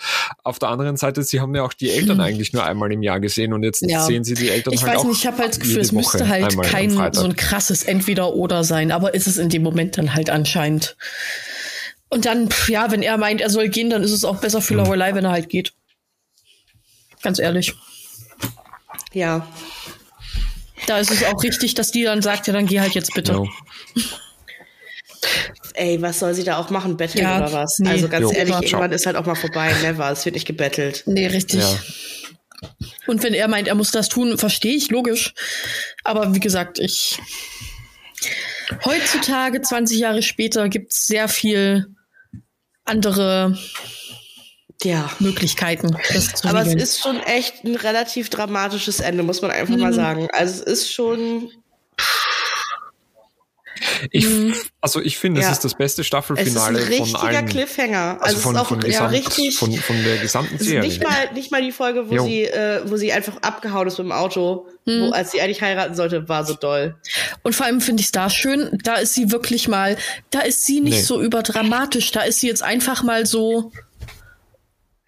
Auf der anderen Seite, sie haben ja auch die Eltern eigentlich nur einmal im Jahr gesehen und jetzt Ja. sehen sie die Eltern Ich halt weiß auch nicht, ich habe halt das Gefühl, es müsste halt kein so ein krasses Entweder-Oder sein, aber ist es in dem Moment dann halt anscheinend. Und dann, pff, ja, wenn er meint, er soll gehen, dann ist es auch besser für Mhm. Lorelei, wenn er halt geht. Ganz ehrlich. Ja. Da ist es auch richtig, dass die dann sagt, ja, dann geh halt jetzt bitte. Jo. Ey, was soll sie da auch machen? Betteln Ja, oder was? nee. Also ganz Jo. ehrlich, irgendwann ist halt auch mal vorbei. Never. Es wird nicht gebettelt. Nee, richtig. Ja. Und wenn er meint, er muss das tun, verstehe ich, logisch. Aber wie gesagt, ich. Heutzutage, 20 Jahre später, gibt es sehr viel andere Ja. Möglichkeiten. Das zu Aber es ist schon echt ein relativ dramatisches Ende, muss man einfach Mhm. mal sagen. Also es ist schon, Ich, also ich finde, Ja. es ist das beste es ist Staffelfinale ein von richtiger allen. Cliffhanger. Also Also, von, es ist auch von, ja, gesamt, richtig. von, von der gesamten es ist Serie. nicht mal, nicht mal die Folge, wo Jo. sie, äh, wo sie einfach abgehauen ist mit dem Auto, Mhm. wo, als sie eigentlich heiraten sollte, war so doll. Und vor allem finde ich es da schön, da ist sie wirklich mal, da ist sie nicht Nee. so überdramatisch, da ist sie jetzt einfach mal so,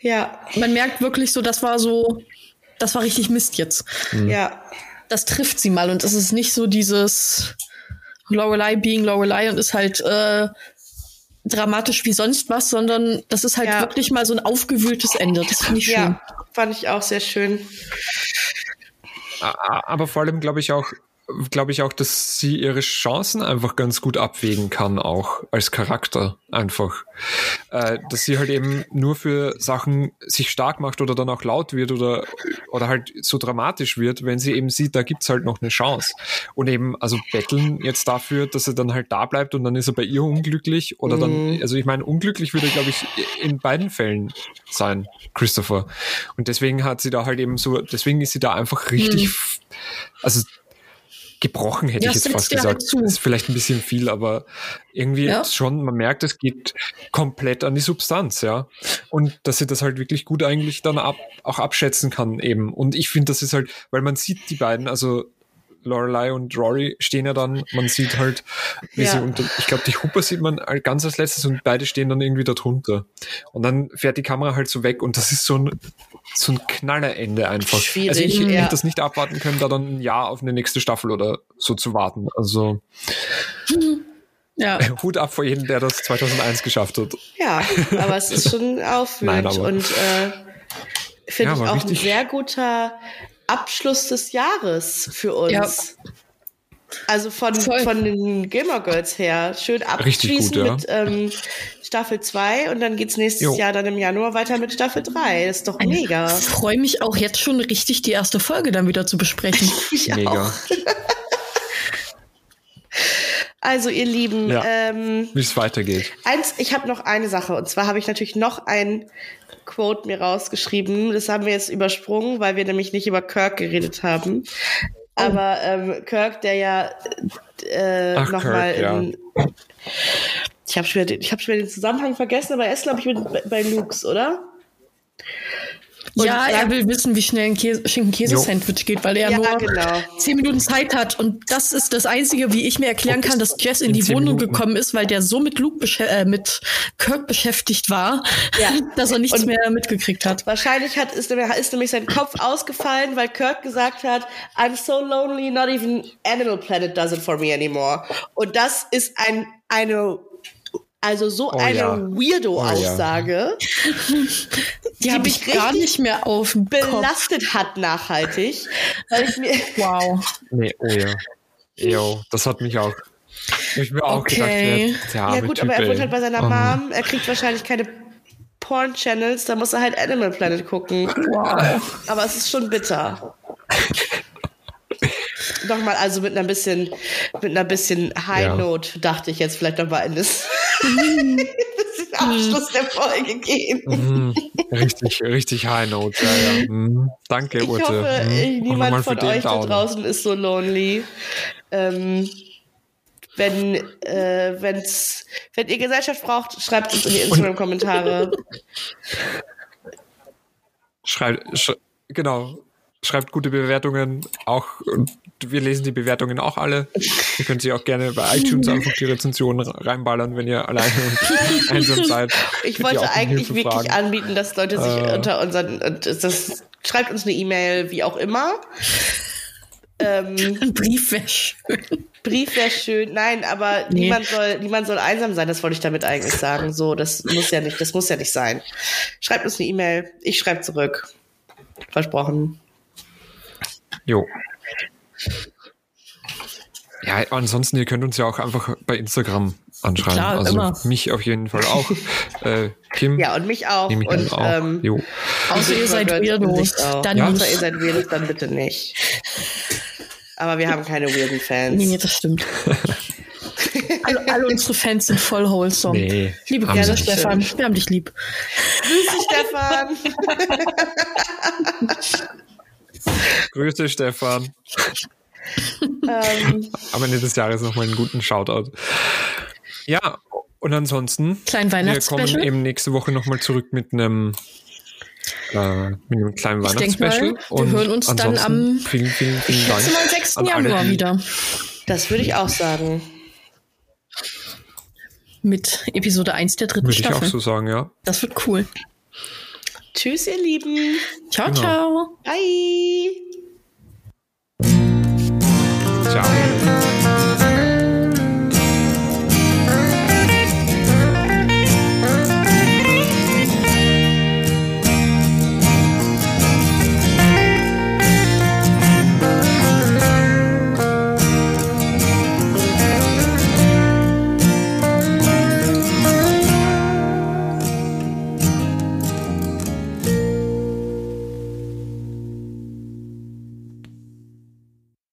Ja, man merkt wirklich so, das war so, das war richtig Mist jetzt. Mhm. ja. Das trifft sie mal und es ist nicht so dieses Lorelei being Lorelei und ist halt äh, dramatisch wie sonst was, sondern das ist halt Ja. wirklich mal so ein aufgewühltes Ende. Das finde ich schön. Ja, fand ich auch sehr schön. Aber vor allem glaube ich auch, glaube ich auch, dass sie ihre Chancen einfach ganz gut abwägen kann, auch als Charakter einfach. Äh, dass sie halt eben nur für Sachen sich stark macht oder dann auch laut wird oder, oder halt so dramatisch wird, wenn sie eben sieht, da gibt's halt noch eine Chance. Und eben, also betteln jetzt dafür, dass er dann halt da bleibt und dann ist er bei ihr unglücklich oder dann, also ich meine, unglücklich würde er, glaube ich, in beiden Fällen sein, Christopher. Und deswegen hat sie da halt eben so, deswegen ist sie da einfach richtig, f- also gebrochen hätte Ja, ich jetzt fast halt gesagt. zu. ist vielleicht ein bisschen viel, aber irgendwie Ja. schon, man merkt, es geht komplett an die Substanz, ja. Und dass sie das halt wirklich gut eigentlich dann ab, auch abschätzen kann eben. Und ich finde, das ist halt, weil man sieht die beiden, also Lorelei und Rory stehen ja dann, man sieht halt, wie Ja. sie unter, ich glaube, die Hooper sieht man ganz als letztes und beide stehen dann irgendwie da drunter. Und dann fährt die Kamera halt so weg und das ist so ein, so ein Knallerende einfach. Schwierig, also ich ja. hätte das nicht abwarten können, da dann ein Jahr auf eine nächste Staffel oder so zu warten. Also Ja. Hut ab vor jedem, der das 2001 geschafft hat. Ja, aber es ist schon aufwühlend Nein, und äh, finde Ja, ich auch ein sehr guter Abschluss des Jahres für uns. Ja. Also von, Voll. von den Gilmore Girls her. Schön abschließen gut, ja. mit ähm, Staffel 2 und dann geht's nächstes Jo. Jahr dann im Januar weiter mit Staffel 3. Das ist doch mega. Ich freue mich auch jetzt schon richtig, die erste Folge dann wieder zu besprechen. Ich Mega. auch. Also ihr Lieben, Ja. ähm, Wie es weitergeht. Eins, ich habe noch eine Sache und zwar habe ich natürlich noch ein Quote mir rausgeschrieben. Das haben wir jetzt übersprungen, weil wir nämlich nicht über Kirk geredet haben. Oh. Aber ähm, Kirk, der ja äh, nochmal ja. Ich habe schon, wieder den- ich hab schon wieder den Zusammenhang vergessen, aber er ist, glaube ich, mit, bei- bei Lukes, oder? Und ja, er will wissen, wie schnell ein Käse, Schinken-Käse-Sandwich geht, weil er Ja, nur genau. zehn Minuten Zeit hat. Und das ist das Einzige, wie ich mir erklären kann, dass Jess in In die Wohnung Minuten. gekommen ist, weil der so mit Luke äh, mit Kirk beschäftigt war, Ja. dass er nichts Und- mehr mitgekriegt hat. Wahrscheinlich hat, ist, nämlich- ist nämlich sein Kopf ausgefallen, weil Kirk gesagt hat, I'm so lonely, not even Animal Planet does it for me anymore. Und das ist ein, eine, also so Oh eine ja. Weirdo-Aussage, Die habe mich ich gar richtig nicht mehr auf dem Kopf. belastet hat nachhaltig. Weil ich mir, Wow. Nee, oh ja. Jo, das hat mich auch. Ich mir auch Okay. gedacht, der, der Ja gut, typ, aber er wohnt halt bei seiner Oh. Mom. Er kriegt wahrscheinlich keine Porn-Channels, da muss er halt Animal Planet gucken. Aber es ist schon bitter. Nochmal, also mit einer bisschen, mit einer bisschen High Ja. Note dachte ich jetzt vielleicht nochmal in das bisschen Abschluss der Folge gehen. Mhm. Richtig, richtig High Note. Ja, ja. Mhm. Danke, Ich Urte. hoffe, Mhm. äh, niemand von euch da draußen ist so lonely. Ähm, wenn, äh, wenn's, wenn ihr Gesellschaft braucht, schreibt es in die Instagram-Kommentare. Schreibt, sch genau. Schreibt gute Bewertungen. Auch, wir lesen die Bewertungen auch alle. Ihr könnt sie auch gerne bei iTunes einfach die Rezensionen reinballern, wenn ihr alleine und einsam seid. Ich wollte eigentlich wirklich fragen. anbieten, dass Leute sich Äh. unter unseren, und das, schreibt uns eine E-Mail, wie auch immer. Ähm, Ein Brief wäre schön. Brief wäre schön. Nein, aber Nee. niemand soll, niemand soll einsam sein. Das wollte ich damit eigentlich sagen. So, das muss ja nicht, das muss ja nicht sein. Schreibt uns eine E-Mail. Ich schreibe zurück. Versprochen. Jo. Ja, ansonsten, ihr könnt uns ja auch einfach bei Instagram anschreiben. Klar, also immer. mich auf jeden Fall auch. äh, Kim, Ja, und mich auch. nehme ich und auch. ähm, jo. Außer ihr seid Weirdos. Dann Ja. Außer ihr seid Weirdos, dann bitte nicht. Aber wir haben keine weirden Fans. Nee, nee, das stimmt. alle, alle unsere Fans sind voll wholesome. Nee, Liebe nicht. Stefan. Wir haben dich lieb. Grüß dich, Stefan. Grüße, Stefan. ähm, Am Ende des Jahres nochmal einen guten Shoutout. Ja, und ansonsten, Kleinen wir kommen eben nächste Woche nochmal zurück mit einem, äh, mit einem kleinen Weihnachtsspecial. wir Und hören uns dann ansonsten am vielen, vielen, vielen Dank. Jetzt sind wir am 6. an alle, Januar die- wieder das würde ich auch sagen. mit Episode 1 der dritten Würde ich auch Staffel. so sagen, ja. Das wird cool. Tschüss, ihr Lieben. Ciao, Genau. ciao. Bye. Ciao.